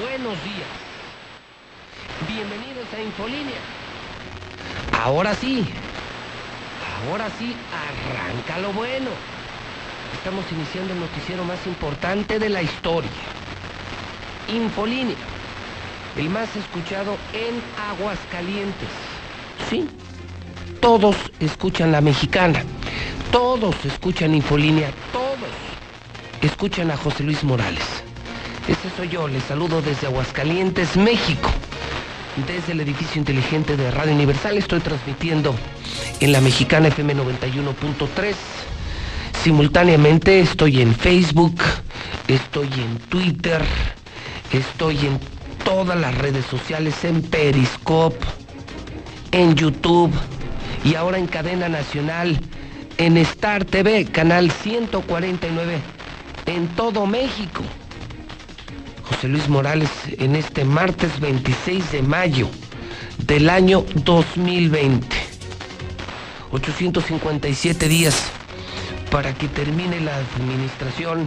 Buenos días. Bienvenidos a Infolínea. Ahora sí, ahora sí, arranca lo bueno. Estamos iniciando el noticiero más importante de la historia. Infolínea, el más escuchado en Aguascalientes. Sí, todos escuchan la mexicana, todos escuchan Infolínea, todos escuchan a José Luis Morales. Ese soy yo, les saludo desde Aguascalientes, México. Desde el edificio inteligente de Radio Universal estoy transmitiendo en la mexicana FM 91.3. Simultáneamente estoy en Facebook, estoy en Twitter, estoy en todas las redes sociales, en Periscope, en YouTube y ahora en cadena nacional, en Star TV, canal 149, en todo México. José Luis Morales en este martes 26 de mayo del año 2020. 857 días para que termine la administración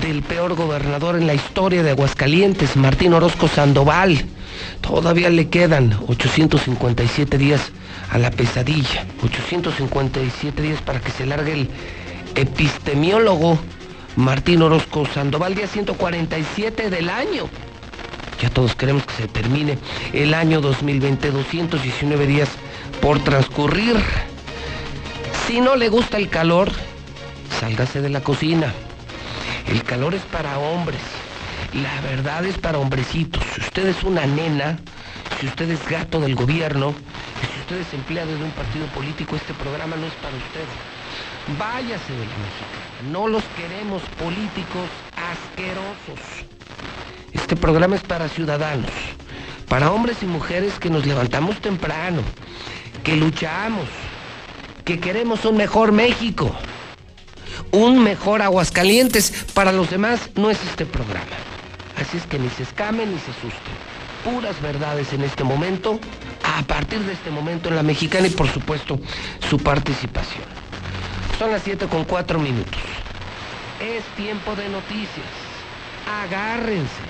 del peor gobernador en la historia de Aguascalientes, Martín Orozco Sandoval. Todavía le quedan 857 días a la pesadilla, 857 días para que se largue el epistemiólogo Martín Orozco Sandoval, día 147 del año. Ya todos queremos que se termine el año 2020, 219 días por transcurrir. Si no le gusta el calor, sálgase de la cocina. El calor es para hombres. La verdad es para hombrecitos. Si usted es una nena, si usted es gato del gobierno, si usted es empleado de un partido político, este programa no es para usted. Váyase de la mexicana. No los queremos políticos asquerosos. Este programa es para ciudadanos, para hombres y mujeres que nos levantamos temprano, que luchamos, que queremos un mejor México, un mejor Aguascalientes. Para los demás no es este programa. Así es que ni se escamen ni se asusten. Puras verdades en este momento, a partir de este momento en la mexicana y por supuesto su participación. Son las 7 con 4 minutos. Es tiempo de noticias. Agárrense.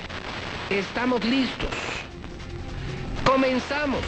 Estamos listos. Comenzamos.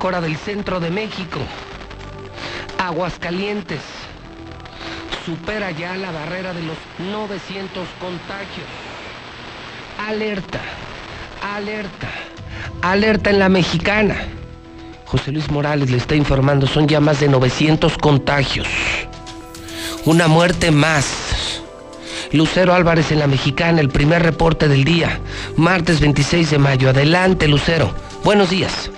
Las 7.05 hora del centro de México. Aguascalientes supera ya la barrera de los 900 contagios. Alerta, alerta, alerta en la mexicana. José Luis Morales le está informando, son ya más de 900 contagios. Una muerte más. Lucero Álvarez en la mexicana, el primer reporte del día, martes 26 de mayo. Adelante, Lucero. Buenos días.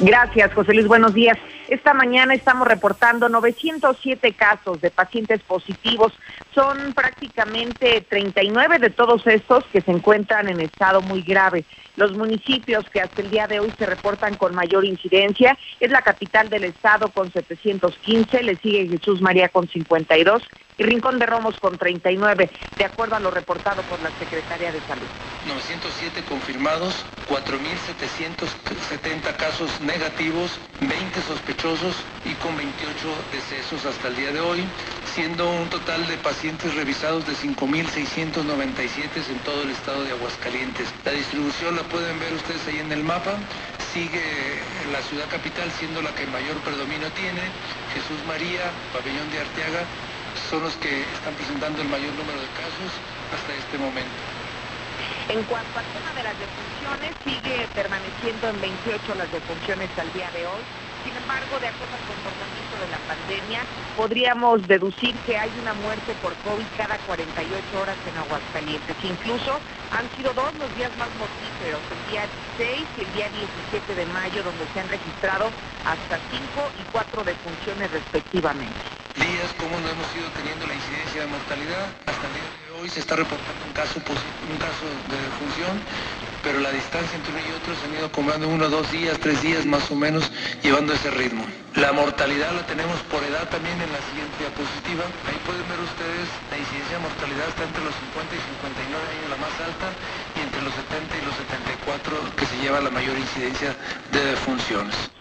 Gracias, José Luis. Buenos días. Esta mañana estamos reportando 907 casos de pacientes positivos. Son prácticamente 39 de todos estos que se encuentran en estado muy grave. Los municipios que hasta el día de hoy se reportan con mayor incidencia es la capital del estado con 715, le sigue Jesús María con 52 y Rincón de Romos con 39, de acuerdo a lo reportado por la Secretaría de Salud. 907 confirmados, 4.770 casos negativos, 20 sospechosos y con 28 decesos hasta el día de hoy, siendo un total de pacientes revisados de 5.697 en todo el estado de Aguascalientes. La distribución la pueden ver ustedes ahí en el mapa. sigue la ciudad capital siendo la que mayor predominio tiene, Jesús María, Pabellón de Arteaga, son los que están presentando el mayor número de casos hasta este momento. En cuanto al tema de las defunciones, sigue permaneciendo en 28 las defunciones al día de hoy. Sin embargo, de acuerdo al comportamiento de la pandemia, podríamos deducir que hay una muerte por COVID cada 48 horas en Aguascalientes. Incluso han sido dos los días más mortíferos, el día 16 y el día 17 de mayo, donde se han registrado hasta 5 y 4 defunciones respectivamente. Días como no hemos ido teniendo la incidencia de mortalidad, hasta el día se está reportando un caso, un caso de defunción pero la distancia entre uno y otro se han ido acumulando uno, dos días, tres días más o menos, llevando ese ritmo. La mortalidad la tenemos por edad también en la siguiente diapositiva. Ahí pueden ver ustedes la incidencia de mortalidad está entre los 50 y 59 años la más alta y entre los 70 y los 74 que se lleva la mayor incidencia de defunciones.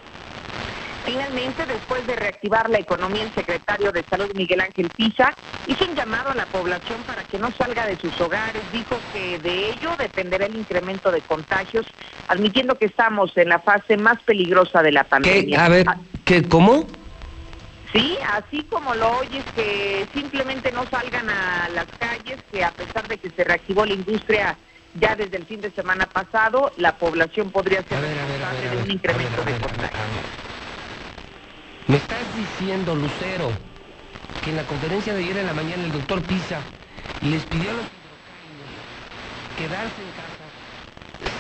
Finalmente, después de reactivar la economía, el secretario de Salud, Miguel Ángel Pisa, hizo un llamado a la población para que no salga de sus hogares. Dijo que de ello dependerá el incremento de contagios, admitiendo que estamos en la fase más peligrosa de la pandemia. A ver, ¿qué, ¿cómo? Sí, así como lo oyes, que simplemente no salgan a las calles, que a pesar de que se reactivó la industria ya desde el fin de semana pasado, la población podría ser responsable de un incremento de contagios. Me estás diciendo, Lucero, que en la conferencia de ayer en la mañana el doctor Pisa les pidió a los quedarse en casa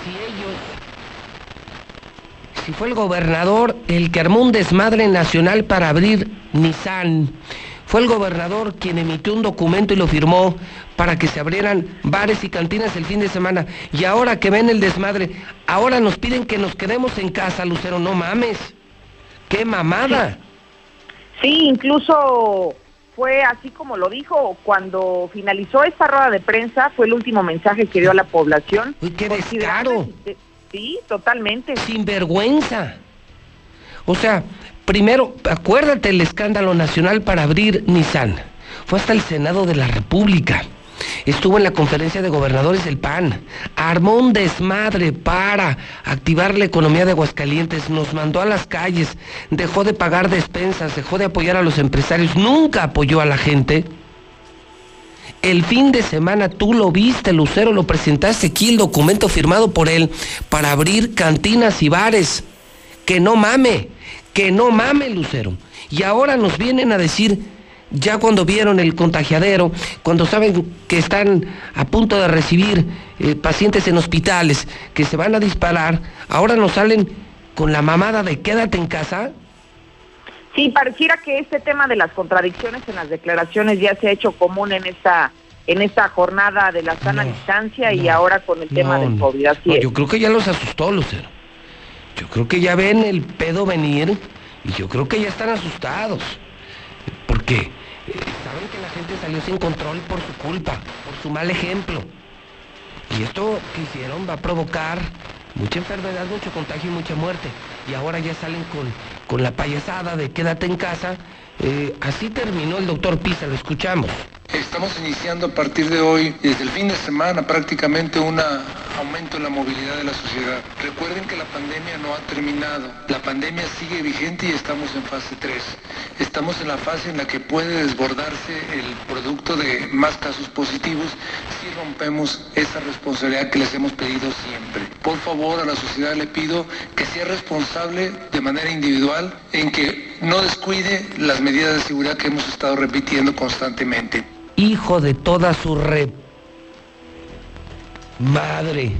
si ellos, si fue el gobernador el que armó un desmadre nacional para abrir Nissan, fue el gobernador quien emitió un documento y lo firmó para que se abrieran bares y cantinas el fin de semana. Y ahora que ven el desmadre, ahora nos piden que nos quedemos en casa, Lucero, no mames. ¡Qué mamada! Sí, incluso fue así como lo dijo cuando finalizó esta rueda de prensa, fue el último mensaje que dio a la población. Uy, qué descaro. Sí, totalmente. Sin vergüenza. O sea, primero, acuérdate el escándalo nacional para abrir Nissan. Fue hasta el Senado de la República estuvo en la conferencia de gobernadores del PAN, armó un desmadre para activar la economía de Aguascalientes, nos mandó a las calles, dejó de pagar despensas, dejó de apoyar a los empresarios, nunca apoyó a la gente. El fin de semana tú lo viste, Lucero, lo presentaste aquí, el documento firmado por él para abrir cantinas y bares. Que no mame, que no mame, Lucero. Y ahora nos vienen a decir ya cuando vieron el contagiadero, cuando saben que están a punto de recibir eh, pacientes en hospitales, que se van a disparar, ahora nos salen con la mamada de quédate en casa. Sí, pareciera que este tema de las contradicciones en las declaraciones ya se ha hecho común en esta en esta jornada de la sana distancia y ahora con el tema del COVID. yo creo que ya los asustó, Lucero. Yo creo que ya ven el pedo venir y yo creo que ya están asustados. Porque saben que la gente salió sin control por su culpa, por su mal ejemplo. Y esto que hicieron va a provocar mucha enfermedad, mucho contagio y mucha muerte. Y ahora ya salen con, con la payasada de quédate en casa. Eh, así terminó el doctor Pisa, lo escuchamos. Estamos iniciando a partir de hoy, desde el fin de semana, prácticamente un aumento en la movilidad de la sociedad. Recuerden que la pandemia no ha terminado. La pandemia sigue vigente y estamos en fase 3. Estamos en la fase en la que puede desbordarse el producto de más casos positivos si rompemos esa responsabilidad que les hemos pedido siempre. Por favor, a la sociedad le pido que sea responsable de manera individual en que no descuide las medidas de seguridad que hemos estado repitiendo constantemente hijo de toda su red. Madre.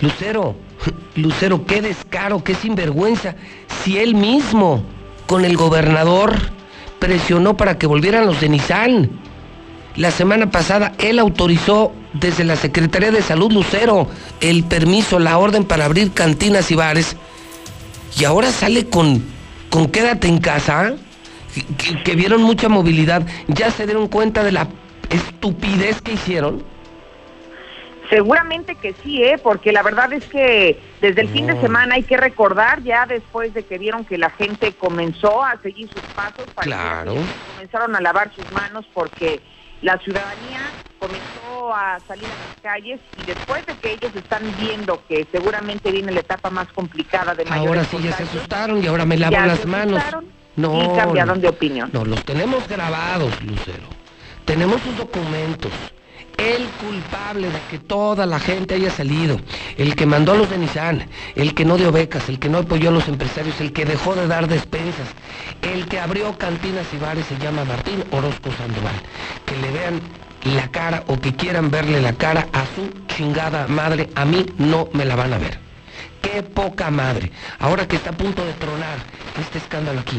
Lucero, Lucero, qué descaro, qué sinvergüenza. Si él mismo, con el gobernador, presionó para que volvieran los de Nissan. La semana pasada él autorizó desde la Secretaría de Salud Lucero el permiso, la orden para abrir cantinas y bares. Y ahora sale con, con quédate en casa que, vieron mucha movilidad, ¿ya se dieron cuenta de la estupidez que hicieron? Seguramente que sí, ¿eh? porque la verdad es que desde el fin de semana hay que recordar, ya después de que vieron que la gente comenzó a seguir sus pasos, claro. comenzaron a lavar sus manos porque La ciudadanía comenzó a salir a las calles y después de que ellos están viendo que seguramente viene la etapa más complicada de mayor Ahora sí ya se asustaron y ahora me lavo las manos. No, y cambiaron de opinión. No, los tenemos grabados, Lucero. Tenemos sus documentos. El culpable de que toda la gente haya salido, el que mandó a los de Nissan, el que no dio becas, el que no apoyó a los empresarios, el que dejó de dar despensas, el que abrió cantinas y bares se llama Martín Orozco Sandoval. Que le vean la cara o que quieran verle la cara a su chingada madre, a mí no me la van a ver. Qué poca madre. Ahora que está a punto de tronar este escándalo aquí.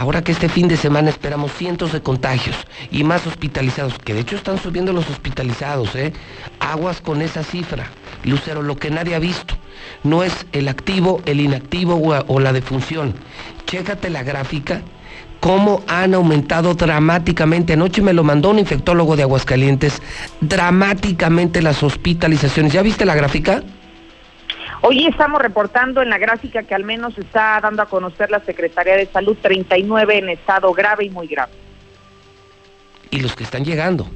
Ahora que este fin de semana esperamos cientos de contagios y más hospitalizados, que de hecho están subiendo los hospitalizados, ¿eh? Aguas con esa cifra. Lucero, lo que nadie ha visto. No es el activo, el inactivo o la defunción. Chécate la gráfica cómo han aumentado dramáticamente. Anoche me lo mandó un infectólogo de Aguascalientes, dramáticamente las hospitalizaciones. ¿Ya viste la gráfica? Hoy estamos reportando en la gráfica que al menos está dando a conocer la Secretaría de Salud 39 en estado grave y muy grave. Y los que están llegando,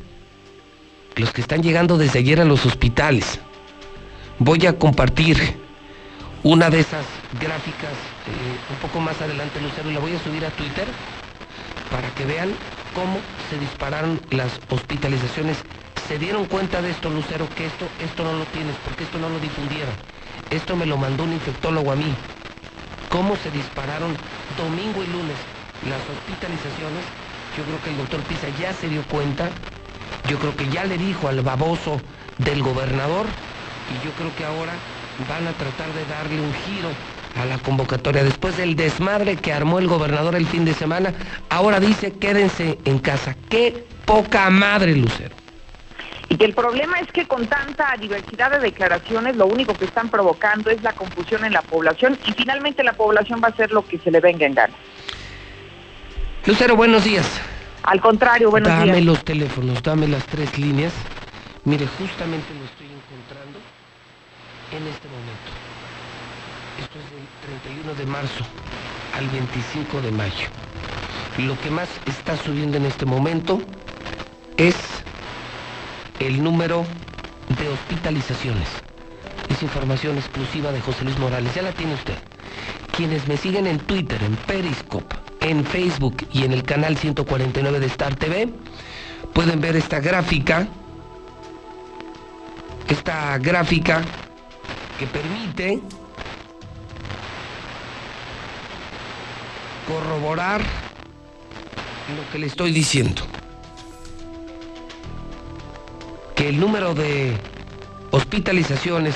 los que están llegando desde ayer a los hospitales. Voy a compartir una de esas gráficas eh, un poco más adelante, Lucero, y la voy a subir a Twitter para que vean cómo se dispararon las hospitalizaciones. Se dieron cuenta de esto, Lucero, que esto, esto no lo tienes, porque esto no lo difundieron. Esto me lo mandó un infectólogo a mí. Cómo se dispararon domingo y lunes las hospitalizaciones. Yo creo que el doctor Pisa ya se dio cuenta. Yo creo que ya le dijo al baboso del gobernador. Y yo creo que ahora van a tratar de darle un giro a la convocatoria. Después del desmadre que armó el gobernador el fin de semana, ahora dice quédense en casa. Qué poca madre, Lucero. Y que el problema es que con tanta diversidad de declaraciones lo único que están provocando es la confusión en la población y finalmente la población va a hacer lo que se le venga en gana. Lucero, buenos días. Al contrario, buenos días. Dame los teléfonos, dame las tres líneas. Mire, justamente lo estoy encontrando en este momento. Esto es del 31 de marzo al 25 de mayo. Lo que más está subiendo en este momento es el número de hospitalizaciones. Es información exclusiva de José Luis Morales. Ya la tiene usted. Quienes me siguen en Twitter, en Periscope, en Facebook y en el canal 149 de Star TV, pueden ver esta gráfica. Esta gráfica que permite corroborar lo que le estoy diciendo. Que el número de hospitalizaciones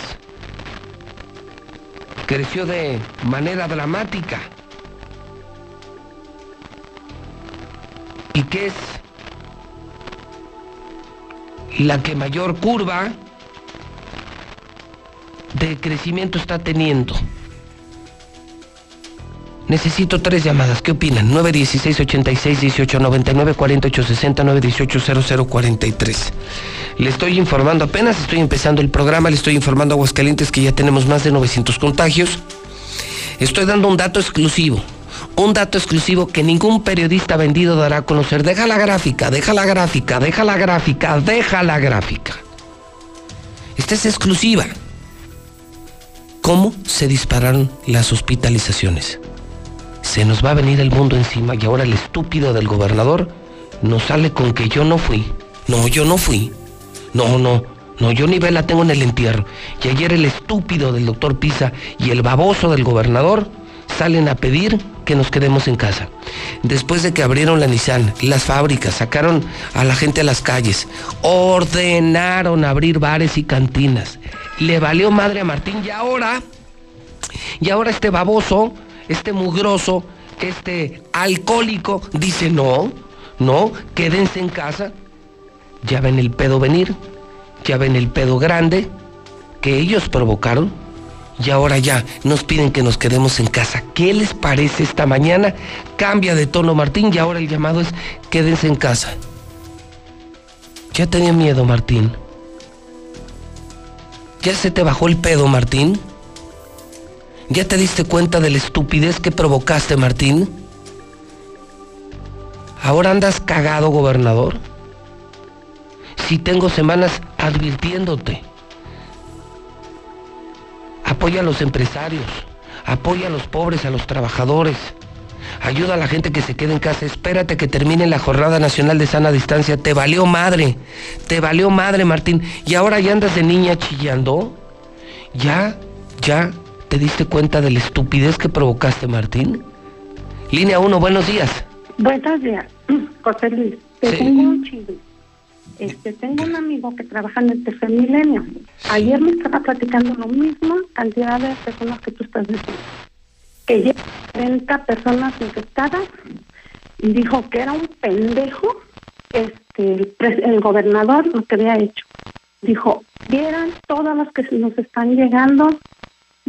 creció de manera dramática y que es la que mayor curva de crecimiento está teniendo. Necesito tres llamadas. ¿Qué opinan? 916 86 18 99 48 60 918 0043. Le estoy informando, apenas estoy empezando el programa, le estoy informando a Aguascalientes que ya tenemos más de 900 contagios. Estoy dando un dato exclusivo. Un dato exclusivo que ningún periodista vendido dará a conocer. Deja la gráfica, deja la gráfica, deja la gráfica, deja la gráfica. Esta es exclusiva cómo se dispararon las hospitalizaciones. Se nos va a venir el mundo encima y ahora el estúpido del gobernador nos sale con que yo no fui. No, yo no fui. No, no, no, yo ni vela tengo en el entierro. Y ayer el estúpido del doctor Pisa y el baboso del gobernador salen a pedir que nos quedemos en casa. Después de que abrieron la Nissan, las fábricas, sacaron a la gente a las calles, ordenaron abrir bares y cantinas, le valió madre a Martín y ahora, y ahora este baboso, este mugroso, este alcohólico dice no, no, quédense en casa. Ya ven el pedo venir, ya ven el pedo grande que ellos provocaron y ahora ya nos piden que nos quedemos en casa. ¿Qué les parece esta mañana? Cambia de tono Martín y ahora el llamado es quédense en casa. Ya tenía miedo Martín. ¿Ya se te bajó el pedo, Martín? ¿Ya te diste cuenta de la estupidez que provocaste, Martín? ¿Ahora andas cagado, gobernador? si tengo semanas advirtiéndote. Apoya a los empresarios, apoya a los pobres, a los trabajadores. Ayuda a la gente que se quede en casa. Espérate que termine la jornada nacional de sana distancia. Te valió madre. Te valió madre, Martín. Y ahora ya andas de niña chillando. ¿Ya? ¿Ya te diste cuenta de la estupidez que provocaste, Martín? Línea 1, buenos días. Buenos días, José Luis. Te tengo un chisme. Este, tengo un amigo que trabaja en el tercer milenio. Ayer me estaba platicando lo mismo cantidad de personas que tú estás diciendo que ya 30 personas infectadas y dijo que era un pendejo este el, gobernador lo que había hecho. Dijo, eran todas las que nos están llegando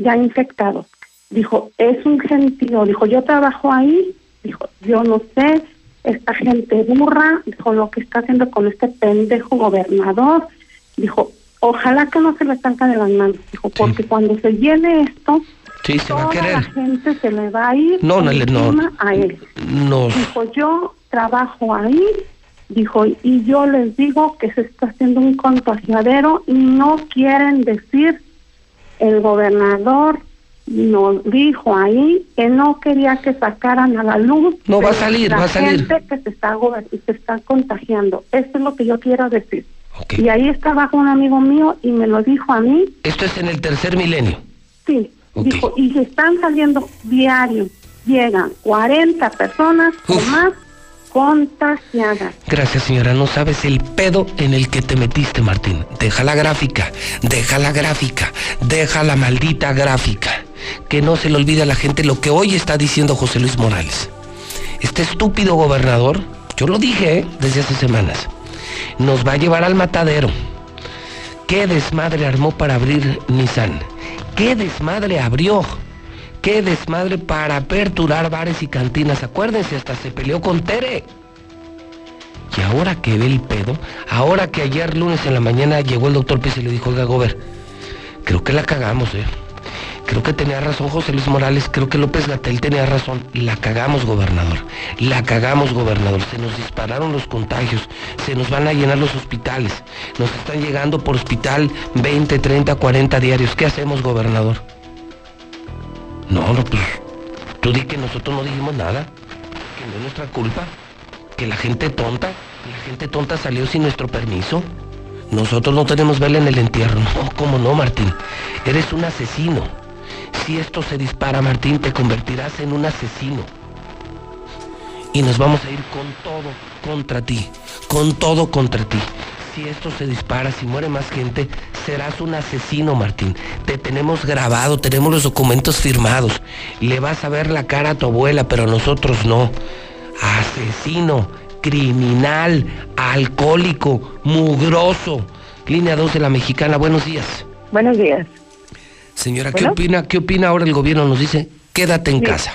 ya infectados. Dijo, es un gentío. Dijo, yo trabajo ahí. Dijo, yo no sé, esta gente burra. Dijo, lo que está haciendo con este pendejo gobernador. Dijo, ojalá que no se le salga de las manos. Dijo, porque cuando se llene esto, Sí, se va a querer. la gente se le va a ir no, no, no, a él. Nos... Dijo, yo trabajo ahí, dijo, y yo les digo que se está haciendo un contagiadero y no quieren decir, el gobernador nos dijo ahí que no quería que sacaran a la luz. No, va a salir, va a salir. gente que se está, se está contagiando. Esto es lo que yo quiero decir. Y ahí estaba un amigo mío y me lo dijo a mí. Esto es en el tercer milenio. Sí. Dijo, y se están saliendo diario, llegan 40 personas o más contagiadas. Gracias, señora. No sabes el pedo en el que te metiste, Martín. Deja la gráfica, deja la gráfica, deja la maldita gráfica. Que no se le olvide a la gente lo que hoy está diciendo José Luis Morales. Este estúpido gobernador, yo lo dije ¿eh? desde hace semanas, nos va a llevar al matadero. ¿Qué desmadre armó para abrir Nissan? qué desmadre abrió, qué desmadre para aperturar bares y cantinas. Acuérdense, hasta se peleó con Tere. Y ahora que ve el pedo, ahora que ayer lunes en la mañana llegó el doctor Pérez y le dijo, oiga, Gober, creo que la cagamos, eh. Creo que tenía razón José Luis Morales, creo que López Gatel tenía razón. La cagamos, gobernador. La cagamos, gobernador. Se nos dispararon los contagios, se nos van a llenar los hospitales. Nos están llegando por hospital 20, 30, 40 diarios. ¿Qué hacemos, gobernador? No, no, pues tú di que nosotros no dijimos nada, que no es nuestra culpa, que la gente tonta, la gente tonta salió sin nuestro permiso. Nosotros no tenemos vela en el entierro. No, ¿cómo no, Martín? Eres un asesino si esto se dispara, Martín, te convertirás en un asesino. Y nos vamos a ir con todo contra ti, con todo contra ti. Si esto se dispara, si muere más gente, serás un asesino, Martín. Te tenemos grabado, tenemos los documentos firmados. Le vas a ver la cara a tu abuela, pero nosotros no. Asesino, criminal, alcohólico, mugroso. Línea 2 de la Mexicana, buenos días. Buenos días. Señora, ¿qué opina? ¿Qué opina ahora el gobierno? Nos dice, quédate en casa.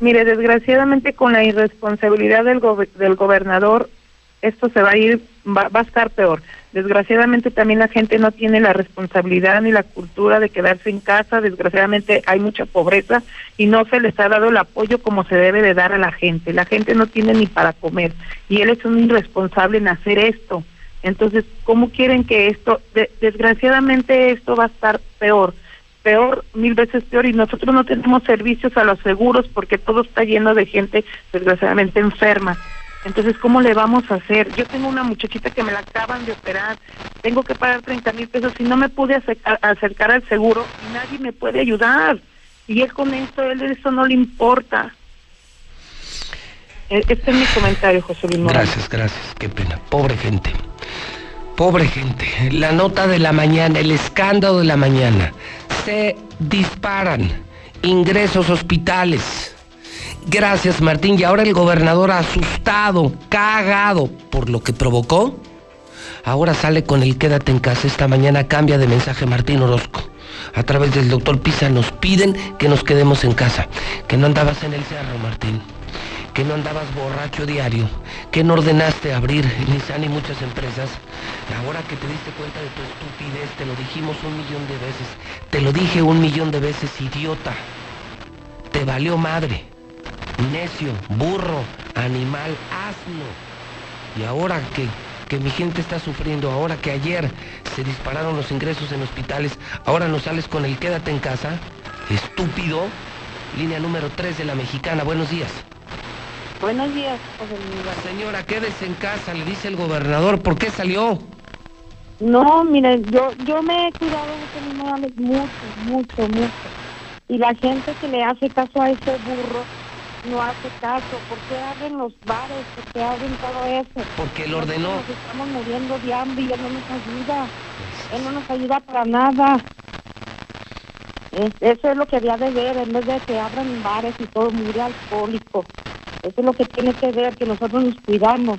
Mire, desgraciadamente con la irresponsabilidad del, del gobernador, esto se va a ir, va, va, a estar peor. Desgraciadamente también la gente no tiene la responsabilidad ni la cultura de quedarse en casa. Desgraciadamente hay mucha pobreza y no se les ha dado el apoyo como se debe de dar a la gente. La gente no tiene ni para comer y él es un irresponsable en hacer esto. Entonces, ¿cómo quieren que esto, desgraciadamente esto va a estar peor? peor, mil veces peor, y nosotros no tenemos servicios a los seguros porque todo está lleno de gente desgraciadamente enferma. Entonces, ¿cómo le vamos a hacer? Yo tengo una muchachita que me la acaban de operar, tengo que pagar 30 mil pesos y no me pude acercar, acercar, al seguro y nadie me puede ayudar. Y él con esto, él eso no le importa. E, este es mi comentario, José Luis. Gracias, gracias, qué pena. Pobre gente. Pobre gente, la nota de la mañana, el escándalo de la mañana. Se disparan ingresos hospitales. Gracias Martín. Y ahora el gobernador asustado, cagado por lo que provocó. Ahora sale con el quédate en casa. Esta mañana cambia de mensaje Martín Orozco. A través del doctor Pisa nos piden que nos quedemos en casa. Que no andabas en el cerro, Martín que no andabas borracho diario, que no ordenaste abrir Nissan y muchas empresas. Ahora que te diste cuenta de tu estupidez, te lo dijimos un millón de veces. Te lo dije un millón de veces, idiota. Te valió madre. Necio, burro, animal, asno. Y ahora que que mi gente está sufriendo, ahora que ayer se dispararon los ingresos en hospitales, ahora no sales con el quédate en casa, estúpido. Línea número 3 de la mexicana, buenos días. Buenos días, José Señora, quédese en casa, le dice el gobernador, ¿por qué salió? No, mire, yo, yo me he cuidado de mucho, mucho, mucho. Y la gente que le hace caso a ese burro no hace caso. ¿Por qué abren los bares? ¿Por qué abren todo eso? Porque él ordenó. Nos estamos muriendo de hambre y él no nos ayuda. Él no nos ayuda para nada. eso es lo que había de ver, en vez de que abran bares y todo, muy alcohólico. Eso es lo que tiene que ver, que nosotros nos cuidamos.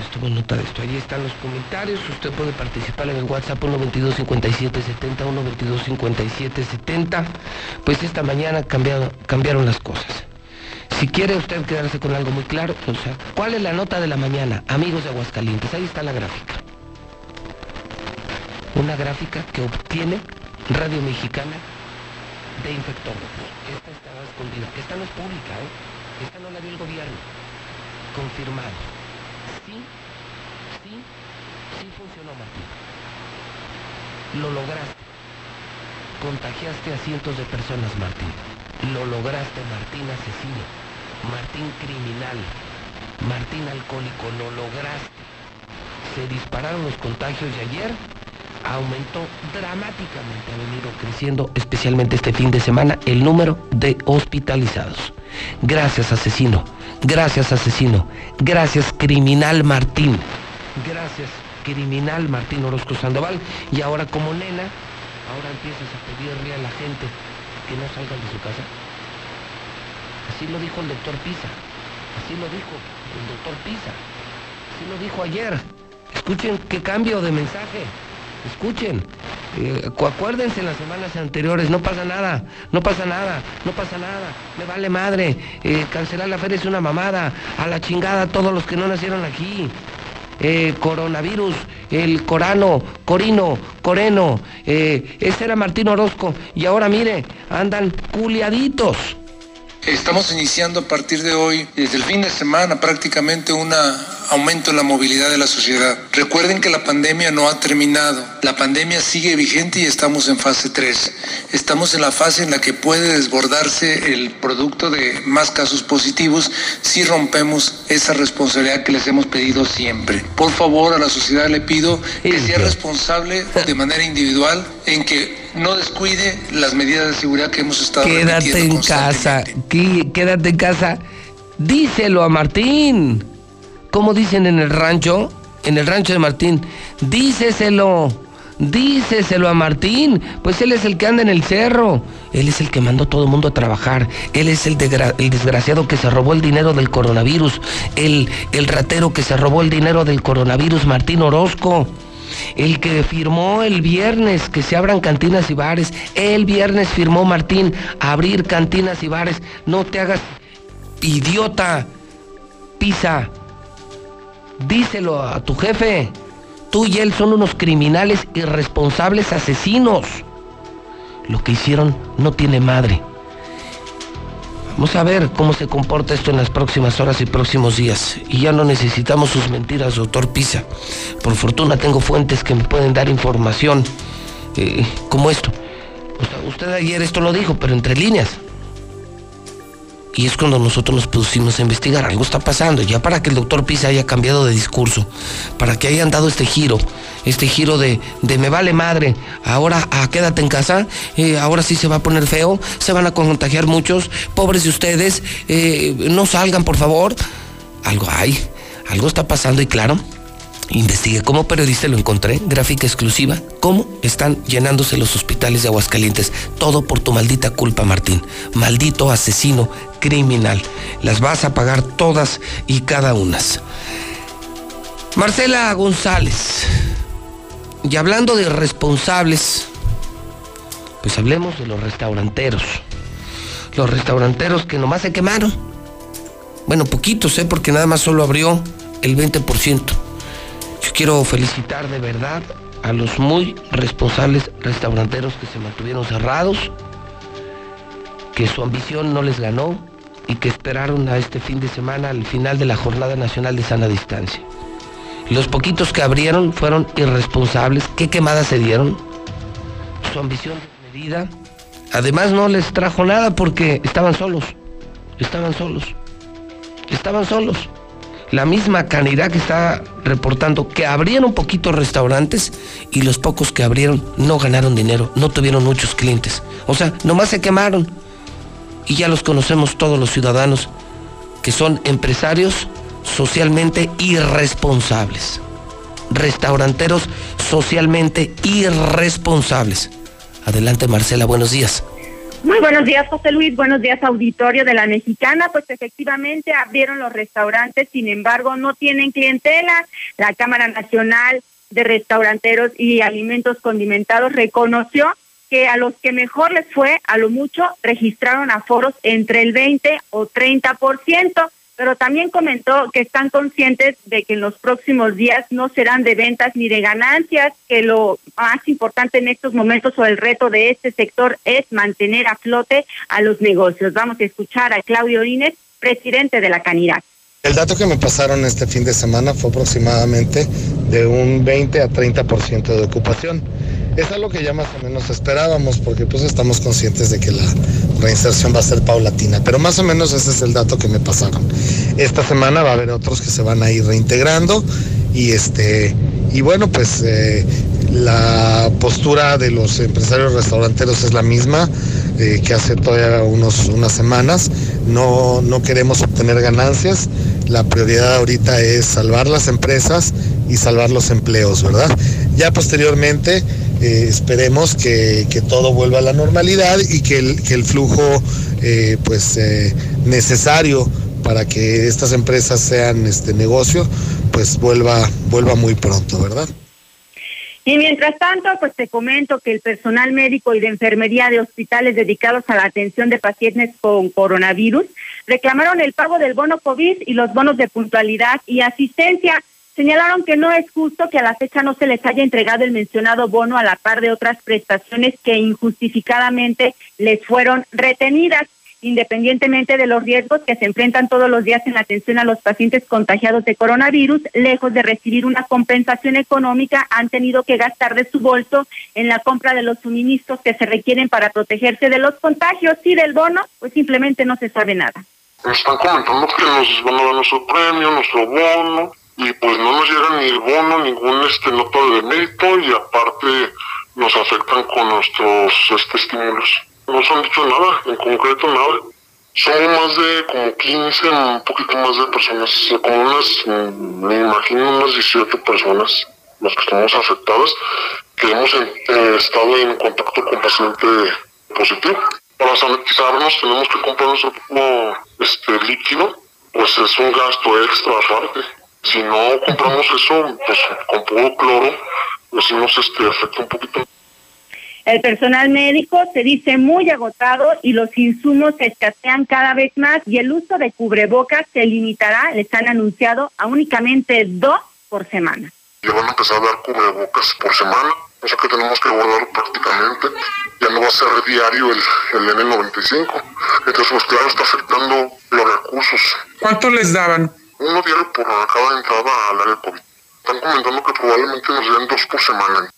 Estuvo nota de esto. Allí están los comentarios. Usted puede participar en el WhatsApp 122 5770 122 5770 Pues esta mañana cambiaron, cambiaron las cosas. Si quiere usted quedarse con algo muy claro, o sea, ¿cuál es la nota de la mañana? Amigos de Aguascalientes, ahí está la gráfica. Una gráfica que obtiene Radio Mexicana de infectólogos. Esta está escondida. Esta no es pública, ¿eh? Esta no la dio el gobierno. Confirmado. Sí Sí, sí funcionó, Martín. Lo lograste. Contagiaste a cientos de personas, Martín. Lo lograste, Martín asesino. Martín criminal. Martín alcohólico. Lo lograste. Se dispararon los contagios y ayer aumentó dramáticamente, ha venido creciendo, especialmente este fin de semana, el número de hospitalizados. Gracias, asesino. Gracias, asesino. Gracias, criminal Martín. Gracias, criminal Martín Orozco Sandoval. Y ahora como nena, ahora empiezas a pedirle a la gente que no salgan de su casa. Así lo dijo el doctor Pisa. Así lo dijo el doctor Pisa. Así lo dijo ayer. Escuchen qué cambio de mensaje. Escuchen. Eh, acuérdense en las semanas anteriores, no pasa nada, no pasa nada, no pasa nada, me vale madre, eh, cancelar la feria es una mamada, a la chingada todos los que no nacieron aquí, eh, coronavirus, el corano, corino, coreno, eh, ese era Martín Orozco y ahora mire, andan culiaditos. Estamos iniciando a partir de hoy, desde el fin de semana prácticamente una aumento en la movilidad de la sociedad. Recuerden que la pandemia no ha terminado. La pandemia sigue vigente y estamos en fase 3. Estamos en la fase en la que puede desbordarse el producto de más casos positivos si rompemos esa responsabilidad que les hemos pedido siempre. Por favor, a la sociedad le pido que sea responsable de manera individual en que no descuide las medidas de seguridad que hemos estado Quédate en casa, quédate en casa. Díselo a Martín. ¿Cómo dicen en el rancho? En el rancho de Martín. Díceselo. Díceselo a Martín, pues él es el que anda en el cerro, él es el que mandó todo el mundo a trabajar, él es el, desgraciado que se robó el dinero del coronavirus, el, el ratero que se robó el dinero del coronavirus, Martín Orozco, el que firmó el viernes que se abran cantinas y bares, el viernes firmó Martín abrir cantinas y bares, no te hagas idiota, pisa, Díselo a tu jefe. Tú y él son unos criminales irresponsables asesinos. Lo que hicieron no tiene madre. Vamos a ver cómo se comporta esto en las próximas horas y próximos días. Y ya no necesitamos sus mentiras, doctor Pisa. Por fortuna tengo fuentes que me pueden dar información eh, como esto. usted ayer esto lo dijo, pero entre líneas. Y es cuando nosotros nos pusimos a investigar. Algo está pasando. Ya para que el doctor Pisa haya cambiado de discurso, para que hayan dado este giro, este giro de, de me vale madre, ahora ah, quédate en casa, eh, ahora sí se va a poner feo, se van a contagiar muchos, pobres de ustedes, eh, no salgan por favor. Algo hay, algo está pasando y claro, Investigué como periodista lo encontré, gráfica exclusiva, cómo están llenándose los hospitales de Aguascalientes. Todo por tu maldita culpa, Martín. Maldito asesino criminal. Las vas a pagar todas y cada unas. Marcela González. Y hablando de responsables, pues hablemos de los restauranteros. Los restauranteros que nomás se quemaron. Bueno, poquitos, ¿eh? Porque nada más solo abrió el 20%. Quiero felicitar de verdad a los muy responsables restauranteros que se mantuvieron cerrados, que su ambición no les ganó, y que esperaron a este fin de semana al final de la Jornada Nacional de Sana Distancia. Los poquitos que abrieron fueron irresponsables. ¿Qué quemadas se dieron? Su ambición desmedida. Además no les trajo nada porque estaban solos. Estaban solos. Estaban solos. La misma canidad que está reportando que abrieron poquitos restaurantes y los pocos que abrieron no ganaron dinero, no tuvieron muchos clientes. O sea, nomás se quemaron. Y ya los conocemos todos los ciudadanos que son empresarios socialmente irresponsables. Restauranteros socialmente irresponsables. Adelante Marcela, buenos días. Muy buenos días, José Luis. Buenos días, auditorio de la Mexicana. Pues efectivamente abrieron los restaurantes, sin embargo, no tienen clientela. La Cámara Nacional de Restauranteros y Alimentos Condimentados reconoció que a los que mejor les fue, a lo mucho, registraron aforos entre el 20 o 30 por ciento pero también comentó que están conscientes de que en los próximos días no serán de ventas ni de ganancias, que lo más importante en estos momentos o el reto de este sector es mantener a flote a los negocios. Vamos a escuchar a Claudio Orines, presidente de la Canidad. El dato que me pasaron este fin de semana fue aproximadamente de un 20 a 30% de ocupación. Es algo que ya más o menos esperábamos porque pues estamos conscientes de que la reinserción va a ser paulatina, pero más o menos ese es el dato que me pasaron. Esta semana va a haber otros que se van a ir reintegrando y este y bueno pues eh, la postura de los empresarios restauranteros es la misma que hace todavía unos, unas semanas. No, no queremos obtener ganancias. La prioridad ahorita es salvar las empresas y salvar los empleos, ¿verdad? Ya posteriormente eh, esperemos que, todo vuelva a la normalidad y que el, flujo eh, pues, eh, necesario para que estas empresas sean este negocio, pues vuelva, vuelva muy pronto, ¿verdad? Y mientras tanto, pues te comento que el personal médico y de enfermería de hospitales dedicados a la atención de pacientes con coronavirus reclamaron el pago del bono COVID y los bonos de puntualidad y asistencia. Señalaron que no es justo que a la fecha no se les haya entregado el mencionado bono a la par de otras prestaciones que injustificadamente les fueron retenidas, independientemente de los riesgos que se enfrentan todos los días en la atención a los pacientes contagiados de coronavirus, lejos de recibir una compensación económica, han tenido que gastar de su bolso en la compra de los suministros que se requieren para protegerse de los contagios y del bono, pues simplemente no se sabe nada. Están comentando que nos van a dar nuestro premio, nuestro bono, y pues no nos llega ni el bono, ningún este nota de mérito y aparte nos afectan con nuestros este, estímulos. No nos han dicho nada, en concreto nada. Somos más de como 15, un poquito más de personas, como unas, me imagino unas 18 personas las que estamos afectadas, que hemos eh, estado en contacto con paciente positivo. Para sanitizarnos tenemos que comprar nuestro este, líquido, pues es un gasto extra aparte. Si no compramos eso, pues con puro cloro, pues nos este, afecta un poquito. El personal médico se dice muy agotado y los insumos se escasean cada vez más y el uso de cubrebocas se limitará, les han anunciado, a únicamente dos por semana. Ya van a empezar a dar cubrebocas por semana, o sea que tenemos que guardarlo prácticamente. Ya no va a ser diario el, el N95. Entonces, pues claro, está afectando los recursos. ¿Cuánto les daban? uno diario por cada entrada al área COVID. Están comentando que probablemente nos den dos por semana.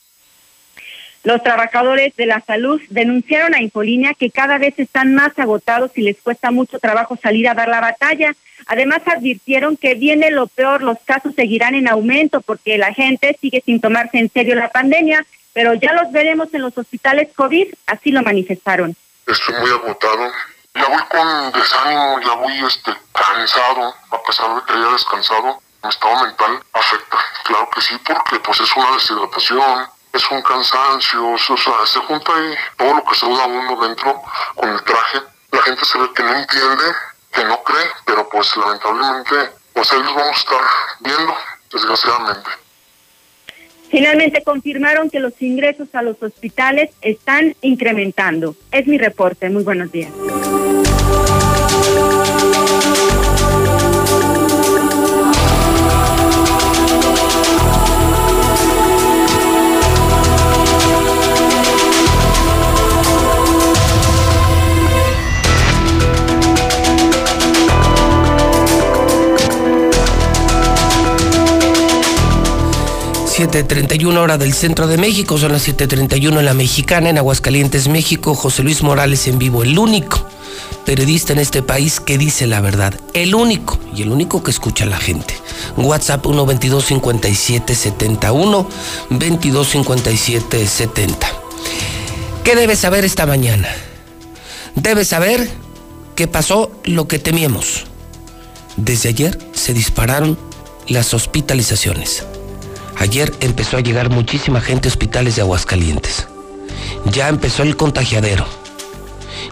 Los trabajadores de la salud denunciaron a Infolínea que cada vez están más agotados y les cuesta mucho trabajo salir a dar la batalla. Además advirtieron que viene lo peor, los casos seguirán en aumento porque la gente sigue sin tomarse en serio la pandemia, pero ya los veremos en los hospitales COVID, así lo manifestaron. Estoy muy agotado, ya voy con desánimo, ya voy este, cansado, a pesar de que haya descansado, mi estado mental afecta. Claro que sí, porque pues es una deshidratación, es un cansancio, o sea, se junta ahí todo lo que se usa uno dentro con el traje. La gente se ve que no entiende, que no cree, pero pues lamentablemente, pues ahí los vamos a estar viendo, desgraciadamente. Finalmente confirmaron que los ingresos a los hospitales están incrementando. Es mi reporte. Muy buenos días. 7.31 hora del centro de México, son las 7.31 en la mexicana, en Aguascalientes, México. José Luis Morales en vivo, el único periodista en este país que dice la verdad. El único, y el único que escucha a la gente. WhatsApp 122 57 71 22 57 70. ¿Qué debes saber esta mañana? Debes saber que pasó lo que temíamos. Desde ayer se dispararon las hospitalizaciones. Ayer empezó a llegar muchísima gente a hospitales de Aguascalientes. Ya empezó el contagiadero.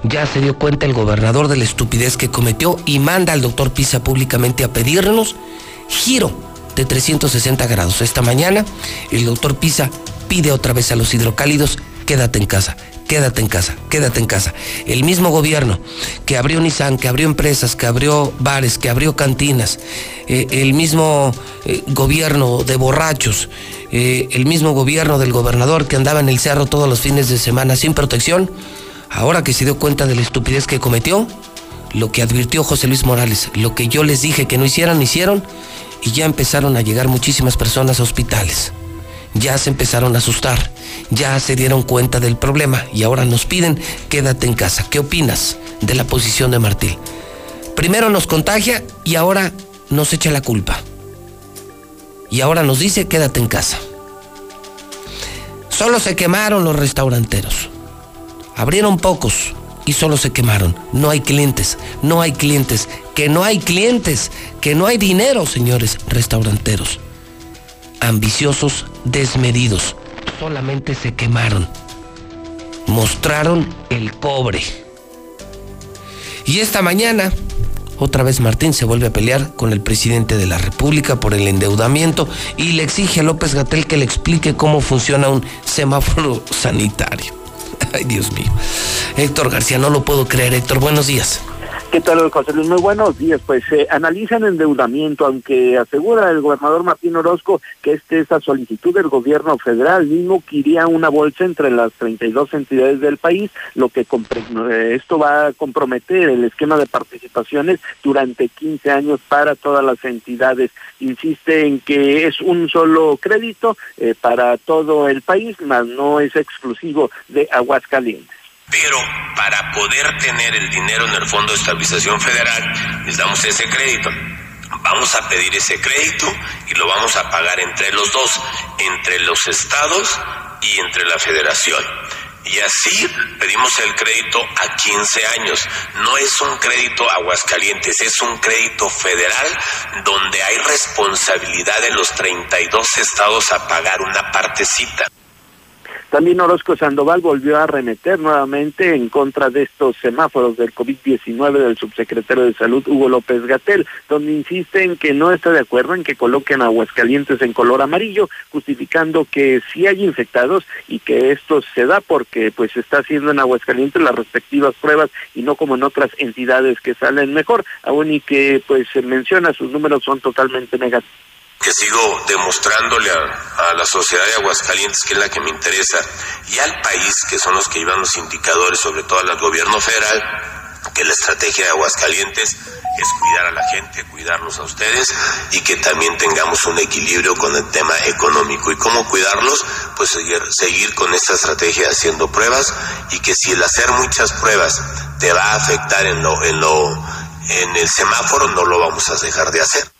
Ya se dio cuenta el gobernador de la estupidez que cometió y manda al doctor Pisa públicamente a pedirnos giro de 360 grados. Esta mañana el doctor Pisa pide otra vez a los hidrocálidos, quédate en casa, quédate en casa, quédate en casa. El mismo gobierno que abrió Nissan, que abrió empresas, que abrió bares, que abrió cantinas, eh, el mismo eh, gobierno de borrachos, eh, el mismo gobierno del gobernador que andaba en el cerro todos los fines de semana sin protección, ahora que se dio cuenta de la estupidez que cometió, lo que advirtió José Luis Morales, lo que yo les dije que no hicieran, hicieron y ya empezaron a llegar muchísimas personas a hospitales ya se empezaron a asustar, ya se dieron cuenta del problema y ahora nos piden quédate en casa. ¿Qué opinas de la posición de Martín? Primero nos contagia y ahora nos echa la culpa. Y ahora nos dice quédate en casa. Solo se quemaron los restauranteros. Abrieron pocos y solo se quemaron. No hay clientes, no hay clientes, que no hay clientes, que no hay dinero, señores restauranteros ambiciosos, desmedidos. Solamente se quemaron. Mostraron el cobre. Y esta mañana, otra vez Martín se vuelve a pelear con el presidente de la República por el endeudamiento y le exige a López Gatel que le explique cómo funciona un semáforo sanitario. Ay, Dios mío. Héctor García, no lo puedo creer. Héctor, buenos días. ¿Qué tal, José Luis? Muy buenos días. Pues eh, analizan endeudamiento, aunque asegura el gobernador Martín Orozco que este es solicitud del gobierno federal, mismo que iría una bolsa entre las 32 entidades del país, lo que eh, esto va a comprometer el esquema de participaciones durante 15 años para todas las entidades. Insiste en que es un solo crédito eh, para todo el país, mas no es exclusivo de Aguascalientes. Pero para poder tener el dinero en el Fondo de Estabilización Federal, necesitamos ese crédito. Vamos a pedir ese crédito y lo vamos a pagar entre los dos, entre los estados y entre la federación. Y así pedimos el crédito a 15 años. No es un crédito Aguascalientes, es un crédito federal donde hay responsabilidad de los 32 estados a pagar una partecita. También Orozco Sandoval volvió a remeter nuevamente en contra de estos semáforos del COVID-19 del subsecretario de Salud Hugo López Gatel, donde insiste en que no está de acuerdo en que coloquen Aguascalientes en color amarillo, justificando que sí hay infectados y que esto se da porque pues está haciendo en Aguascalientes las respectivas pruebas y no como en otras entidades que salen mejor, aún y que pues se menciona sus números son totalmente negativos que sigo demostrándole a, la sociedad de Aguascalientes, que es la que me interesa, y al país, que son los que llevan los indicadores, sobre todo al gobierno federal, que la estrategia de Aguascalientes es cuidar a la gente, cuidarlos a ustedes y que también tengamos un equilibrio con el tema económico. ¿Y cómo cuidarlos? Pues seguir, seguir con esta estrategia haciendo pruebas y que si el hacer muchas pruebas te va a afectar en lo, en lo, en el semáforo, no lo vamos a dejar de hacer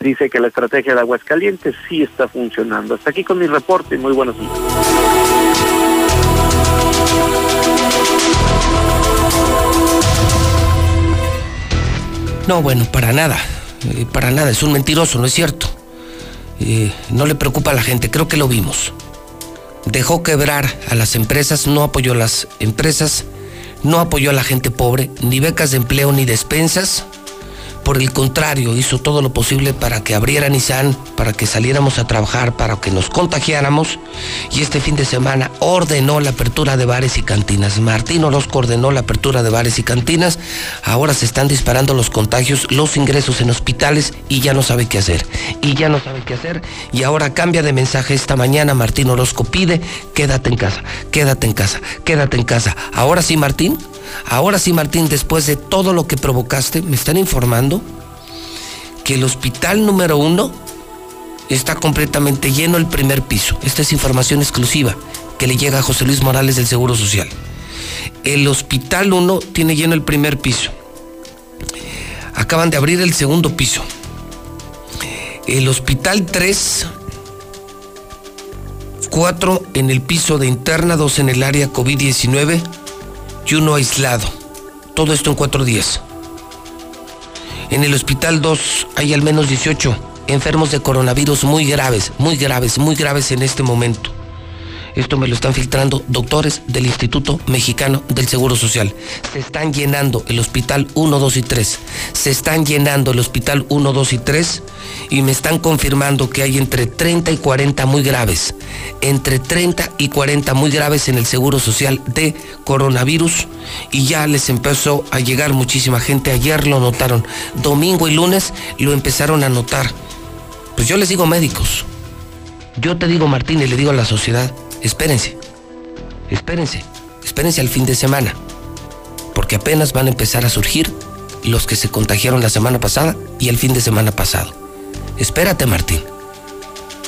dice que la estrategia de Aguascalientes sí está funcionando. Hasta aquí con mi reporte. Muy buenos días. No, bueno, para nada. Eh, para nada. Es un mentiroso, no es cierto. Eh, no le preocupa a la gente. Creo que lo vimos. Dejó quebrar a las empresas, no apoyó a las empresas, no apoyó a la gente pobre, ni becas de empleo ni despensas por el contrario, hizo todo lo posible para que abriera Nissan, para que saliéramos a trabajar, para que nos contagiáramos. Y este fin de semana ordenó la apertura de bares y cantinas. Martín Orozco ordenó la apertura de bares y cantinas. Ahora se están disparando los contagios, los ingresos en hospitales y ya no sabe qué hacer. Y ya no sabe qué hacer. Y ahora cambia de mensaje esta mañana. Martín Orozco pide, quédate en casa, quédate en casa, quédate en casa. Ahora sí, Martín, Ahora sí, Martín, después de todo lo que provocaste, me están informando que el hospital número uno está completamente lleno el primer piso. Esta es información exclusiva que le llega a José Luis Morales del Seguro Social. El Hospital 1 tiene lleno el primer piso. Acaban de abrir el segundo piso. El Hospital 3, 4 en el piso de interna, 2 en el área COVID-19 y uno aislado. Todo esto en cuatro días. En el Hospital 2 hay al menos 18 enfermos de coronavirus muy graves, muy graves, muy graves en este momento. Esto me lo están filtrando doctores del Instituto Mexicano del Seguro Social. Se están llenando el hospital 1, 2 y 3. Se están llenando el hospital 1, 2 y 3 y me están confirmando que hay entre 30 y 40 muy graves. Entre 30 y 40 muy graves en el Seguro Social de coronavirus y ya les empezó a llegar muchísima gente. Ayer lo notaron. Domingo y lunes lo empezaron a notar. Pues yo les digo médicos. Yo te digo Martín y le digo a la sociedad espérense, espérense, espérense al fin de semana, porque apenas van a empezar a surgir los que se contagiaron la semana pasada y el fin de semana pasado. Espérate, Martín.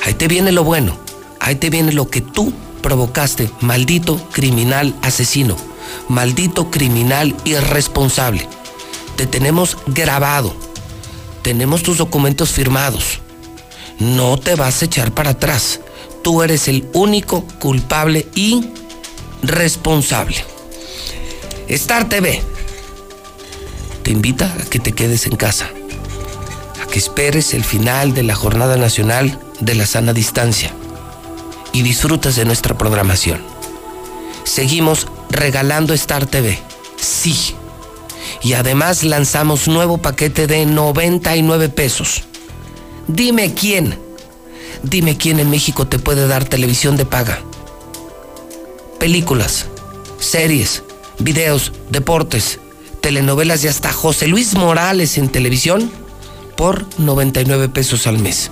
Ahí te viene lo bueno, ahí te viene lo que tú provocaste, maldito criminal asesino, maldito criminal irresponsable. Te tenemos grabado, tenemos tus documentos firmados. No te vas a echar para atrás tú eres el único culpable y responsable. Star TV te invita a que te quedes en casa, a que esperes el final de la Jornada Nacional de la Sana Distancia y disfrutas de nuestra programación. Seguimos regalando Star TV, sí. Y además lanzamos nuevo paquete de 99 pesos. Dime quién Dime quién en México te puede dar televisión de paga. Películas, series, videos, deportes, telenovelas y hasta José Luis Morales en televisión por 99 pesos al mes.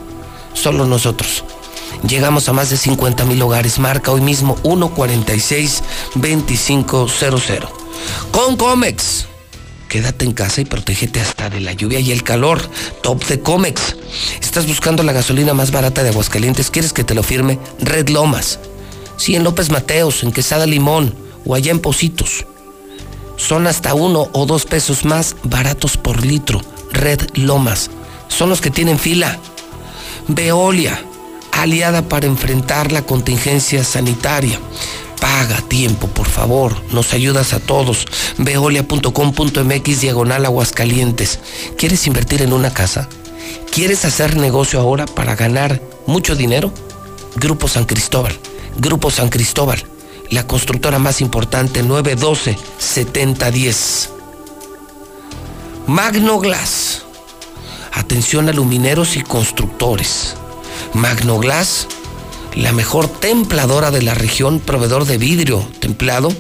Solo nosotros. Llegamos a más de 50 mil hogares. Marca hoy mismo 146 2500. Con Comex Quédate en casa y protégete hasta de la lluvia y el calor. Top de Comex. ¿Estás buscando la gasolina más barata de Aguascalientes? ¿Quieres que te lo firme? Red Lomas. Sí, en López Mateos, en Quesada Limón o allá en Positos. Son hasta uno o dos pesos más baratos por litro. Red Lomas. Son los que tienen fila. Veolia, aliada para enfrentar la contingencia sanitaria. Paga tiempo, por favor. Nos ayudas a todos. Veolia.com.mx diagonal Aguascalientes. ¿Quieres invertir en una casa? ¿Quieres hacer negocio ahora para ganar mucho dinero? Grupo San Cristóbal. Grupo San Cristóbal. La constructora más importante 912 7010. Magnoglass. Atención a lumineros y constructores. Magnoglass la mejor templadora de la región, proveedor de vidrio templado,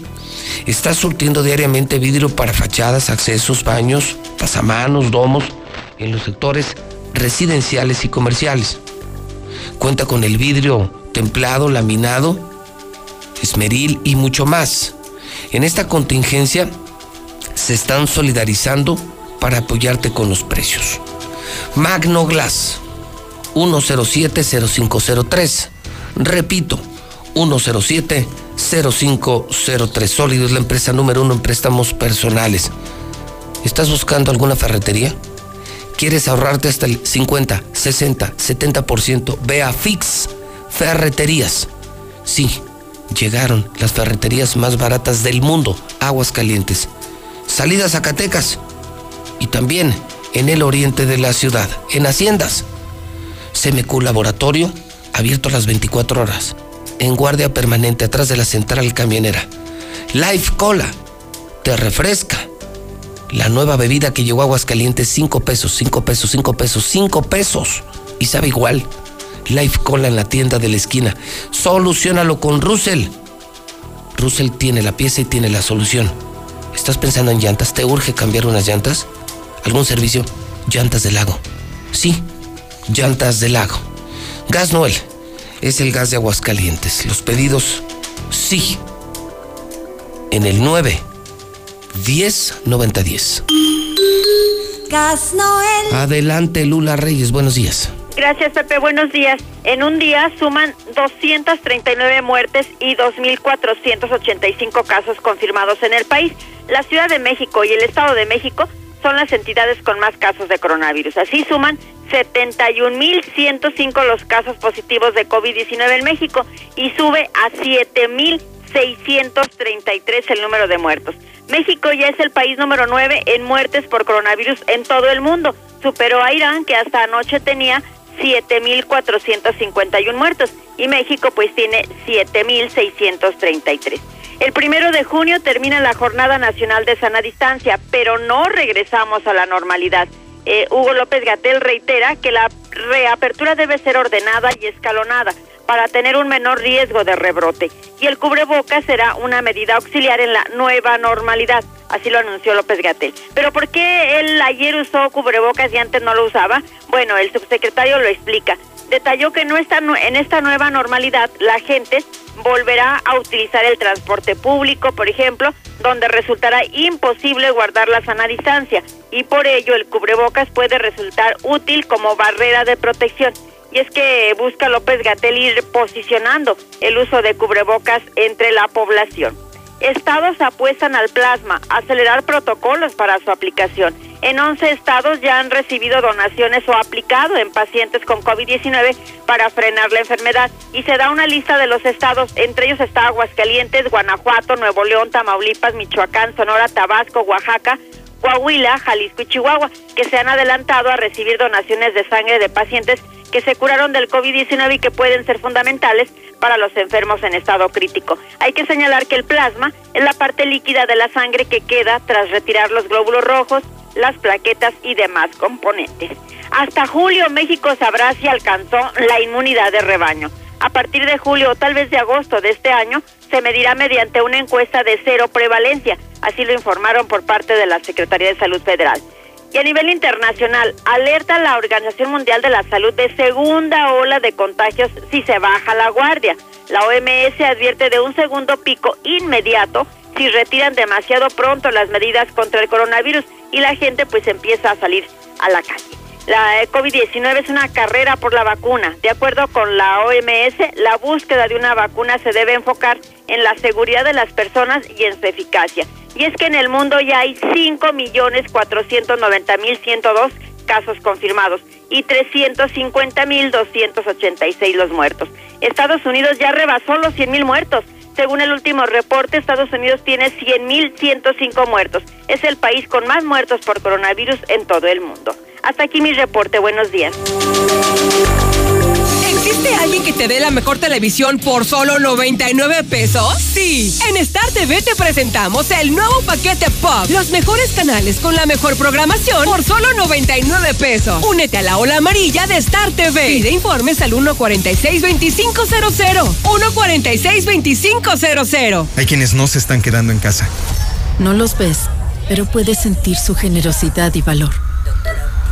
está surtiendo diariamente vidrio para fachadas, accesos, baños, pasamanos, domos en los sectores residenciales y comerciales. Cuenta con el vidrio templado, laminado, esmeril y mucho más. En esta contingencia se están solidarizando para apoyarte con los precios. Magno Glass 1070503 Repito, 107-0503. Sólido es la empresa número uno en préstamos personales. ¿Estás buscando alguna ferretería? ¿Quieres ahorrarte hasta el 50, 60, 70%? Ve Fix Ferreterías. Sí, llegaron las ferreterías más baratas del mundo, Aguas Calientes. Salida Zacatecas y también en el oriente de la ciudad, en Haciendas. CMQ Laboratorio abierto las 24 horas, en guardia permanente atrás de la central camionera. Life Cola, te refresca. La nueva bebida que llegó a Aguascalientes, 5 pesos, 5 pesos, 5 pesos, 5 pesos. Y sabe igual. Life Cola en la tienda de la esquina. Solucionalo con Russell. Russell tiene la pieza y tiene la solución. ¿Estás pensando en llantas? ¿Te urge cambiar unas llantas? ¿Algún servicio? Llantas del lago. Sí, llantas del lago. Gas Noel es el gas de Aguascalientes. Los pedidos sí. En el 9 10 90 Gas Noel. Adelante, Lula Reyes. Buenos días. Gracias, Pepe. Buenos días. En un día suman 239 muertes y 2.485 casos confirmados en el país. La Ciudad de México y el Estado de México son las entidades con más casos de coronavirus. Así suman 71.105 los casos positivos de COVID-19 en México y sube a 7.633 el número de muertos. México ya es el país número 9 en muertes por coronavirus en todo el mundo. Superó a Irán, que hasta anoche tenía 7.451 muertos y México pues tiene 7.633. El primero de junio termina la Jornada Nacional de Sana Distancia, pero no regresamos a la normalidad. Eh, Hugo López Gatel reitera que la reapertura debe ser ordenada y escalonada para tener un menor riesgo de rebrote. Y el cubrebocas será una medida auxiliar en la nueva normalidad. Así lo anunció López Gatel. Pero ¿por qué él ayer usó cubrebocas y antes no lo usaba? Bueno, el subsecretario lo explica. Detalló que no está, en esta nueva normalidad la gente volverá a utilizar el transporte público, por ejemplo, donde resultará imposible guardar la sana distancia y por ello el cubrebocas puede resultar útil como barrera de protección y es que busca López Gatel ir posicionando el uso de cubrebocas entre la población. Estados apuestan al plasma, acelerar protocolos para su aplicación. En 11 estados ya han recibido donaciones o aplicado en pacientes con COVID-19 para frenar la enfermedad. Y se da una lista de los estados, entre ellos está Aguascalientes, Guanajuato, Nuevo León, Tamaulipas, Michoacán, Sonora, Tabasco, Oaxaca, Coahuila, Jalisco y Chihuahua, que se han adelantado a recibir donaciones de sangre de pacientes que se curaron del COVID-19 y que pueden ser fundamentales para los enfermos en estado crítico. Hay que señalar que el plasma es la parte líquida de la sangre que queda tras retirar los glóbulos rojos, las plaquetas y demás componentes. Hasta julio México sabrá si alcanzó la inmunidad de rebaño. A partir de julio o tal vez de agosto de este año se medirá mediante una encuesta de cero prevalencia, así lo informaron por parte de la Secretaría de Salud Federal. Y a nivel internacional, alerta la Organización Mundial de la Salud de segunda ola de contagios si se baja la guardia. La OMS advierte de un segundo pico inmediato si retiran demasiado pronto las medidas contra el coronavirus y la gente pues empieza a salir a la calle. La COVID-19 es una carrera por la vacuna. De acuerdo con la OMS, la búsqueda de una vacuna se debe enfocar en la seguridad de las personas y en su eficacia. Y es que en el mundo ya hay 5.490.102 casos confirmados y 350.286 los muertos. Estados Unidos ya rebasó los 100.000 muertos. Según el último reporte, Estados Unidos tiene 100.105 muertos. Es el país con más muertos por coronavirus en todo el mundo. Hasta aquí mi reporte. Buenos días. ¿Existe alguien que te dé la mejor televisión por solo 99 pesos? Sí. En Star TV te presentamos el nuevo paquete Pop. Los mejores canales con la mejor programación por solo 99 pesos. Únete a la ola amarilla de Star TV. Pide informes al 146-2500. 146-2500. Hay quienes no se están quedando en casa. No los ves, pero puedes sentir su generosidad y valor.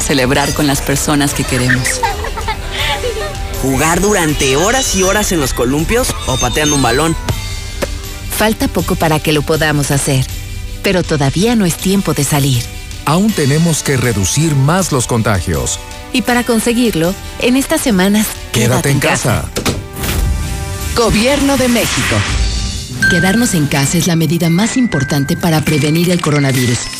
celebrar con las personas que queremos. Jugar durante horas y horas en los columpios o pateando un balón. Falta poco para que lo podamos hacer, pero todavía no es tiempo de salir. Aún tenemos que reducir más los contagios. Y para conseguirlo, en estas semanas, quédate, en casa. Gobierno de México. Quedarnos en casa es la medida más importante para prevenir el coronavirus.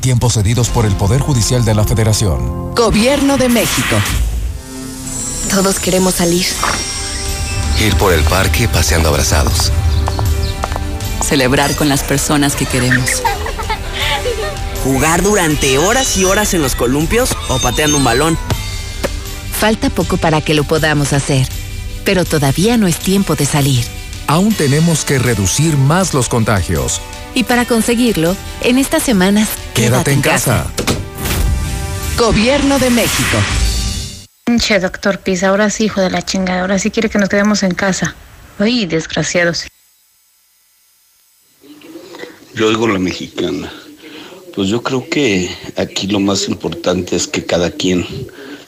Tiempos cedidos por el Poder Judicial de la Federación. Gobierno de México. Todos queremos salir. Ir por el parque paseando abrazados. Celebrar con las personas que queremos. Jugar durante horas y horas en los columpios o pateando un balón. Falta poco para que lo podamos hacer, pero todavía no es tiempo de salir. Aún tenemos que reducir más los contagios. Y para conseguirlo, en estas semanas, quédate, en casa. Gobierno de México. Pinche doctor Pisa, ahora sí, hijo de la chingada, ahora sí quiere que nos quedemos en casa. Ay, desgraciados. Yo oigo la mexicana. Pues yo creo que aquí lo más importante es que cada quien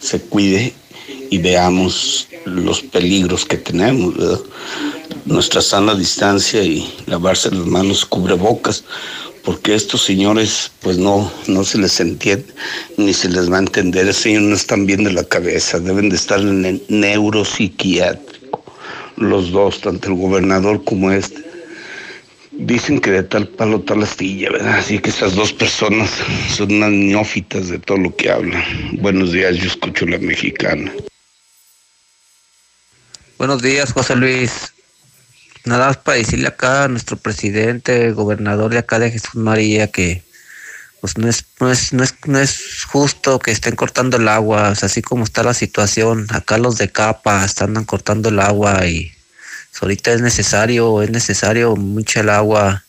se cuide y veamos los peligros que tenemos, ¿verdad? Nuestra sana distancia y lavarse las manos, cubrebocas, porque estos señores, pues no, no se les entiende ni se les va a entender. Esos señores no están bien de la cabeza, deben de estar en el neuropsiquiátrico, los dos, tanto el gobernador como este. Dicen que de tal palo tal astilla, ¿verdad? Así que esas dos personas son unas neófitas de todo lo que hablan. Buenos días, yo escucho la mexicana. Buenos días, José Luis. Nada más para decirle acá a nuestro presidente, gobernador de acá de Jesús María, que pues no es, no es, no es, no es justo que estén cortando el agua, así como está la situación. Acá los de capa están cortando el agua y ahorita es necesario, es necesario mucho el agua.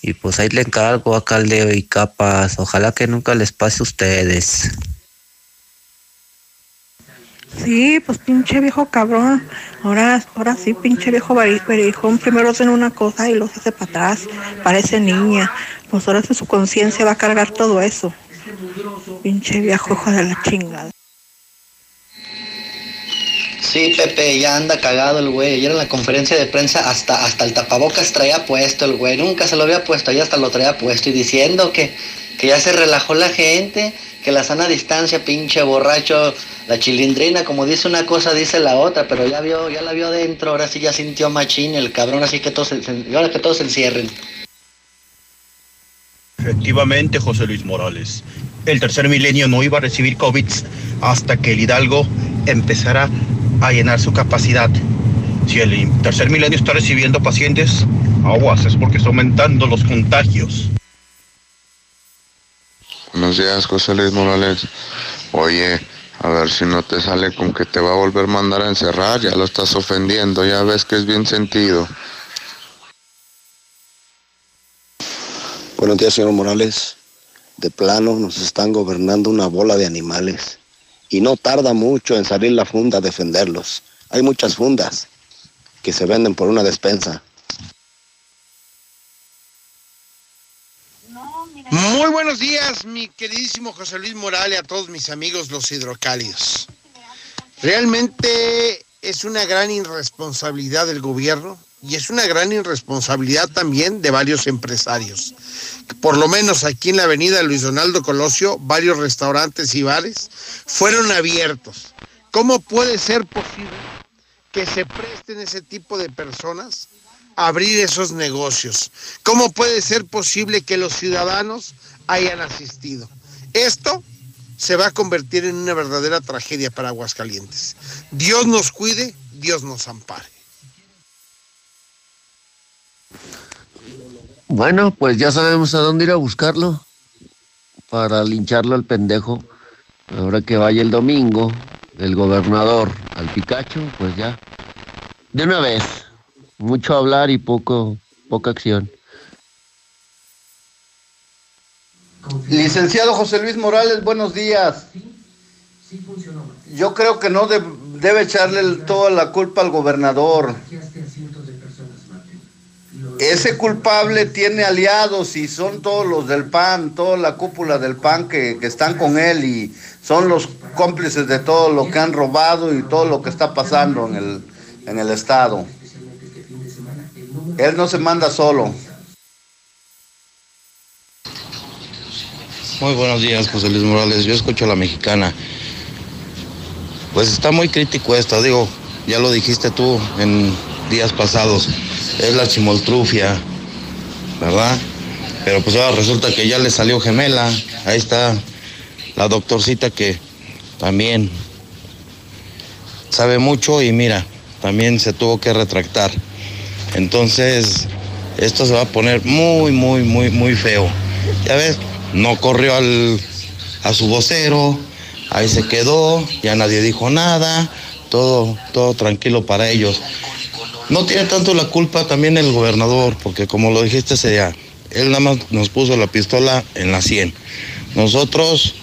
Y pues ahí le encargo acá al Leo y capas. Ojalá que nunca les pase a ustedes. Sí, pues pinche viejo cabrón. Ahora, ahora sí, pinche viejo berijón. Primero hacen una cosa y los hace para atrás. Parece niña. Pues ahora su conciencia va a cargar todo eso. Pinche viejo hijo de la chingada. Sí, Pepe, ya anda cagado el güey. Ayer en la conferencia de prensa hasta, hasta el tapabocas traía puesto el güey. Nunca se lo había puesto, ya hasta lo traía puesto y diciendo que, que ya se relajó la gente, que la sana distancia, pinche borracho, la chilindrina, como dice una cosa, dice la otra, pero ya vio, ya la vio adentro, ahora sí ya sintió machín el cabrón, así que todos se, ahora que todos se encierren. Efectivamente, José Luis Morales. El tercer milenio no iba a recibir COVID hasta que el Hidalgo empezara a llenar su capacidad. Si el tercer milenio está recibiendo pacientes, aguas, es porque está aumentando los contagios. Buenos días, José Luis Morales. Oye, a ver si no te sale con que te va a volver a mandar a encerrar, ya lo estás ofendiendo, ya ves que es bien sentido. Buenos días, señor Morales. De plano nos están gobernando una bola de animales y no tarda mucho en salir la funda a defenderlos. Hay muchas fundas que se venden por una despensa. Muy buenos días, mi queridísimo José Luis Morales, a todos mis amigos los hidrocálidos. Realmente es una gran irresponsabilidad del gobierno y es una gran irresponsabilidad también de varios empresarios. Por lo menos aquí en la avenida Luis Donaldo Colosio, varios restaurantes y bares fueron abiertos. ¿Cómo puede ser posible que se presten ese tipo de personas abrir esos negocios? ¿Cómo puede ser posible que los ciudadanos hayan asistido? Esto se va a convertir en una verdadera tragedia para Aguascalientes. Dios nos cuide, Dios nos ampare. Bueno, pues ya sabemos a dónde ir a buscarlo para lincharlo al pendejo. Ahora que vaya el domingo, el gobernador al Picacho, pues ya. De una vez. Mucho hablar y poco, poca acción. Licenciado José Luis Morales, buenos días. Yo creo que no de- debe echarle toda la culpa al gobernador. Ese culpable tiene aliados y son todos los del PAN, toda la cúpula del PAN que, que están con él y son los cómplices de todo lo que han robado y todo lo que está pasando en el, en el Estado. Él no se manda solo. Muy buenos días, José Luis Morales. Yo escucho a la mexicana. Pues está muy crítico esto, digo, ya lo dijiste tú en días pasados. Es la chimoltrufia, ¿verdad? Pero pues ahora resulta que ya le salió gemela. Ahí está la doctorcita que también sabe mucho y mira, también se tuvo que retractar. Entonces, esto se va a poner muy, muy, muy, muy feo. Ya ves, no corrió al, a su vocero, ahí se quedó, ya nadie dijo nada, todo, todo tranquilo para ellos. No tiene tanto la culpa también el gobernador, porque como lo dijiste ese día, él nada más nos puso la pistola en la 100. Nosotros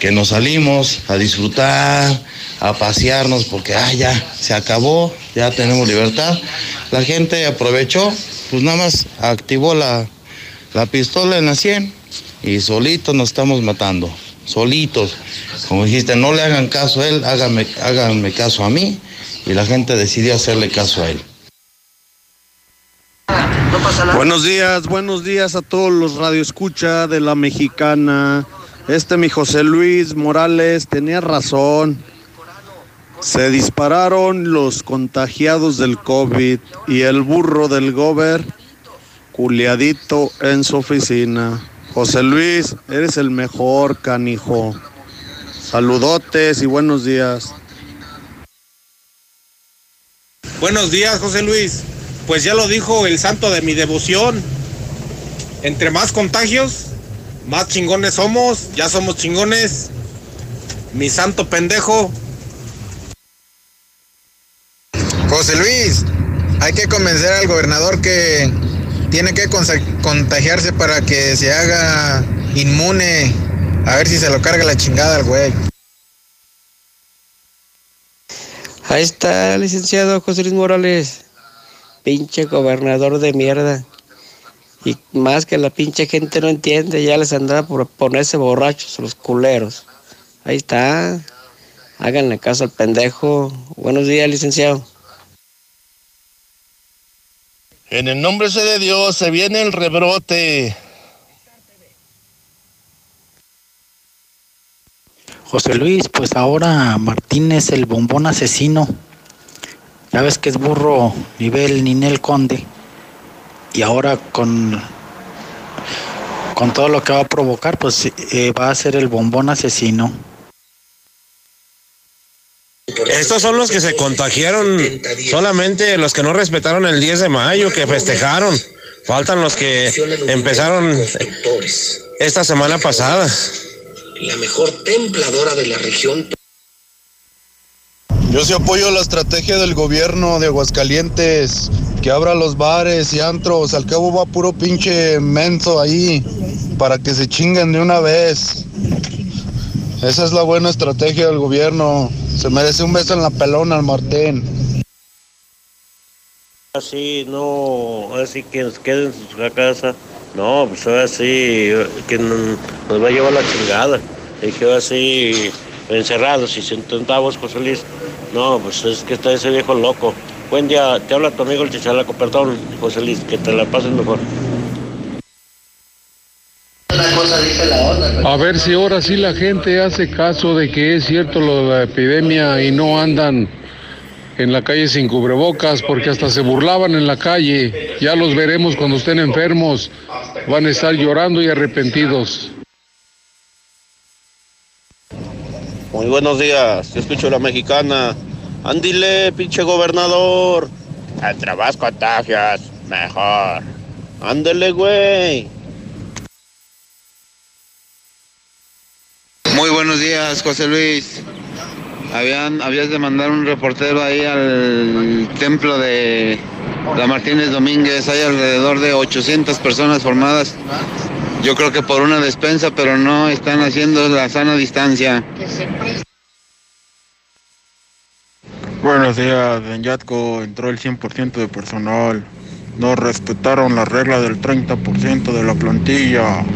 que nos salimos a disfrutar, a pasearnos, porque ah, ya se acabó, ya tenemos libertad. La gente aprovechó, pues nada más activó la, la pistola en la 100 y solitos nos estamos matando, solitos. Como dijiste, no le hagan caso a él, háganme, háganme caso a mí y la gente decidió hacerle caso a él. Buenos días, buenos días a todos los radioescucha de la mexicana. Este mi José Luis Morales tenía razón. Se dispararon los contagiados del COVID y el burro del gober culiadito en su oficina. José Luis, eres el mejor canijo. Saludotes y buenos días. Buenos días, José Luis. Pues ya lo dijo el santo de mi devoción. Entre más contagios, más chingones somos. Ya somos chingones. Mi santo pendejo. José Luis, hay que convencer al gobernador que tiene que contagiarse para que se haga inmune. A ver si se lo carga la chingada al güey. Ahí está, licenciado José Luis Morales. Pinche gobernador de mierda. Y más que la pinche gente no entiende, ya les andaba por ponerse borrachos los culeros. Ahí está. Háganle caso al pendejo. Buenos días, licenciado. En el nombre de Dios se viene el rebrote. José Luis, pues ahora Martín es el bombón asesino. Ya ves que es burro nivel Ninel Conde. Y ahora con, con todo lo que va a provocar, pues eh, va a ser el bombón asesino. Estos son los que se contagiaron, solamente los que no respetaron el 10 de mayo, que festejaron. Faltan los que empezaron esta semana pasada. La mejor templadora de la región. Yo sí apoyo la estrategia del gobierno de Aguascalientes, que abra los bares y antros, al cabo va puro pinche menso ahí, para que se chinguen de una vez. Esa es la buena estrategia del gobierno. Se merece un beso en la pelona al Martín. Así, no, así que nos queden en su casa. No, pues ahora sí, que nos va a llevar la chingada. Y que así, encerrados y sentados, José Luis. No, pues es que está ese viejo loco. Buen día, te habla tu amigo el chichalaco, perdón, José Luis, que te la pases mejor. A ver si ahora sí la gente hace caso de que es cierto lo de la epidemia y no andan en la calle sin cubrebocas porque hasta se burlaban en la calle. Ya los veremos cuando estén enfermos. Van a estar llorando y arrepentidos. Muy buenos días, yo escucho la mexicana. Ándile, pinche gobernador. Entre más contagios, mejor. Ándele, güey. Muy buenos días, José Luis. Habían, habías de mandar un reportero ahí al templo de la Martínez Domínguez. Hay alrededor de 800 personas formadas. Yo creo que por una despensa, pero no están haciendo la sana distancia. Buenos días, en Yatco entró el 100% de personal. No respetaron la regla del 30% de la plantilla.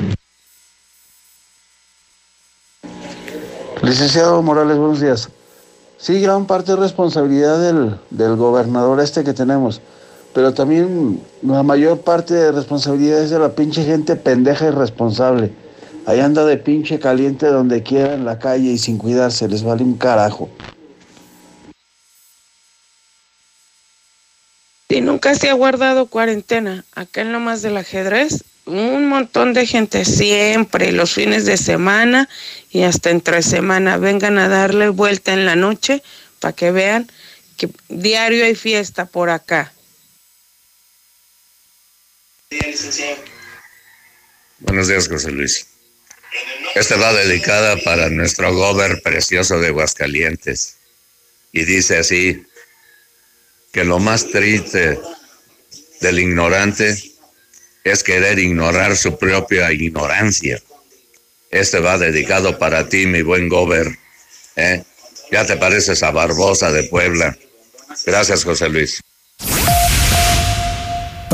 Licenciado Morales, buenos días. Sí, gran parte es responsabilidad del, del gobernador este que tenemos, pero también la mayor parte de responsabilidad es de la pinche gente pendeja y responsable. Ahí anda de pinche caliente donde quiera en la calle y sin cuidarse, les vale un carajo. Y nunca se ha guardado cuarentena. Acá en lo más del ajedrez, un montón de gente siempre, los fines de semana y hasta entre semana, vengan a darle vuelta en la noche para que vean que diario hay fiesta por acá. Buenos días, José Luis. Esta va dedicada para nuestro gober precioso de Aguascalientes. Y dice así, que lo más triste del ignorante es querer ignorar su propia ignorancia. Este va dedicado para ti, mi buen gober. ¿eh? Ya te pareces a Barbosa de Puebla. Gracias, José Luis.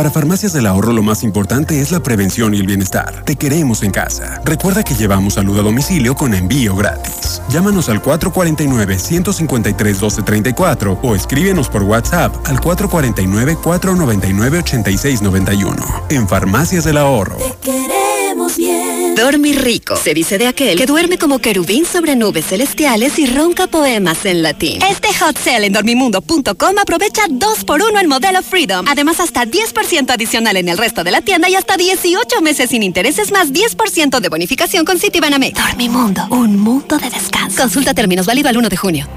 Para Farmacias del Ahorro lo más importante es la prevención y el bienestar. Te queremos en casa. Recuerda que llevamos salud a domicilio con envío gratis. Llámanos al 449-153-1234 o escríbenos por WhatsApp al 449-499-8691. En Farmacias del Ahorro. Te bien. Dormir rico. Se dice de aquel que duerme como querubín sobre nubes celestiales y ronca poemas en latín. Este hot sale en dormimundo.com aprovecha 2 por 1 en modelo Freedom. Además, hasta 10% adicional en el resto de la tienda y hasta 18 meses sin intereses más 10% de bonificación con Citibanamex. Dormimundo, un mundo de descanso. Consulta términos válido al 1 de junio.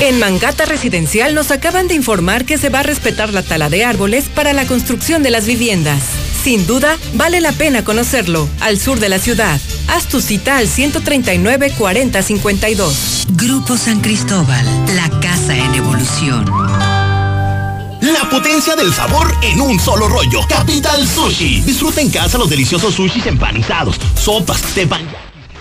En Mangata Residencial nos acaban de informar que se va a respetar la tala de árboles para la construcción de las viviendas. Sin duda, vale la pena conocerlo, al sur de la ciudad. Haz tu cita al 139-4052. Grupo San Cristóbal, la casa en evolución. La potencia del sabor en un solo rollo. Capital Sushi. Disfruta en casa los deliciosos sushis empanizados, sopas, teppanyaki,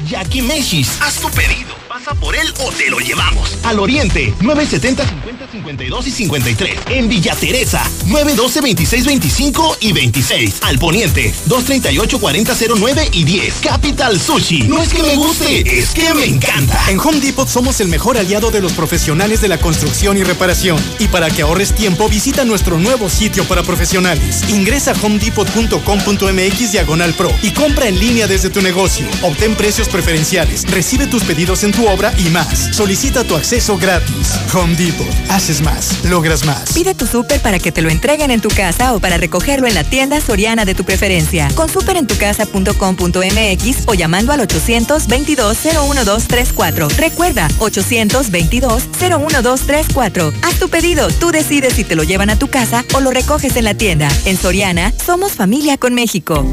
yakimeshis. Haz tu pedido. Pasa por él o te lo llevamos. Al Oriente, 970 50 52 y 53. En Villa Teresa, 912 26 25 y 26. Al Poniente, 238 40 09 y 10. Capital Sushi. No es que me guste, es que me encanta. En Home Depot somos el mejor aliado de los profesionales de la construcción y reparación. Y para que ahorres tiempo, visita nuestro nuevo sitio para profesionales. Ingresa a homedepot.com.mx diagonal pro y compra en línea desde tu negocio. Obtén precios preferenciales, recibe tus pedidos en tu obra y más. Solicita tu acceso gratis. Home Depot. Haces más, logras más. Pide tu súper para que te lo entreguen en tu casa o para recogerlo en la tienda soriana de tu preferencia. Con superentucasa.com.mx o llamando al 822-01234. Recuerda, 822-01234. Haz tu pedido, tú decides si te lo llevan a tu casa o lo recoges en la tienda. En Soriana, somos familia con México.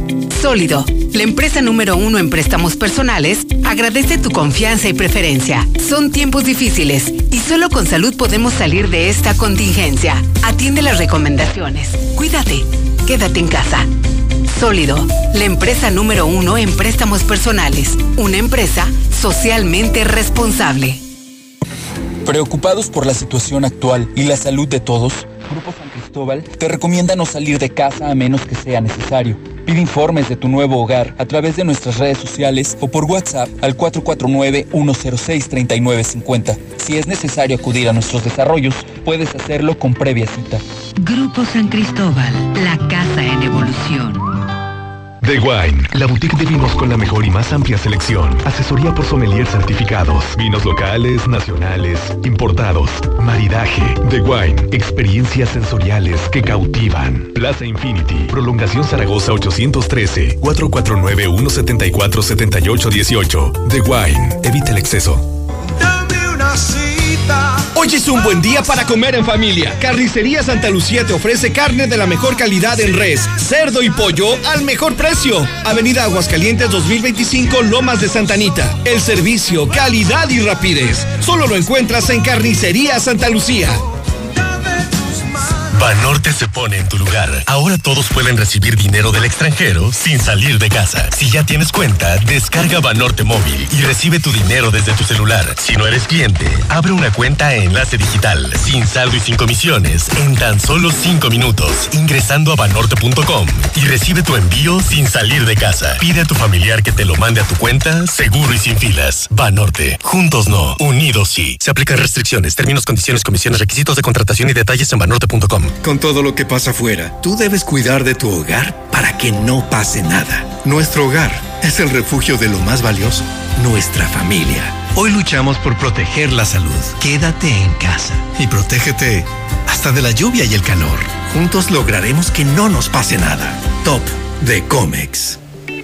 Sólido, la empresa número uno en préstamos personales, agradece tu confianza y preferencia. Son tiempos difíciles y solo con salud podemos salir de esta contingencia. Atiende las recomendaciones. Cuídate. Quédate en casa. Sólido, la empresa número uno en préstamos personales. Una empresa socialmente responsable. Preocupados por la situación actual y la salud de todos, Grupo San Cristóbal te recomienda no salir de casa a menos que sea necesario. Pide informes de tu nuevo hogar a través de nuestras redes sociales o por WhatsApp al 449-106-3950. Si es necesario acudir a nuestros desarrollos, puedes hacerlo con previa cita. Grupo San Cristóbal, la casa en evolución. The Wine, la boutique de vinos con la mejor y más amplia selección. Asesoría por sommeliers certificados. Vinos locales, nacionales, importados. Maridaje. The Wine, experiencias sensoriales que cautivan. Plaza Infinity, prolongación Zaragoza 813, 449-174-7818. The Wine, evita el exceso. Hoy es un buen día para comer en familia. Carnicería Santa Lucía te ofrece carne de la mejor calidad en res, cerdo y pollo al mejor precio. Avenida Aguascalientes 2025 Lomas de Santanita. El servicio, calidad y rapidez. Solo lo encuentras en Carnicería Santa Lucía. Banorte se pone en tu lugar. Ahora todos pueden recibir dinero del extranjero sin salir de casa. Si ya tienes cuenta, descarga Banorte móvil y recibe tu dinero desde tu celular. Si no eres cliente, abre una cuenta en Enlace Digital, sin saldo y sin comisiones, en tan solo 5 minutos, ingresando a banorte.com y recibe tu envío sin salir de casa. Pide a tu familiar que te lo mande a tu cuenta, seguro y sin filas. Banorte. Juntos no, unidos sí. Se aplican restricciones, términos, condiciones, comisiones, requisitos de contratación y detalles en banorte.com. Con todo lo que pasa afuera, tú debes cuidar de tu hogar para que no pase nada. Nuestro hogar es el refugio de lo más valioso, nuestra familia. Hoy luchamos por proteger la salud. Quédate en casa y protégete hasta de la lluvia y el calor. Juntos lograremos que no nos pase nada. Top de Comex.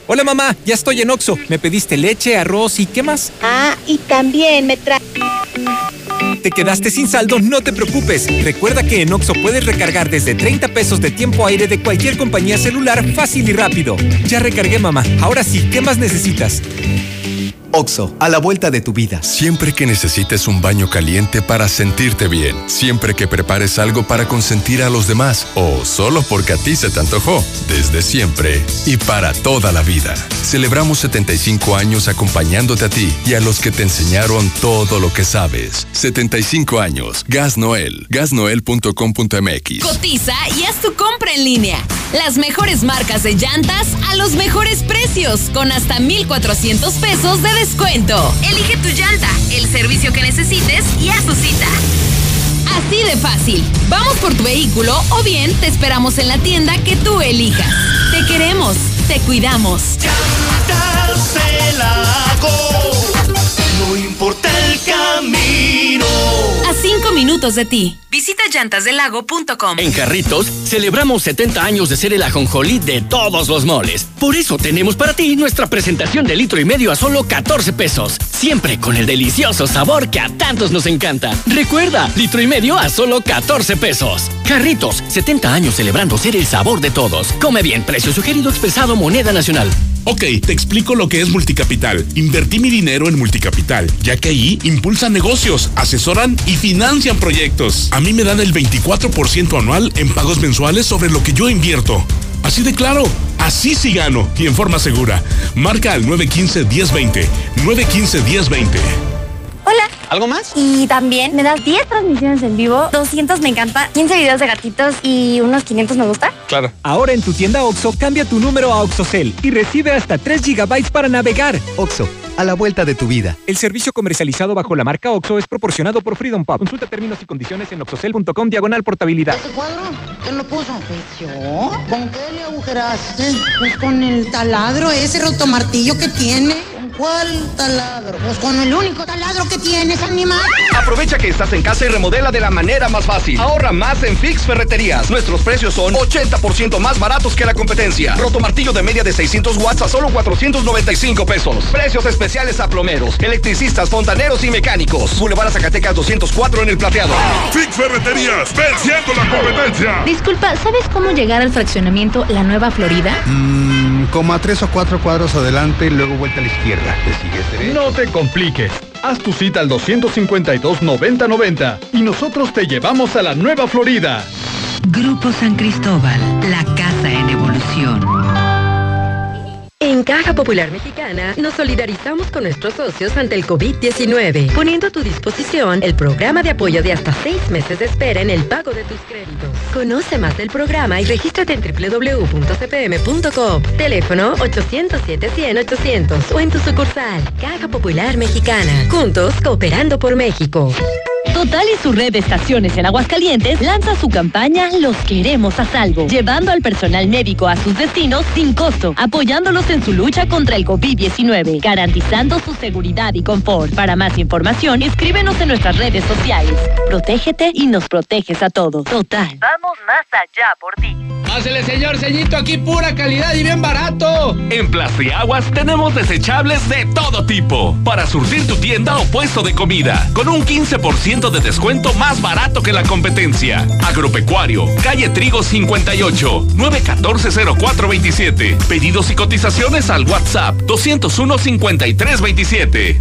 Hola mamá, ya estoy en Oxo. Me pediste leche, arroz y ¿qué más? Ah, y también me trae te quedaste sin saldo, no te preocupes. Recuerda que en Oxo puedes recargar desde 30 pesos de tiempo aire de cualquier compañía celular fácil y rápido. Ya recargué, mamá. Ahora sí, ¿qué más necesitas? Oxo, a la vuelta de tu vida. Siempre que necesites un baño caliente para sentirte bien, siempre que prepares algo para consentir a los demás o solo porque a ti se te antojó, desde siempre y para toda la vida. Celebramos 75 años acompañándote a ti y a los que te enseñaron todo lo que sabes. 75 años. Gas Noel. Gasnoel.com.mx. Cotiza y haz tu compra en línea. Las mejores marcas de llantas a los mejores precios con hasta 1400 pesos de descuento. Elige tu llanta, el servicio que necesites y haz tu cita. Así de fácil. Vamos por tu vehículo o bien te esperamos en la tienda que tú elijas. Te queremos, te cuidamos. No importa el camino. Cinco minutos de ti. Visita llantasdelago.com. En Carritos celebramos 70 años de ser el ajonjolí de todos los moles. Por eso tenemos para ti nuestra presentación de litro y medio a solo 14 pesos. Siempre con el delicioso sabor que a tantos nos encanta. Recuerda, litro y medio a solo 14 pesos. Carritos, 70 años celebrando ser el sabor de todos. Come bien, precio sugerido expresado moneda nacional. Ok, te explico lo que es Multicapital. Invertí mi dinero en Multicapital, ya que ahí impulsan negocios, asesoran y financian proyectos. A mí me dan el 24% anual en pagos mensuales sobre lo que yo invierto. Así de claro, así sí gano y en forma segura. Marca al 915-1020. 915-1020. Hola. ¿Algo más? Y también me das 10 transmisiones en vivo, 200 me encanta, 15 videos de gatitos y unos 500 me gusta. Claro. Ahora en tu tienda OXO, cambia tu número a OXOCEL y recibe hasta 3 GB para navegar. OXO, a la vuelta de tu vida. El servicio comercializado bajo la marca OXO es proporcionado por Freedom Pub. Consulta términos y condiciones en oxocel.com diagonal portabilidad. ¿Ese cuadro? ¿Quién lo puso? Pues yo. ¿Con qué le agujeraste? Pues con el taladro, ese rotomartillo que tiene. ¿Cuál taladro? Pues con el único taladro que tienes, animal. Aprovecha que estás en casa y remodela de la manera más fácil. Ahorra más en Fix Ferreterías. Nuestros precios son 80% más baratos que la competencia. Roto martillo de media de 600 watts a solo 495 pesos. Precios especiales a plomeros, electricistas, fontaneros y mecánicos. Boulevard Zacatecas 204 en el plateado. Fix Ferreterías, venciendo la competencia. Disculpa, ¿sabes cómo llegar al fraccionamiento La Nueva Florida? Mmm, como a tres o cuatro cuadros adelante y luego vuelta a la izquierda. No te compliques. Haz tu cita al 252-9090 y nosotros te llevamos a la Nueva Florida. Grupo San Cristóbal, la casa en evolución. En Caja Popular Mexicana nos solidarizamos con nuestros socios ante el COVID-19, poniendo a tu disposición el programa de apoyo de hasta seis meses de espera en el pago de tus créditos. Conoce más del programa y regístrate en www.cpm.com. Teléfono 807-100-800 o en tu sucursal. Caja Popular Mexicana. Juntos, cooperando por México. Total y su red de estaciones en Aguascalientes lanza su campaña Los queremos a salvo, llevando al personal médico a sus destinos sin costo, apoyándolos en su lucha contra el COVID-19, garantizando su seguridad y confort. Para más información, escríbenos en nuestras redes sociales. Protégete y nos proteges a todos. Total. Vamos más allá por ti. Pásele, señor ceñito, aquí pura calidad y bien barato. En Plastiaguas tenemos desechables de todo tipo para surtir tu tienda o puesto de comida con un 15% de descuento más barato que la competencia. Agropecuario, calle Trigo 58, 914-0427. Pedidos y cotizaciones al WhatsApp 201-5327.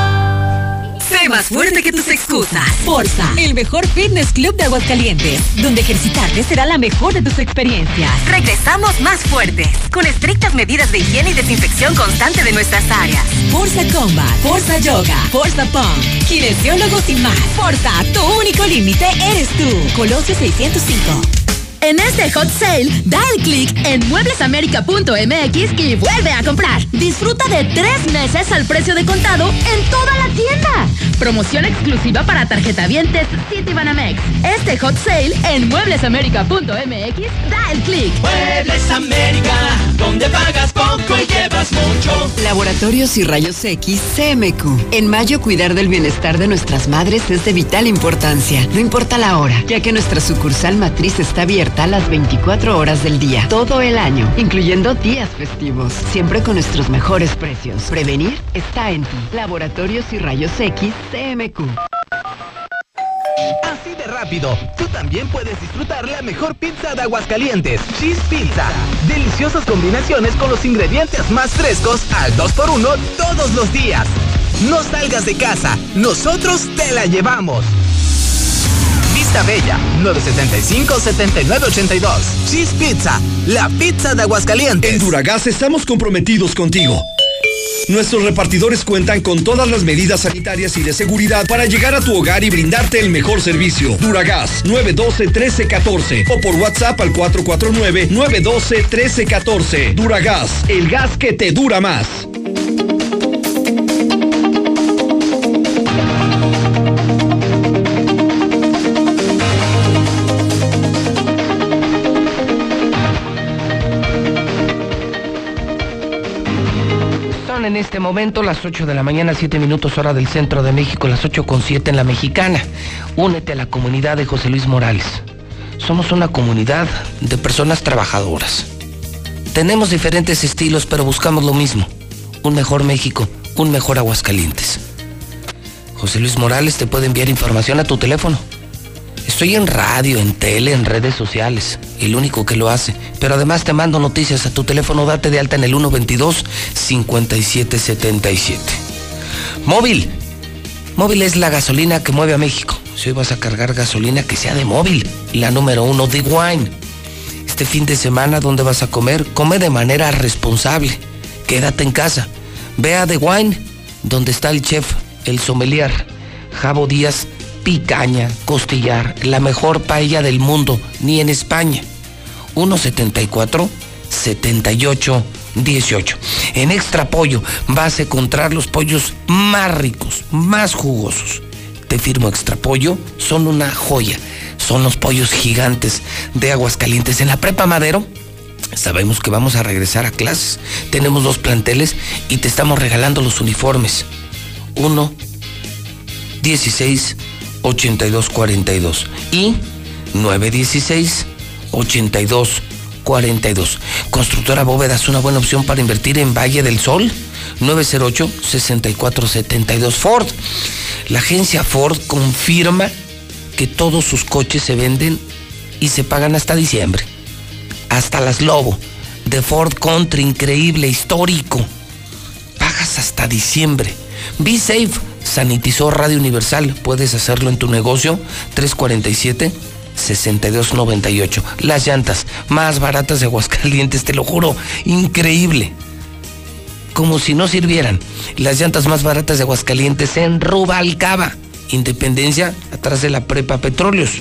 Más fuerte que tus excusas. Forza, el mejor fitness club de Aguascalientes, donde ejercitarte será la mejor de tus experiencias. Regresamos más fuertes, con estrictas medidas de higiene y desinfección constante de nuestras áreas. Forza Combat, Forza Yoga, Forza Pump, kinesiólogos y más. Forza, tu único límite eres tú. Colosio 605. En este hot sale, da el clic en mueblesamerica.mx y vuelve a comprar. Disfruta de tres meses al precio de contado en toda la tienda. Promoción exclusiva para tarjetavientes Citibanamex. Este hot sale en mueblesamerica.mx, da el clic. Muebles América, donde pagas poco y llevas mucho. Laboratorios y Rayos X CMQ. En mayo cuidar del bienestar de nuestras madres es de vital importancia, no importa la hora, ya que nuestra sucursal matriz está abierta a las 24 horas del día, todo el año, incluyendo días festivos, siempre con nuestros mejores precios. Prevenir está en ti. Laboratorios y Rayos X CMQ. Así de rápido, tú también puedes disfrutar la mejor pizza de Aguascalientes, Cheese Pizza. Deliciosas combinaciones con los ingredientes más frescos al 2x1 todos los días. No salgas de casa, nosotros te la llevamos. Vista Bella, 975-7982. Cheese Pizza, la pizza de Aguascalientes. En Duragas estamos comprometidos contigo. Nuestros repartidores cuentan con todas las medidas sanitarias y de seguridad para llegar a tu hogar y brindarte el mejor servicio. Duragas 912-1314 o por WhatsApp al 449-912-1314. Duragas, el gas que te dura más. En este momento las 8 de la mañana, 7 minutos hora del centro de México, las 8 con 7 en la mexicana. Únete a la comunidad de José Luis Morales. Somos una comunidad de personas trabajadoras. Tenemos diferentes estilos, pero buscamos lo mismo. Un mejor México, un mejor Aguascalientes. José Luis Morales te puede enviar información a tu teléfono. Estoy en radio, en tele, en redes sociales. El único que lo hace. Pero además te mando noticias a tu teléfono. Date de alta en el 122-5777. Móvil. Móvil es la gasolina que mueve a México. Si hoy vas a cargar gasolina, que sea de móvil. La número uno, The Wine. Este fin de semana, ¿dónde vas a comer? Come de manera responsable. Quédate en casa. Ve a The Wine, donde está el chef, el sommelier, Javo Díaz picaña, costillar, la mejor paella del mundo, ni en España. 174 78 18. En Extra Pollo vas a encontrar los pollos más ricos, más jugosos. Te firmo Extra Pollo, son una joya. Son los pollos gigantes de Aguascalientes. En la Prepa Madero sabemos que vamos a regresar a clases. Tenemos dos planteles y te estamos regalando los uniformes. Uno 16 8242 y 916 8242. Constructora Bóveda es una buena opción para invertir en Valle del Sol. 908 6472 Ford. La agencia Ford confirma que todos sus coches se venden y se pagan hasta diciembre. Hasta las Lobo de Ford Country, increíble, histórico. Pagas hasta diciembre. Be safe sanitizó Radio Universal. Puedes hacerlo en tu negocio. 347-6298. Las llantas más baratas de Aguascalientes, te lo juro. Increíble. Como si no sirvieran. Las llantas más baratas de Aguascalientes en Rubalcaba. Independencia atrás de la prepa Petróleos.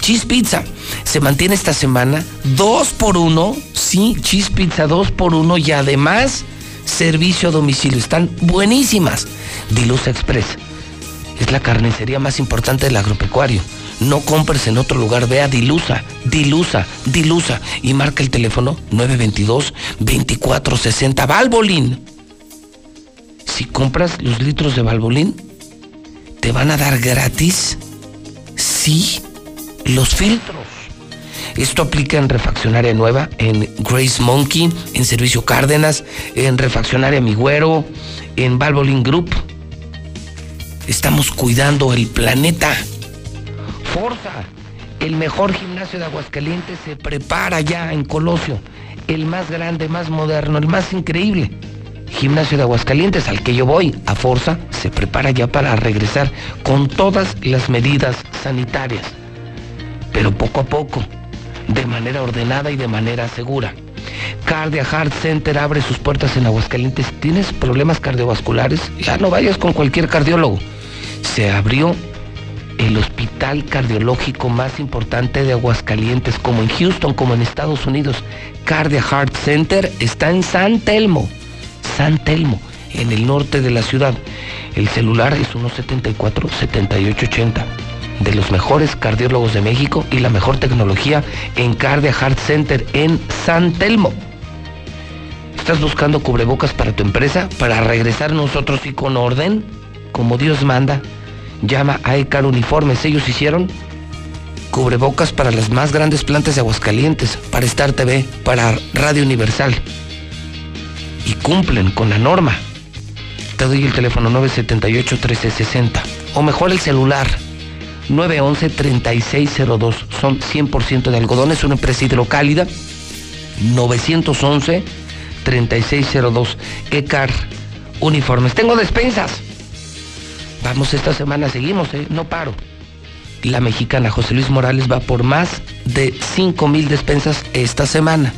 Cheese Pizza se mantiene esta semana dos por uno. Sí, Cheese Pizza dos por uno y además servicio a domicilio. Están buenísimas. Dilusa Express. Es la carnicería más importante del agropecuario. No compres en otro lugar, ve a Dilusa, Dilusa, Dilusa y marca el teléfono 922-2460 Valvolín. Si compras los litros de Valvolín, te van a dar gratis, sí, los filtros. Esto aplica en Refaccionaria Nueva, en Grace Monkey, en Servicio Cárdenas, en Refaccionaria Mi Güero, en Valvoline Group. Estamos cuidando el planeta. Forza, el mejor gimnasio de Aguascalientes se prepara ya en Colosio. El más grande, más moderno, el más increíble. Gimnasio de Aguascalientes al que yo voy, a Forza, se prepara ya para regresar con todas las medidas sanitarias. Pero poco a poco, de manera ordenada y de manera segura. Cardia Heart Center abre sus puertas en Aguascalientes. ¿Tienes problemas cardiovasculares? Ya no vayas con cualquier cardiólogo. Se abrió el hospital cardiológico más importante de Aguascalientes, como en Houston, como en Estados Unidos. Cardia Heart Center está en San Telmo. San Telmo, en el norte de la ciudad. El celular es 174-7880. De los mejores cardiólogos de México y la mejor tecnología en Cardia Heart Center en San Telmo. ¿Estás buscando cubrebocas para tu empresa? Para regresar nosotros y con orden, como Dios manda. Llama a ECAR Uniformes. Ellos hicieron cubrebocas para las más grandes plantas de Aguascalientes, para Star TV, para Radio Universal. Y cumplen con la norma. Te doy el teléfono 978-1360. O mejor el celular. 911-3602. Son 100% de algodón. Es una empresa hidrocálida. 911-3602. ECAR Uniformes. Tengo despensas. Vamos, esta semana seguimos, ¿eh? no paro. La mexicana José Luis Morales va por más de 5 mil despensas esta semana.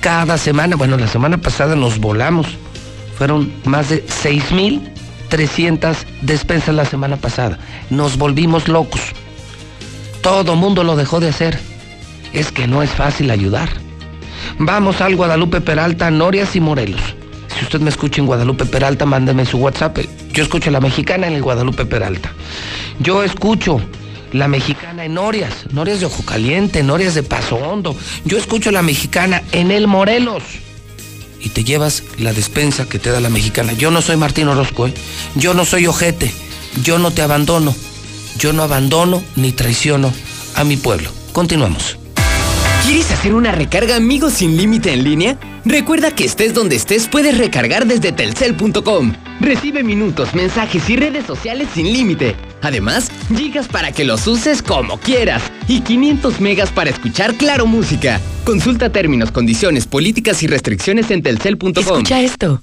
Cada semana, bueno, la semana pasada nos volamos. Fueron más de 6 mil 300 despensas la semana pasada. Nos volvimos locos. Todo mundo lo dejó de hacer. Es que no es fácil ayudar. Vamos al Guadalupe Peralta, Norias y Morelos. Si usted me escucha en Guadalupe Peralta, mándeme su WhatsApp. Yo escucho la mexicana en el Guadalupe Peralta. Yo escucho la mexicana en Norias, Norias de Ojo Caliente, Norias de Paso Hondo. Yo escucho la mexicana en el Morelos. Y te llevas la despensa que te da la mexicana. Yo no soy Martín Orozco, ¿eh? Yo no soy ojete. Yo no te abandono. Yo no abandono ni traiciono a mi pueblo. Continuamos. ¿Quieres hacer una recarga amigos sin límite en línea? Recuerda que estés donde estés puedes recargar desde telcel.com. Recibe minutos, mensajes y redes sociales sin límite. Además, gigas para que los uses como quieras y 500 megas para escuchar Claro Música. Consulta términos, condiciones, políticas y restricciones en telcel.com. Escucha esto.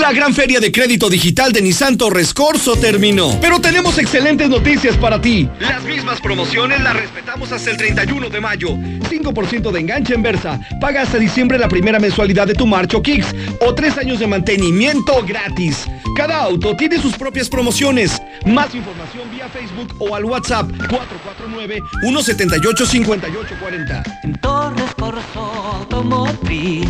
La gran feria de crédito digital de Nissan Torres Corso terminó. Pero tenemos excelentes noticias para ti. Las mismas promociones las respetamos hasta el 31 de mayo. 5% de enganche en Versa. Paga hasta diciembre la primera mensualidad de tu Marcho Kicks o tres años de mantenimiento gratis. Cada auto tiene sus propias promociones. Más información vía Facebook o al WhatsApp 449-178-5840. En Torres Corso Automotriz,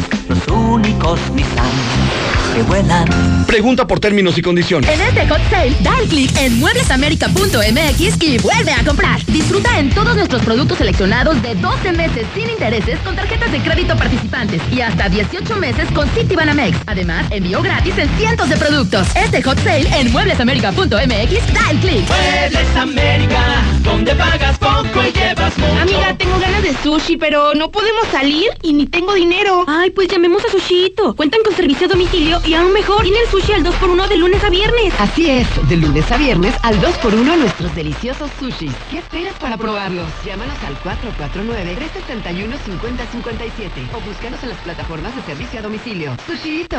los únicos Nissan que vuelan. Pregunta por términos y condiciones. En este hot sale, da el clic en mueblesamerica.mx y vuelve a comprar. Disfruta en todos nuestros productos seleccionados de 12 meses sin intereses con tarjetas de crédito participantes y hasta 18 meses con Citibanamex. Además, envío gratis en cientos de productos. Este hot sale en mueblesamerica.mx, da el clic. Muebles América, donde pagas poco y llevas mucho. Amiga, tengo ganas de sushi, pero no podemos salir y ni tengo dinero. Ay, pues llamemos a Sushito. Cuentan con servicio a domicilio y aún mejor, tienen sushi al 2x1 de lunes a viernes. Así es, de lunes a viernes al 2x1 nuestros deliciosos sushis. ¿Qué esperas para probarlos? Llámanos al 449-371-5057 o búscanos en las plataformas de servicio a domicilio. Sushito.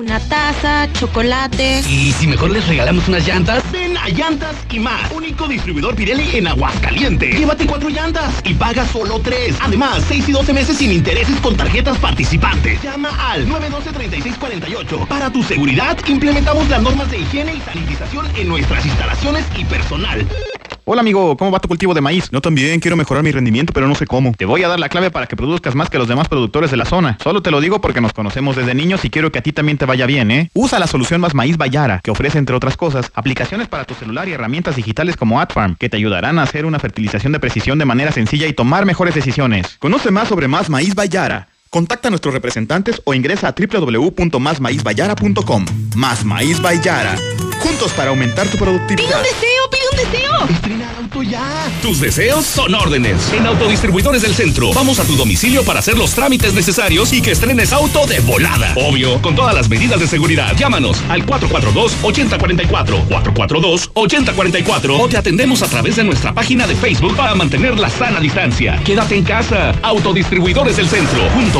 Una taza, chocolate. ¿Y si mejor les regalamos unas llantas? Ven a Llantas y más. Único distribuidor Pirelli en Aguascalientes. Llévate cuatro llantas y paga solo tres. Además, 6 y 12 meses sin intereses con tarjetas participantes. Llama al 912-3648. Para tu seguridad, implementamos las normas de higiene y sanitización en nuestras instalaciones y personal. Hola amigo, ¿cómo va tu cultivo de maíz? Yo también quiero mejorar mi rendimiento, pero no sé cómo. Te voy a dar la clave para que produzcas más que los demás productores de la zona. Solo te lo digo porque nos conocemos desde niños y quiero que a ti también te vaya bien, ¿eh? Usa la solución Más Maíz Bayara, que ofrece entre otras cosas aplicaciones para tu celular y herramientas digitales como AdFarm, que te ayudarán a hacer una fertilización de precisión de manera sencilla y tomar mejores decisiones. Conoce más sobre Más Maíz Bayara. Contacta a nuestros representantes o ingresa a www.másmaízbayara.com. Más Maíz Bayara. Juntos para aumentar tu productividad. ¡Pide un deseo, pide un deseo! Estrenar auto ya. Tus deseos son órdenes. En Autodistribuidores del Centro, vamos a tu domicilio para hacer los trámites necesarios y que estrenes auto de volada. Obvio, con todas las medidas de seguridad. Llámanos al 442-8044, 442-8044 o te atendemos a través de nuestra página de Facebook para mantener la sana distancia. Quédate en casa. Autodistribuidores del Centro, juntos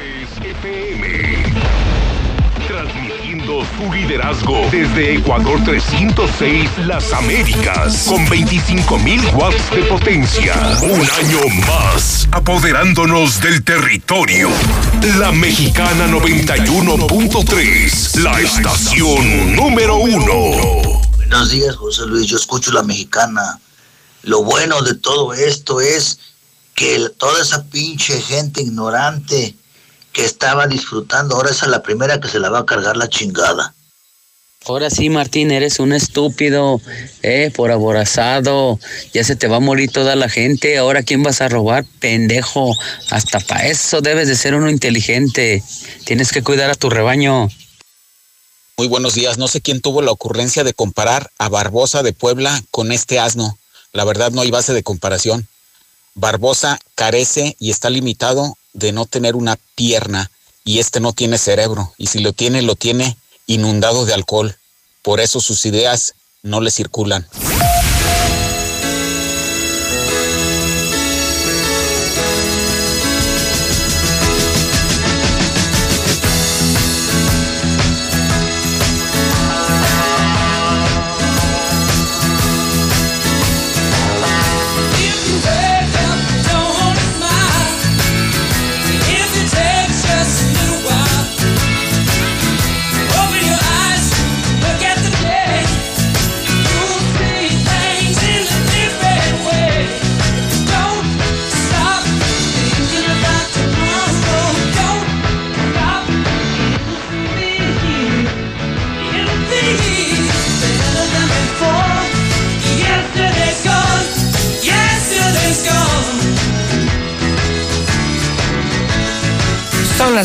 Su liderazgo desde Ecuador 306, Las Américas. Con 25.000 watts de potencia. Un año más. Apoderándonos del territorio. La Mexicana 91.3. La estación número uno. Buenos días, José Luis. Yo escucho la mexicana. Lo bueno de todo esto es que toda esa pinche gente ignorante que estaba disfrutando, ahora esa es la primera que se la va a cargar la chingada. Ahora sí, Martín, eres un estúpido, eh, por aborazado. Ya se te va a morir toda la gente. Ahora, ¿quién vas a robar? Pendejo. Hasta para eso debes de ser uno inteligente. Tienes que cuidar a tu rebaño. Muy buenos días. No sé quién tuvo la ocurrencia de comparar a Barbosa de Puebla con este asno. La verdad no hay base de comparación. Barbosa carece y está limitado de no tener una pierna y este no tiene cerebro. Y si lo tiene, lo tiene inundado de alcohol. Por eso sus ideas no le circulan.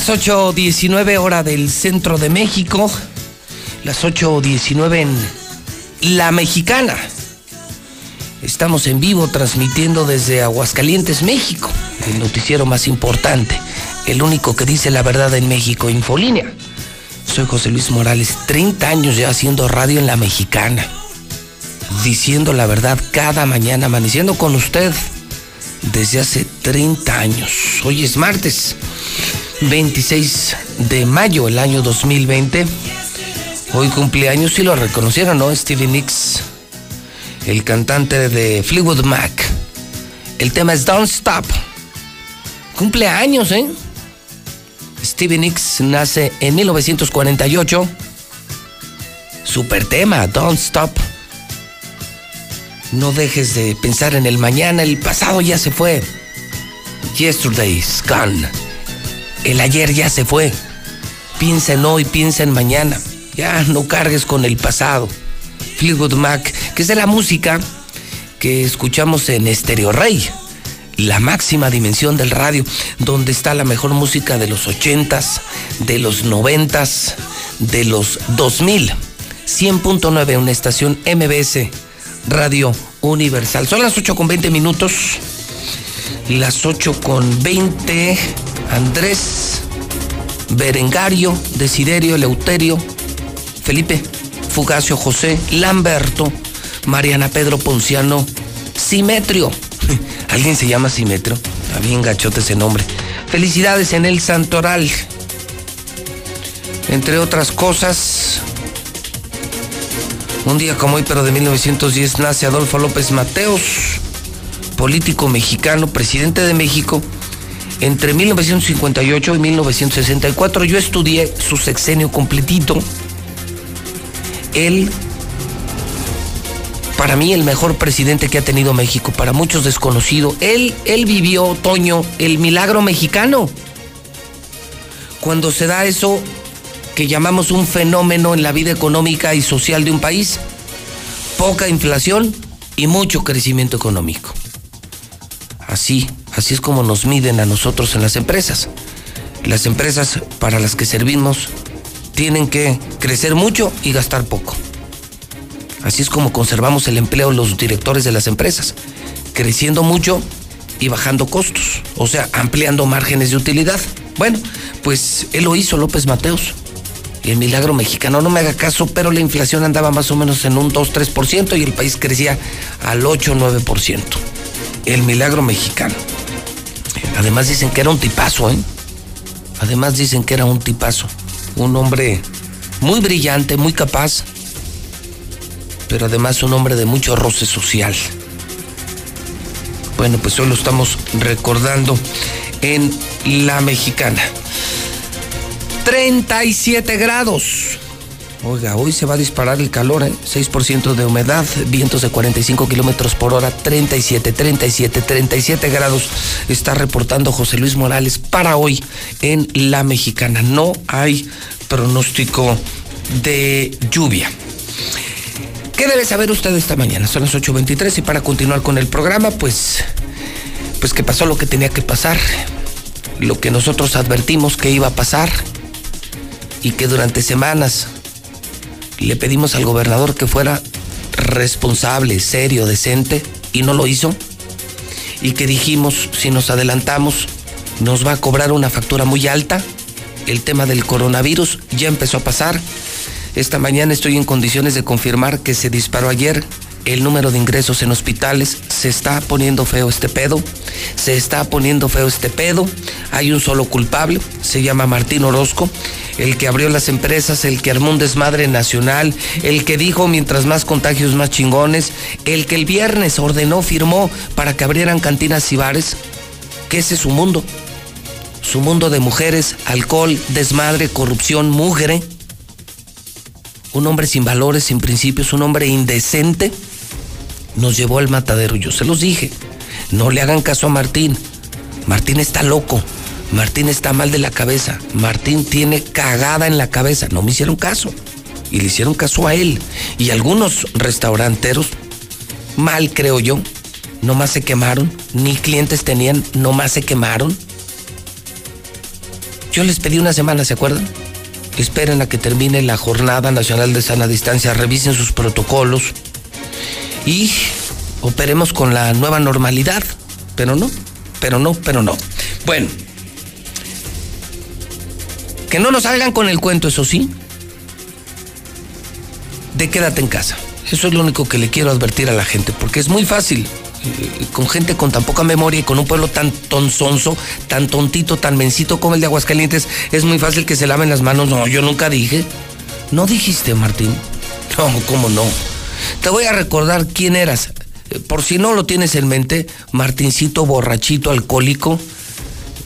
Las 8.19 hora del centro de México, las 8.19 en La Mexicana. Estamos en vivo transmitiendo desde Aguascalientes, México, el noticiero más importante, el único que dice la verdad en México, Infolínea. Soy José Luis Morales, 30 años ya haciendo radio en La Mexicana, diciendo la verdad cada mañana, amaneciendo con usted desde hace 30 años. Hoy es martes. 26 de mayo del año 2020. Hoy cumpleaños, si lo reconocieron, ¿no? Stevie Nicks, el cantante de Fleetwood Mac. El tema es Don't Stop. Cumpleaños, ¿eh? Stevie Nicks nace en 1948. Super tema, Don't Stop. No dejes de pensar en el mañana, el pasado ya se fue. Yesterday's gone. El ayer ya se fue. Piensa en hoy, piensa en mañana. Ya no cargues con el pasado. Fleetwood Mac, que es de la música que escuchamos en Stereo Rey, la máxima dimensión del radio, donde está la mejor música de los 80s, de los 90s, de los 2000. 100.9, una estación MBS Radio Universal. Son las 8 con 20 minutos. Las 8 con 20. Andrés, Berengario, Desiderio, Eleuterio, Felipe, Fugacio, José, Lamberto, Mariana Pedro Ponciano, Simetrio. ¿Alguien se llama Simetrio? Está bien gachote ese nombre. Felicidades en el Santoral. Entre otras cosas, un día como hoy, pero de 1910, nace Adolfo López Mateos, político mexicano, presidente de México. Entre 1958 y 1964 yo estudié su sexenio completito. Él, para mí, el mejor presidente que ha tenido México, para muchos desconocido. Él, él vivió, Toño, el milagro mexicano. Cuando se da eso, que llamamos un fenómeno en la vida económica y social de un país. Poca inflación y mucho crecimiento económico. Así, así es como nos miden a nosotros en las empresas. Las empresas para las que servimos tienen que crecer mucho y gastar poco. Así es como conservamos el empleo los directores de las empresas, creciendo mucho y bajando costos, o sea, ampliando márgenes de utilidad. Bueno, pues él lo hizo López Mateos el milagro mexicano. No me haga caso, pero la inflación andaba más o menos en un 2-3% y el país crecía al 8-9%. El milagro mexicano. Además dicen que era un tipazo, ¿eh? Además dicen que era un tipazo. Un hombre muy brillante, muy capaz, pero además un hombre de mucho roce social. Bueno, pues hoy lo estamos recordando en La Mexicana. 37 grados. Oiga, hoy se va a disparar el calor, ¿eh? 6% de humedad, vientos de 45 kilómetros por hora, 37, 37, 37 grados. Está reportando José Luis Morales para hoy en La Mexicana. No hay pronóstico de lluvia. ¿Qué debe saber usted esta mañana? Son las 8.23 y para continuar con el programa, pues, pues que pasó lo que tenía que pasar, lo que nosotros advertimos que iba a pasar y que durante semanas le pedimos al gobernador que fuera responsable, serio, decente, y no lo hizo. Y que dijimos, si nos adelantamos, nos va a cobrar una factura muy alta. El tema del coronavirus ya empezó a pasar. Esta mañana estoy en condiciones de confirmar que se disparó ayer el número de ingresos en hospitales. Se está poniendo feo este pedo. Se está poniendo feo este pedo. Hay un solo culpable, se llama Martín Orozco el que abrió las empresas, el que armó un desmadre nacional, el que dijo mientras más contagios más chingones, el que el viernes ordenó, firmó para que abrieran cantinas y bares, que ese es su mundo. Su mundo de mujeres, alcohol, desmadre, corrupción, mugre. Un hombre sin valores, sin principios, un hombre indecente, nos llevó al matadero. Yo se los dije, no le hagan caso a Martín. Martín está loco. Martín está mal de la cabeza. Martín tiene cagada en la cabeza. No me hicieron caso. Y le hicieron caso a él. Y algunos restauranteros, mal creo yo, nomás se quemaron. Ni clientes tenían, nomás se quemaron. Yo les pedí una semana, ¿se acuerdan? Esperen a que termine la Jornada Nacional de Sana Distancia, revisen sus protocolos y operemos con la nueva normalidad. Pero no, pero no, pero no. Bueno, que no nos salgan con el cuento, eso sí, de quédate en casa. Eso es lo único que le quiero advertir a la gente, porque es muy fácil. eh, Con gente con tan poca memoria y con un pueblo tan tonzonzo, tan tontito, tan mencito como el de Aguascalientes, es muy fácil que se laven las manos. No, yo nunca dije. No dijiste, Martín. No, ¿cómo no? Te voy a recordar quién eras. Eh, Por si no lo tienes en mente, Martincito borrachito, alcohólico,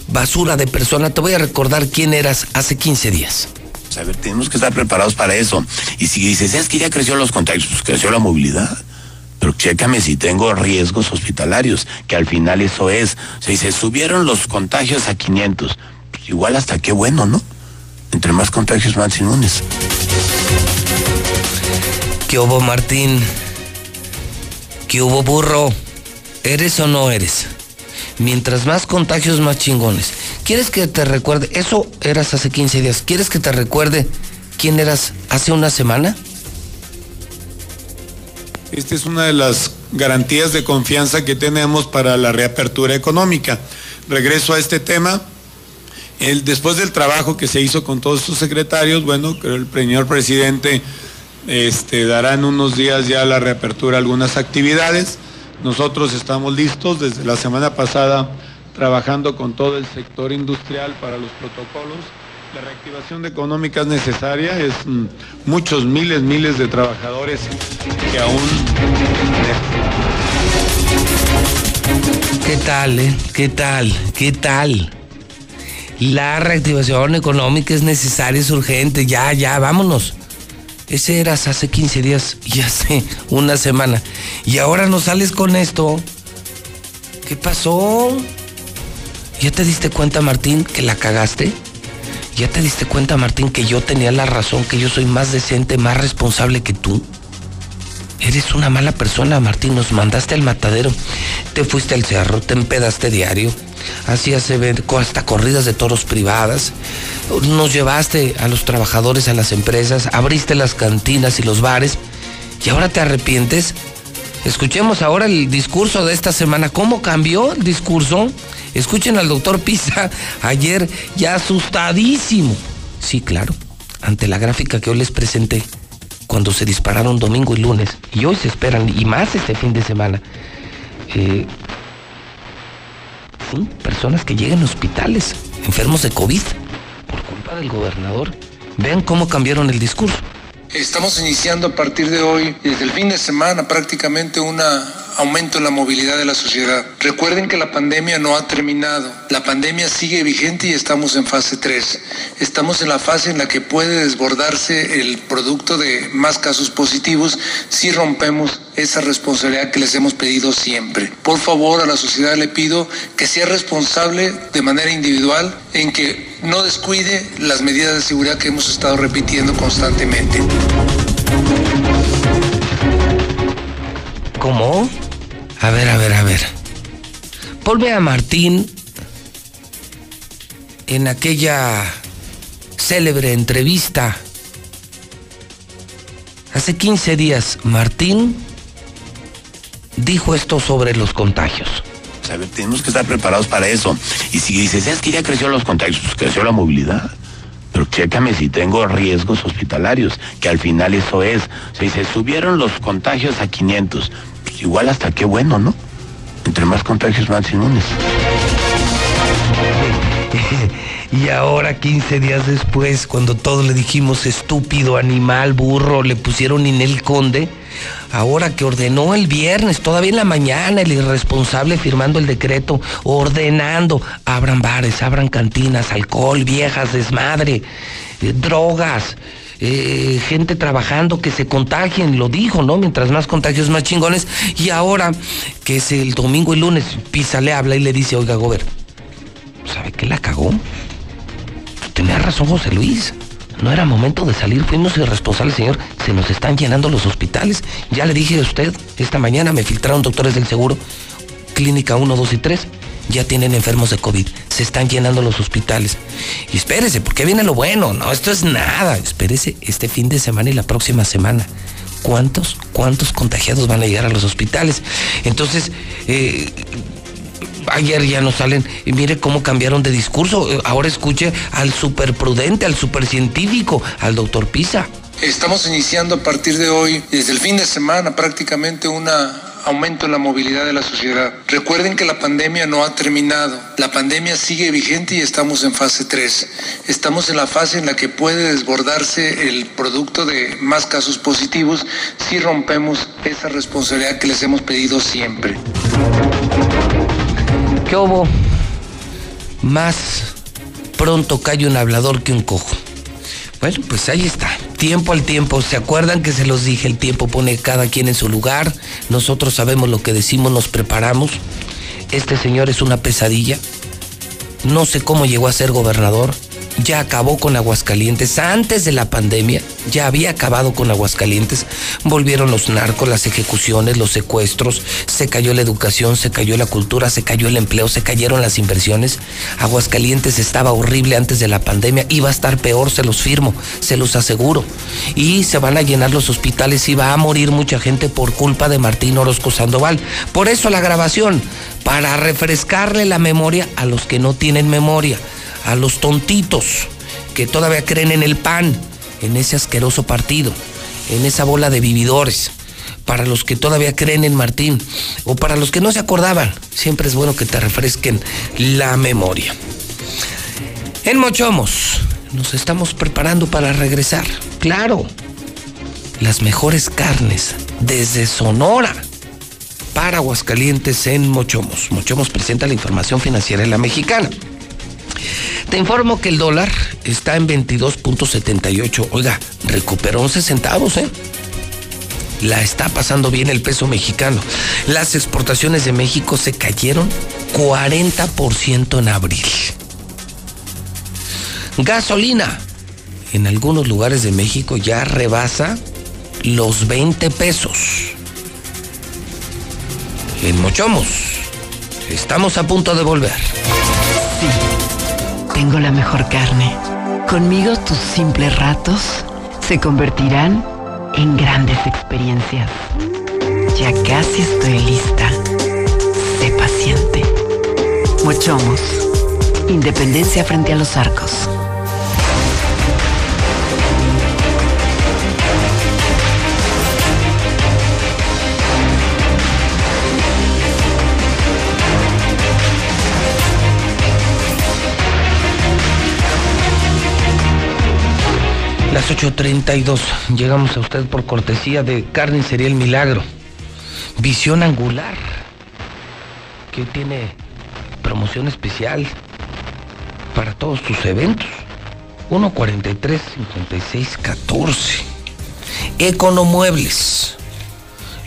basura de persona, te voy a recordar quién eras hace 15 días. A ver, tenemos que estar preparados para eso. Y si dices, es que ya creció los contagios, pues creció la movilidad. pero chécame si tengo riesgos hospitalarios, que al final eso es. O sea, y se subieron los contagios a 500. Pues igual hasta qué bueno, ¿no? Entre más contagios, más inmunes. ¿Qué hubo, Martín? ¿Qué hubo, burro? ¿Eres o no eres? Mientras más contagios, más chingones. ¿Quieres que te recuerde? Eso eras hace 15 días. ¿Quieres que te recuerde quién eras hace una semana? Esta es una de las garantías de confianza que tenemos para la reapertura económica. Regreso a este tema. El, después del trabajo que se hizo con todos sus secretarios, bueno, el señor presidente este, dará en unos días ya la reapertura algunas actividades. Nosotros estamos listos desde la semana pasada trabajando con todo el sector industrial para los protocolos. La reactivación económica es necesaria, es mm, muchos miles, miles de trabajadores que aún... ¿Qué tal, eh? ¿Qué tal? ¿Qué tal? La reactivación económica es necesaria, es urgente, ya, ya, vámonos. Ese eras hace 15 días y hace una semana. Y ahora no sales con esto. ¿Qué pasó? ¿Ya te diste cuenta, Martín, que la cagaste? ¿Ya te diste cuenta, Martín, que yo tenía la razón, que yo soy más decente, más responsable que tú? Eres una mala persona, Martín. Nos mandaste al matadero. Te fuiste al cerro, te empedaste diario. Hacías hasta corridas de toros privadas. Nos llevaste a los trabajadores a las empresas. Abriste las cantinas y los bares. ¿Y ahora te arrepientes? Escuchemos ahora el discurso de esta semana. ¿Cómo cambió el discurso? Escuchen al doctor Pisa ayer ya asustadísimo. Sí, claro. Ante la gráfica que hoy les presenté cuando se dispararon domingo y lunes, y hoy se esperan, y más este fin de semana, eh, personas que llegan a hospitales, enfermos de COVID, por culpa del gobernador. Vean cómo cambiaron el discurso. Estamos iniciando a partir de hoy, desde el fin de semana, prácticamente un aumento en la movilidad de la sociedad. Recuerden que la pandemia no ha terminado. La pandemia sigue vigente y estamos en fase 3. Estamos en la fase en la que puede desbordarse el producto de más casos positivos si rompemos esa responsabilidad que les hemos pedido siempre. Por favor, a la sociedad le pido que sea responsable de manera individual en que no descuide las medidas de seguridad que hemos estado repitiendo constantemente. ¿Cómo? A ver, a ver, a ver. Volve a Martín en aquella célebre entrevista. Hace 15 días, Martín dijo esto sobre los contagios. A ver, tenemos que estar preparados para eso. Y si dices, es que ya creció los contagios, pues creció la movilidad. Pero chécame si tengo riesgos hospitalarios, que al final eso es. O sea, se subieron los contagios a 500. Pues igual hasta qué bueno, ¿no? Entre más contagios, más inmunes. Y ahora, 15 días después, cuando todos le dijimos estúpido, animal, burro, le pusieron Inel Conde, ahora que ordenó el viernes, todavía en la mañana, el irresponsable firmando el decreto, ordenando, abran bares, abran cantinas, alcohol, viejas, desmadre, eh, drogas. eh, gente trabajando que se contagien, lo dijo, ¿no? Mientras más contagios, más chingones. Y ahora, que es el domingo y lunes, Pisa le habla y le dice, oiga, Gober, ¿sabe qué la cagó? Tenía razón José Luis. No era momento de salir, fuimos irresponsables, señor. Se nos están llenando los hospitales. Ya le dije a usted, esta mañana me filtraron doctores del seguro, clínica 1, 2 y 3. Ya tienen enfermos de COVID. Se están llenando los hospitales. Y espérese, porque viene lo bueno. No, esto es nada. Espérese este fin de semana y la próxima semana. ¿Cuántos, cuántos contagiados van a llegar a los hospitales? Entonces, eh, ayer ya no salen. Y mire cómo cambiaron de discurso. Eh, Ahora escuche al super prudente, al super científico, al doctor Pisa. Estamos iniciando a partir de hoy, desde el fin de semana, prácticamente un aumento en la movilidad de la sociedad. Recuerden que la pandemia no ha terminado. La pandemia sigue vigente y estamos en fase 3. Estamos en la fase en la que puede desbordarse el producto de más casos positivos si rompemos esa responsabilidad que les hemos pedido siempre. ¿Qué hubo? Más pronto cae un hablador que un cojo. Bueno, pues ahí está. tiempo al tiempo. ¿Se acuerdan que se los dije? El tiempo pone cada quien en su lugar. Nosotros sabemos lo que decimos, nos preparamos. Este señor es una pesadilla. No sé cómo llegó a ser gobernador ya acabó con Aguascalientes. Antes de la pandemia ya había acabado con Aguascalientes. Volvieron los narcos, las ejecuciones, los secuestros, se cayó la educación, se cayó la cultura, se cayó el empleo, se cayeron las inversiones. Aguascalientes estaba horrible antes de la pandemia, iba a estar peor, se los firmo, se los aseguro. Y se van a llenar los hospitales y va a morir mucha gente por culpa de Martín Orozco Sandoval. Por eso la grabación, para refrescarle la memoria a los que no tienen memoria a los tontitos que todavía creen en el PAN, en ese asqueroso partido, en esa bola de vividores, para los que todavía creen en Martín o para los que no se acordaban, siempre es bueno que te refresquen la memoria. En Mochomos nos estamos preparando para regresar, claro, las mejores carnes desde Sonora para Aguascalientes en Mochomos. Mochomos presenta la información financiera de la mexicana. Te informo que el dólar está en 22.78. Oiga, recuperó 11 centavos, ¿eh? La está pasando bien el peso mexicano. Las exportaciones de México se cayeron 40% en abril. Gasolina. En algunos lugares de México ya rebasa los 20 pesos. En Mochomos. Estamos a punto de volver. Tengo la mejor carne. Conmigo tus simples ratos se convertirán en grandes experiencias. Ya casi estoy lista. Sé paciente. Mochomos. Independencia frente a los arcos. Las 8.32. Llegamos a usted por cortesía de Carnicería El Milagro. Visión angular. Que tiene promoción especial para todos tus eventos. 143 56 14. Economuebles.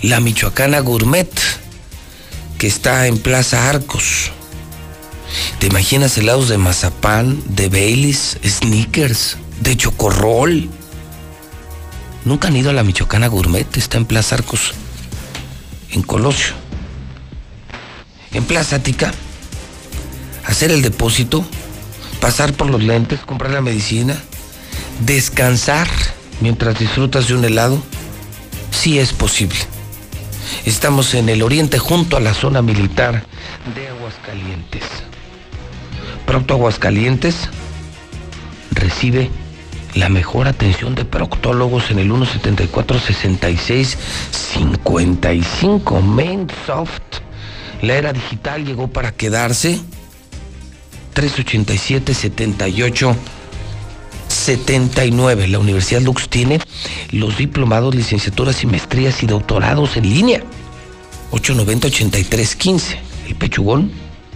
La Michoacana Gourmet. Que está en Plaza Arcos. ¿Te imaginas helados de mazapán, de Baileys, sneakers, de chocorrol? Nunca han ido a la Michoacana Gourmet, está en Plaza Arcos, en Colosio. En Plaza Tica, hacer el depósito, pasar por los lentes, comprar la medicina, descansar mientras disfrutas de un helado, sí es posible. Estamos en el oriente junto a la zona militar de Aguascalientes. Procto Aguascalientes recibe la mejor atención de proctólogos en el 174-66-55. Mainsoft. La era digital llegó para quedarse. 387-78. 79. La Universidad Lux tiene los diplomados, licenciaturas y maestrías y doctorados en línea. 890-83-15. El pechugón,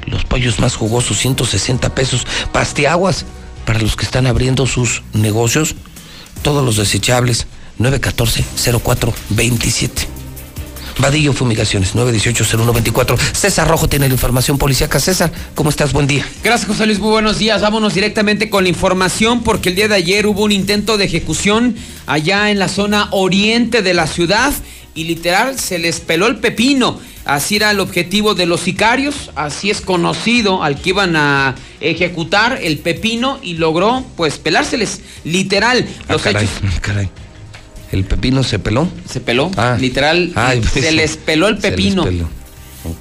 los pollos más jugosos, 160 pesos. Pastiaguas, para los que están abriendo sus negocios, todos los desechables, 914-0427. Vadillo Fumigaciones, 918-0124. César Rojo tiene la información policíaca. César, ¿cómo estás? Buen día. Gracias, José Luis. Muy buenos días. Vámonos directamente con la información porque el día de ayer hubo un intento de ejecución allá en la zona oriente de la ciudad y literal se les peló el pepino. Así era el objetivo de los sicarios, así es conocido al que iban a ejecutar el pepino y logró pues pelárseles literal los ah, caray, hechos. caray. ¿El pepino se peló? Se peló, Ah. literal, Ay, se pues, les peló el se les pepino. peló.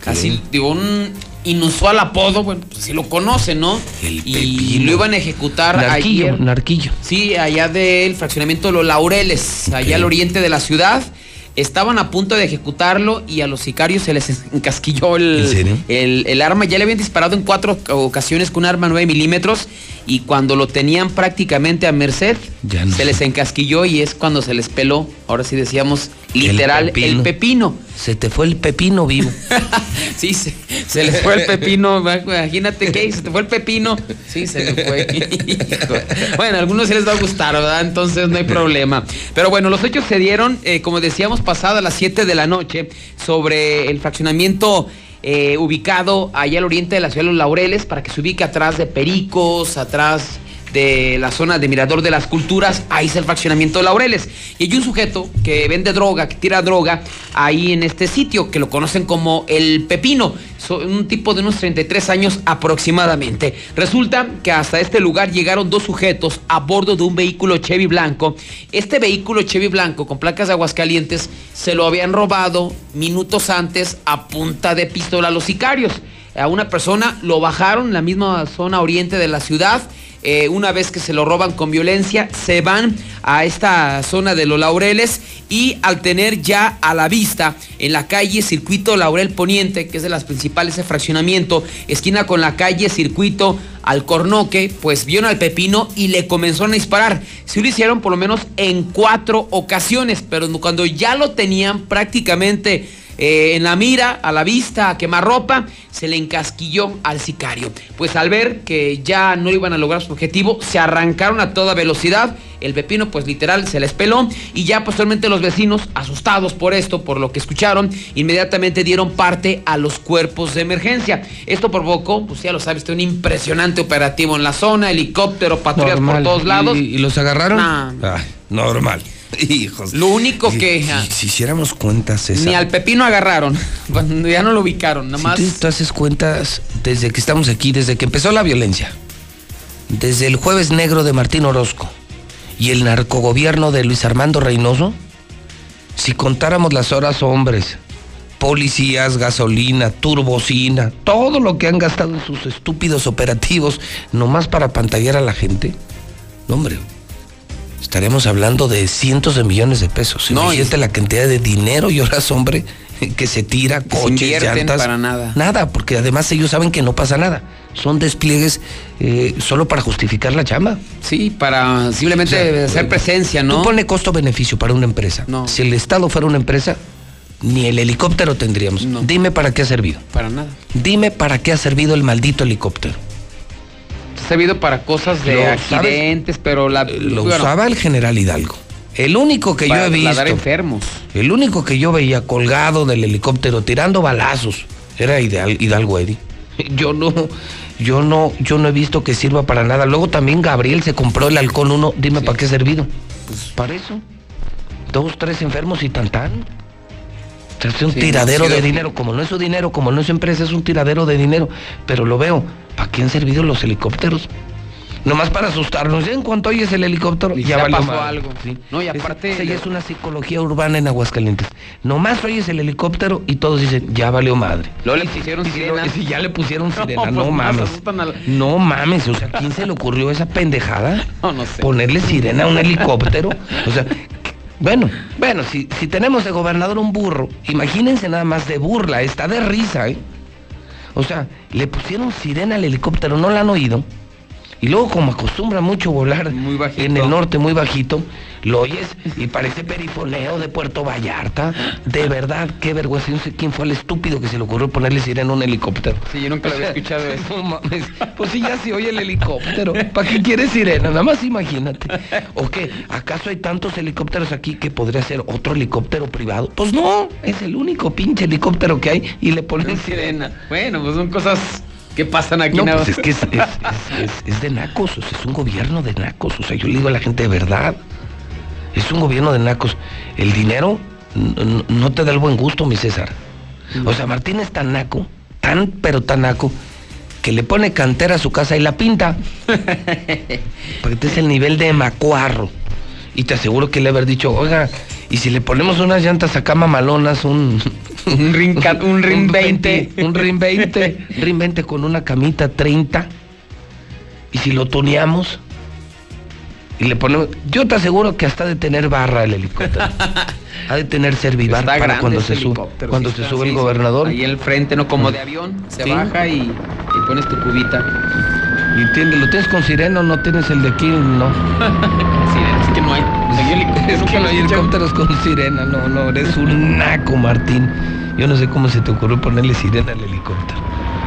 Así, digo, un inusual apodo, bueno, pues si lo conocen, ¿no? y lo iban a ejecutar Narquillo, ayer. narquillo. Sí, allá del fraccionamiento de Los Laureles, allá al oriente de la ciudad. Estaban a punto de ejecutarlo y a los sicarios se les encasquilló el, el, el arma. Ya le habían disparado en cuatro ocasiones con un arma 9 milímetros y cuando lo tenían prácticamente a merced, no. se les encasquilló y es cuando se les peló. Ahora sí decíamos Literal, el pepino. Se te fue el pepino vivo. sí, se, se les fue el pepino. Imagínate que se te fue el pepino. Sí, se le fue. bueno, a algunos se les va a gustar, ¿verdad? Entonces no hay problema. Pero bueno, los hechos se dieron, eh, como decíamos, pasada a las 7 de la noche, sobre el fraccionamiento eh, ubicado allá al oriente de la ciudad de Los Laureles, para que se ubique atrás de Pericos, atrás de la zona de Mirador de las Culturas, ahí es el fraccionamiento de Laureles. Y hay un sujeto que vende droga, que tira droga ahí en este sitio, que lo conocen como el Pepino, un tipo de unos 33 años aproximadamente. Resulta que hasta este lugar llegaron dos sujetos a bordo de un vehículo Chevy blanco. Este vehículo Chevy blanco con placas de Aguascalientes se lo habían robado minutos antes a punta de pistola a los sicarios. A una persona lo bajaron en la misma zona oriente de la ciudad eh, una vez que se lo roban con violencia, se van a esta zona de los Laureles y al tener ya a la vista en la calle Circuito Laurel Poniente, que es de las principales de fraccionamiento, esquina con la calle Circuito Alcornoque, pues vieron al Pepino y le comenzaron a disparar. Sí lo hicieron por lo menos en cuatro ocasiones, pero cuando ya lo tenían prácticamente eh, en la mira, a la vista, a quemarropa, se le encasquilló al sicario. Pues al ver que ya no iban a lograr su objetivo, se arrancaron a toda velocidad. El pepino, pues literal, se les peló. Y ya posteriormente los vecinos, asustados por esto, por lo que escucharon, inmediatamente dieron parte a los cuerpos de emergencia. Esto provocó, pues ya lo sabes, un impresionante operativo en la zona, helicóptero, patrullas por todos lados. ¿Y, los agarraron? normal. Hijos. Lo único que. Si, hiciéramos cuentas, Ni al pepino agarraron. Ya no lo ubicaron. Nada más. tú, haces cuentas desde que estamos aquí, desde que empezó la violencia. Desde el jueves negro de Martín Orozco y el narcogobierno de Luis Armando Reynoso. Si contáramos las horas hombres, policías, gasolina, turbocina, todo lo que han gastado en sus estúpidos operativos, nomás para pantallar a la gente. No, hombre, estaremos hablando de cientos de millones de pesos. No, y la cantidad de dinero y horas, hombre, que se tira, coches, llantas. para nada. Nada, porque además ellos saben que no pasa nada. Son despliegues eh, solo para justificar la chamba. Sí, para simplemente hacer presencia, ¿no? Tú pone costo-beneficio para una empresa. No. Si el Estado fuera una empresa, ni el helicóptero tendríamos. Dime para qué ha servido. Para nada. Dime para qué ha servido el maldito helicóptero servido para cosas de accidentes, pero la, lo usaba el general Hidalgo. El único que yo he visto. enfermos. El único que yo veía colgado del helicóptero tirando balazos era Hidalgo Eddie. Yo no, yo no, yo no he visto que sirva para nada. Luego también Gabriel se compró el halcón uno. Dime para qué ha servido. Pues para eso. Dos, tres enfermos y tan tan. Es un tiradero de dinero. Como no es su dinero, como no es su empresa, es un tiradero de dinero. Pero lo veo ¿Para qué han servido los helicópteros? Nomás para asustarnos. Ya en cuanto oyes el helicóptero, ya, pasó algo. No, y aparte. Es una psicología urbana en Aguascalientes. Nomás oyes el helicóptero y todos dicen, ya valió madre. Luego le pusieron sirena. Si ya le pusieron sirena, no, pues mames. No mames, o sea, ¿quién se le ocurrió esa pendejada? No, no sé. Ponerle sirena a un helicóptero. O sea, bueno, bueno, si, si tenemos de gobernador un burro, imagínense nada más de burla, está de risa, ¿eh? O sea, le pusieron sirena al helicóptero, no la han oído. Y luego, como acostumbra mucho volar en el norte muy bajito, lo oyes y parece perifoneo de Puerto Vallarta. De verdad, qué vergüenza. Yo no sé quién fue el estúpido que se le ocurrió ponerle sirena a un helicóptero. Sí, yo nunca lo había escuchado eso. Pues sí, ya se oye el helicóptero. ¿Para qué quieres sirena? Nada más imagínate. ¿O qué? ¿Acaso hay tantos helicópteros aquí que podría ser otro helicóptero privado? Pues no, es el único pinche helicóptero que hay y le ponen sirena. Bueno, pues son cosas ¿Qué pasan aquí? No, pues es que es, de nacos, es un gobierno de nacos. O sea, yo le digo a la gente de verdad, es un gobierno de nacos. El dinero no te da el buen gusto, mi César. O sea, Martín es tan naco, tan pero tan naco, que le pone cantera a su casa y la pinta. Porque este es el nivel de macuarro. Y te aseguro que le haber dicho, oiga, y si le ponemos unas llantas acá mamalonas, un, un ring, un ring 20. Un ring 20. ring 20 con una camita 30. Y si lo tuneamos y le ponemos. Yo te aseguro que hasta de tener barra el helicóptero. ha de tener servibar para cuando se sube cuando se sube el gobernador. Ahí el frente, no como de avión, se baja y, y pones tu cubita. ¿Y tiene, lo tienes con sirena o no tienes el de aquí? No. que no hay. Es que no hay helicópteros con sirena, no, no, eres un naco, Martín. Yo no sé cómo se te ocurrió ponerle sirena al helicóptero.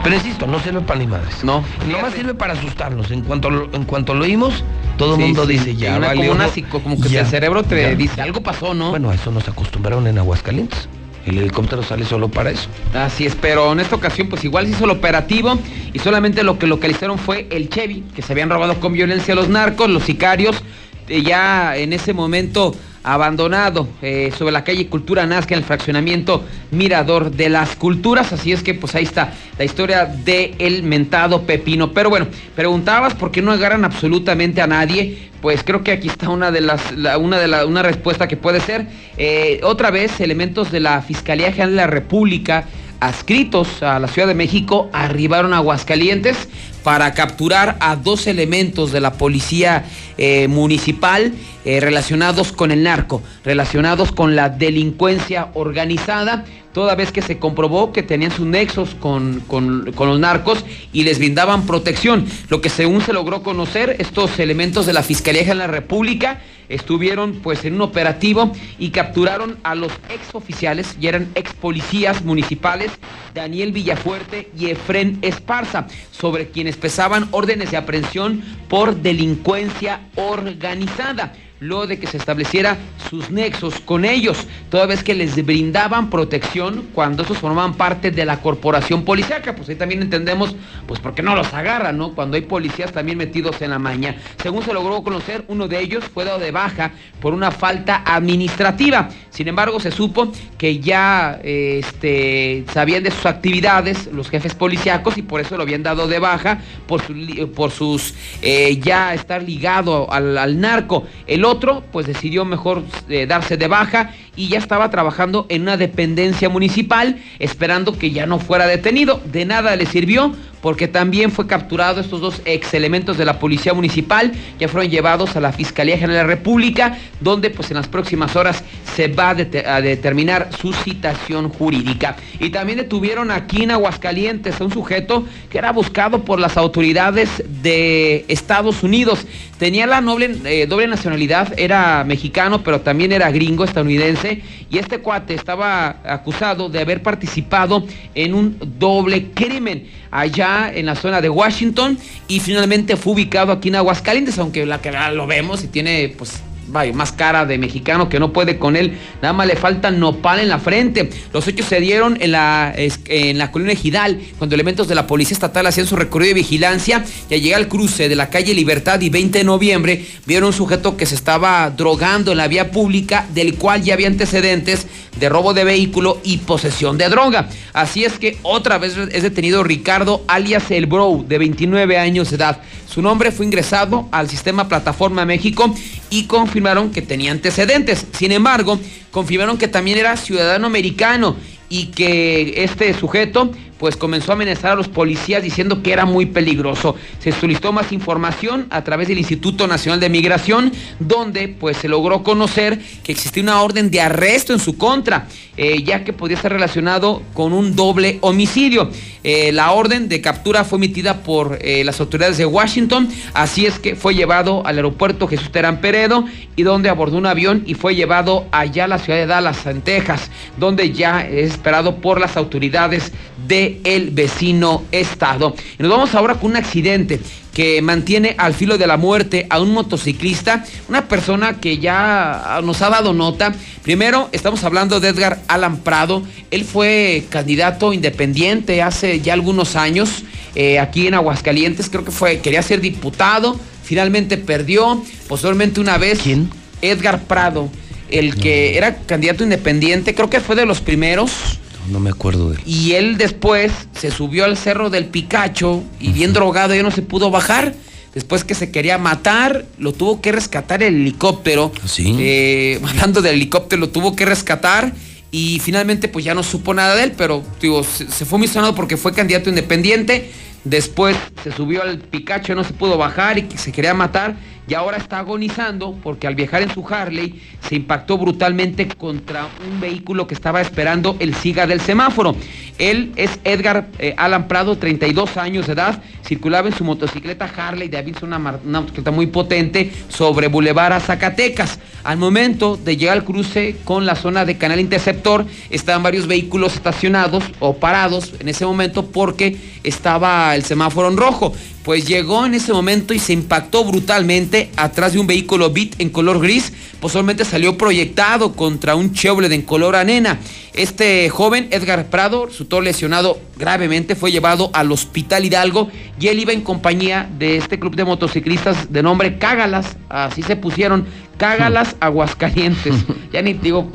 Pero insisto, no sirve para ni madres. No. Nomás sirve para asustarnos. En cuanto lo, en cuanto lo oímos, todo el Sí, mundo sí, dice ya. una- valió, como una psico- como que ya, el cerebro te ya. dice algo pasó, ¿no? Bueno, a eso nos acostumbraron en Aguascalientes. El helicóptero sale solo para eso. Así es, pero en esta ocasión pues igual se hizo el operativo y solamente lo que localizaron fue el Chevy, que se habían robado con violencia los narcos, los sicarios, ya en ese momento abandonado eh, sobre la calle Cultura Nazca en el fraccionamiento Mirador de las Culturas, así es que pues ahí está la historia de mentado Pepino. Pero bueno, preguntabas por qué no agarran absolutamente a nadie, pues creo que aquí está una de las, la- una de una respuesta que puede ser. Eh, otra vez, elementos de la Fiscalía General de la República adscritos a la Ciudad de México arribaron a Aguascalientes para capturar a dos elementos de la policía eh, municipal eh, relacionados con el narco, relacionados con la delincuencia organizada, toda vez que se comprobó que tenían sus nexos con, con- los narcos y les brindaban protección. Lo que según se logró conocer, estos elementos de la Fiscalía General de la República estuvieron pues en un operativo y capturaron a los ex oficiales y eran ex policías municipales Daniel Villafuerte y Efren Esparza, sobre quienes pesaban órdenes de aprehensión por delincuencia organizada luego de que se estableciera sus nexos con ellos, toda vez que les brindaban protección cuando estos formaban parte de la corporación policíaca. Pues ahí también entendemos, pues, por qué no los agarran, ¿no? Cuando hay policías también metidos en la maña. Según se logró conocer, uno de ellos fue dado de baja por una falta administrativa. Sin embargo, se supo que ya este, sabían de sus actividades los jefes policíacos y por eso lo habían dado de baja por, su por sus eh, ya estar ligado al, narco. Otro, pues decidió mejor eh, darse de baja y ya estaba trabajando en una dependencia municipal, esperando que ya no fuera detenido. De nada le sirvió porque también fue capturado estos dos ex elementos de la policía municipal, ya fueron llevados a la Fiscalía General de la República, donde pues en las próximas horas se va a, dete- a determinar su citación jurídica. Y también detuvieron aquí en Aguascalientes a un sujeto que era buscado por las autoridades de Estados Unidos. Tenía la eh, doble nacionalidad, era mexicano, pero también era gringo, estadounidense, y este cuate estaba acusado de haber participado en un doble crimen allá en la zona de Washington y finalmente fue ubicado aquí en Aguascalientes, aunque la que lo vemos y tiene pues vaya, más cara de mexicano que no puede con él, nada más le falta nopal en la frente. Los hechos se dieron en la, en la colina Ejidal, cuando elementos de la policía estatal hacían su recorrido de vigilancia y al llegar al cruce de la calle Libertad y 20 de noviembre, vieron un sujeto que se estaba drogando en la vía pública, del cual ya había antecedentes de robo de vehículo y posesión de droga. Así es que otra vez es detenido Ricardo alias El Bro, de 29 años de edad. Su nombre fue ingresado al sistema Plataforma México y confirmaron que tenía antecedentes. Sin embargo, confirmaron que también era ciudadano americano y que este sujeto pues comenzó a amenazar a los policías diciendo que era muy peligroso. Se solicitó más información a través del Instituto Nacional de Migración, donde pues se logró conocer que existía una orden de arresto en su contra, eh, ya que podía estar relacionado con un doble homicidio. Eh, la orden de captura fue emitida por eh, las autoridades de Washington, así es que fue llevado al aeropuerto Jesús Terán Peredo y donde abordó un avión y fue llevado allá a la ciudad de Dallas, en Texas, donde ya es esperado por las autoridades de el vecino estado. Y nos vamos ahora con un accidente que mantiene al filo de la muerte a un motociclista, una persona que ya nos ha dado nota. Primero, estamos hablando de Edgar Alan Prado. Él fue candidato independiente hace ya algunos años eh, aquí en Aguascalientes. Creo que fue, quería ser diputado, finalmente perdió. Posteriormente una vez. ¿Quién? Edgar Prado, el que era candidato independiente, creo que fue de los primeros. No me acuerdo de él. Y él después se subió al cerro del Picacho y bien drogado ya no se pudo bajar. Después que se quería matar, lo tuvo que rescatar el helicóptero. ¿Sí? Eh, hablando del helicóptero, lo tuvo que rescatar. Y finalmente pues ya no supo nada de él, pero digo, se, se fue muy sonado porque fue candidato independiente. Después se subió al Picacho, no se pudo bajar y se quería matar. Y ahora está agonizando porque al viajar en su Harley se impactó brutalmente contra un vehículo que estaba esperando el siga del semáforo. Él es Edgar eh, Alan Prado, 32 años de edad, circulaba en su motocicleta Harley Davidson, una, una motocicleta muy potente, sobre Boulevard a Zacatecas. Al momento de llegar al cruce con la zona de Canal Interceptor, estaban varios vehículos estacionados o parados en ese momento porque estaba el semáforo en rojo. Pues llegó en ese momento y se impactó brutalmente atrás de un vehículo Beat en color gris. Posteriormente salió proyectado contra un Chevrolet en color arena. Este joven, Edgar Prado, resultó lesionado gravemente, fue llevado al Hospital Hidalgo y él iba en compañía de este club de motociclistas de nombre Cágalas, así se pusieron, Cágalas Aguascalientes. Ya ni digo,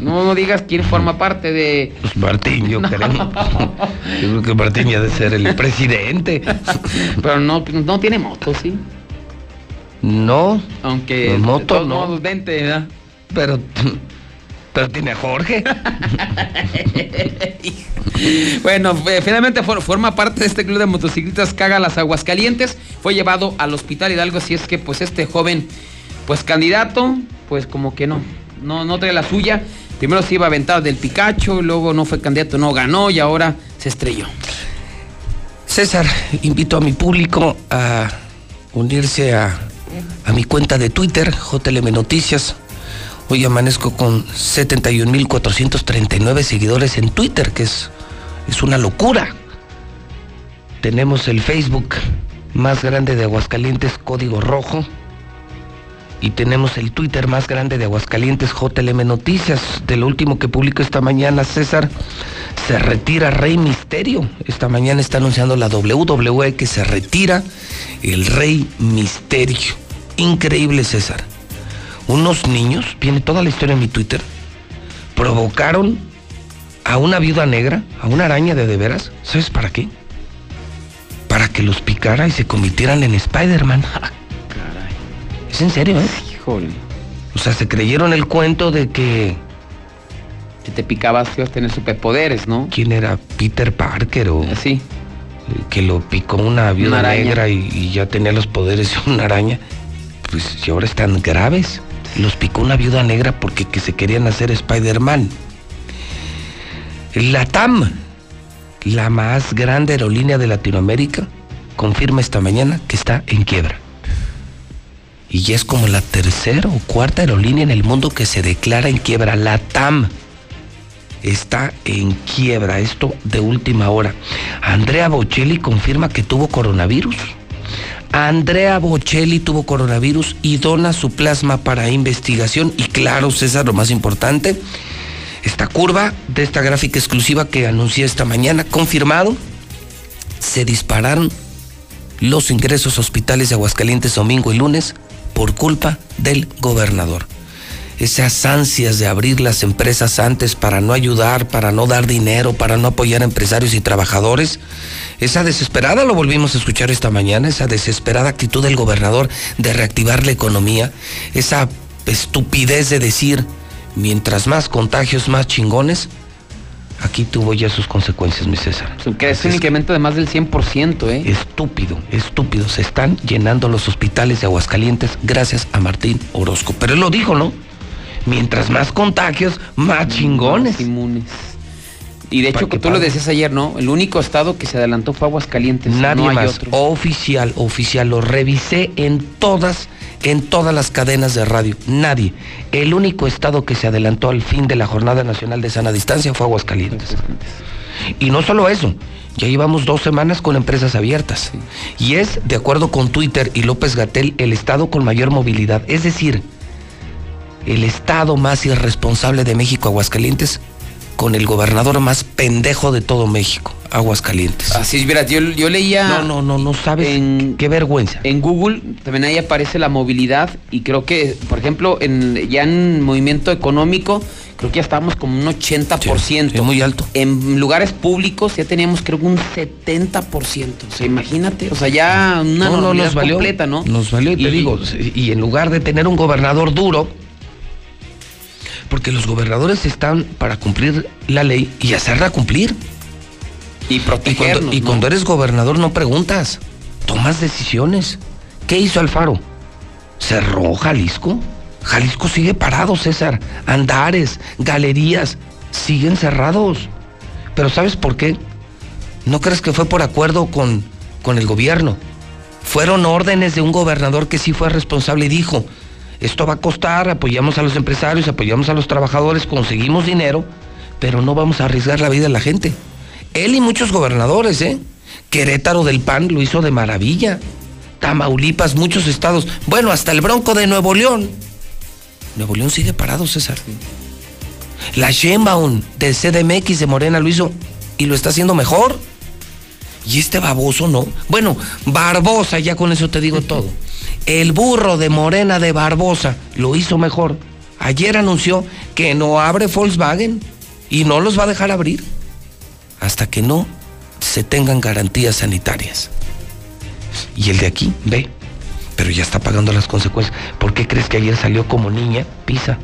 no, no digas quién forma parte de... Pues Martín, yo creo. Yo creo que Martín ya de ser el presidente. Pero no, no tiene moto, ¿sí? No. Aunque moto, de todos no. modos, vente, ¿verdad? Pero, pero tiene a Jorge. Bueno, eh, finalmente for- forma parte de este club de motociclistas Caga las Aguascalientes. Fue llevado al hospital Hidalgo, así es que pues este joven, pues candidato, pues como que no, no, no trae la suya. Primero se iba a aventar del Picacho, luego no fue candidato, no ganó y ahora se estrelló. César, invito a mi público a unirse a, a mi cuenta de Twitter, JLM Noticias. Hoy amanezco con 71.439 seguidores en Twitter, que es, es una locura. Tenemos el Facebook más grande de Aguascalientes, Código Rojo. Y tenemos el Twitter más grande de Aguascalientes, JLM Noticias. De lo último que publico esta mañana, César, se retira Rey Misterio. Esta mañana está anunciando la WWE que se retira el Rey Misterio. Increíble, César. Unos niños, viene toda la historia en mi Twitter, provocaron a una viuda negra, a una araña de de veras. ¿Sabes para qué? Para que los picara y se convirtieran en Spider-Man. Es en serio, ¿eh? Híjole. O sea, se creyeron el cuento de que. Si te picabas, ibas a tener superpoderes, ¿no? ¿Quién era? Peter Parker o. Sí. Que lo picó una viuda Una negra y, y ya tenía los poderes de una araña. Pues si ahora están graves. Los picó una viuda negra porque que se querían hacer Spider-Man. La TAM, la más grande aerolínea de Latinoamérica, confirma esta mañana que está en quiebra. Y ya es como la tercera o cuarta aerolínea en el mundo que se declara en quiebra. La TAM está en quiebra. Esto de última hora. Andrea Bocelli confirma que tuvo coronavirus. Andrea Bocelli tuvo coronavirus y dona su plasma para investigación. Y claro, César, lo más importante, esta curva de esta gráfica exclusiva que anuncié esta mañana, confirmado, se dispararon los ingresos hospitales de Aguascalientes domingo y lunes por culpa del gobernador. Esas ansias de abrir las empresas antes para no ayudar, para no dar dinero, para no apoyar a empresarios y trabajadores, esa desesperada, lo volvimos a escuchar esta mañana, esa desesperada actitud del gobernador de reactivar la economía, esa estupidez de decir, mientras más contagios, más chingones, aquí tuvo ya sus consecuencias, mi César. Que es un incremento de más del 100%, ¿eh? Estúpido, estúpido. Se están llenando los hospitales de Aguascalientes gracias a Martín Orozco. Pero él lo dijo, ¿no? Mientras más contagios, más chingones. inmunes. Y de hecho, que tú lo decías ayer, ¿no? El único estado que se adelantó fue Aguascalientes. Nadie no hay más. Oficial, oficial. Lo revisé en todas, en todas las cadenas de radio. Nadie. El único estado que se adelantó al fin de la Jornada Nacional de Sana Distancia fue Aguascalientes. Y no solo eso, ya llevamos dos semanas con empresas abiertas. Y es, de acuerdo con Twitter y López Gatel, el estado con mayor movilidad. Es decir, el estado más irresponsable de México, Aguascalientes, con el gobernador más pendejo de todo México, Aguascalientes. Así es, mira, yo, yo leía... No, no, no, no sabes qué vergüenza. En Google también ahí aparece la movilidad y creo que, por ejemplo, en, ya en movimiento económico, creo que ya estábamos como un 80%. muy alto. En lugares públicos ya teníamos creo que un 70%. O sea, imagínate, o sea, ya una No, no, nos valió, completa, ¿no? Nos valió, y te digo, y en lugar de tener un gobernador duro, porque los gobernadores están para cumplir la ley y hacerla cumplir. Y Y protegernos, cuando, y ¿no? cuando eres gobernador no preguntas, tomas decisiones. ¿Qué hizo Alfaro? ¿Cerró Jalisco? Jalisco sigue parado, César. Andares, galerías, siguen cerrados. Pero ¿sabes por qué? ¿No crees que fue por acuerdo con, con el gobierno. Fueron órdenes de un gobernador que sí fue responsable y dijo, esto va a costar, apoyamos a los empresarios, apoyamos a los trabajadores, conseguimos dinero, pero no vamos a arriesgar la vida de la gente. Él y muchos gobernadores, ¿eh? Querétaro del PAN lo hizo de maravilla. Tamaulipas, muchos estados. Bueno, hasta el Bronco de Nuevo León. Nuevo León sigue parado, César. La Sheinbaum del CDMX de Morena lo hizo y lo está haciendo mejor. Y este baboso no. Bueno, Barbosa, ya con eso te digo todo. El burro de Morena de Barbosa lo hizo mejor. Ayer anunció que no abre Volkswagen y no los va a dejar abrir hasta que no se tengan garantías sanitarias. Y el de aquí, ve, pero ya está pagando las consecuencias. ¿Por qué crees que ayer salió como niña? Pisa.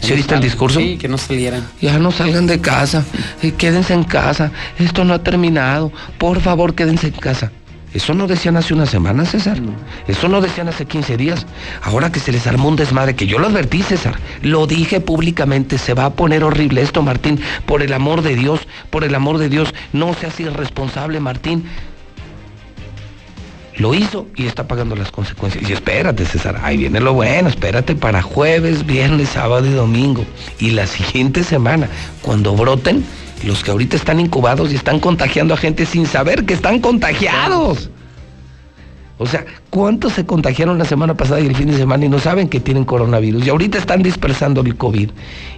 ¿Sí oíste el discurso? Sí, que no salieran. Ya no salgan de casa, eh, quédense en casa, esto no ha terminado, por favor quédense en casa. Eso no decían hace una semana, César. Eso no decían hace 15 días. Ahora que se les armó un desmadre, que yo lo advertí, César. Lo dije públicamente, se va a poner horrible esto, Martín. Por el amor de Dios, por el amor de Dios, no seas irresponsable, Martín. Lo hizo y está pagando las consecuencias. Y espérate, César, ahí viene lo bueno, espérate para jueves, viernes, sábado y domingo. Y la siguiente semana, cuando broten, los que ahorita están incubados y están contagiando a gente sin saber que están contagiados. O sea, ¿cuántos se contagiaron la semana pasada y el fin de semana y no saben que tienen coronavirus? Y ahorita están dispersando el COVID.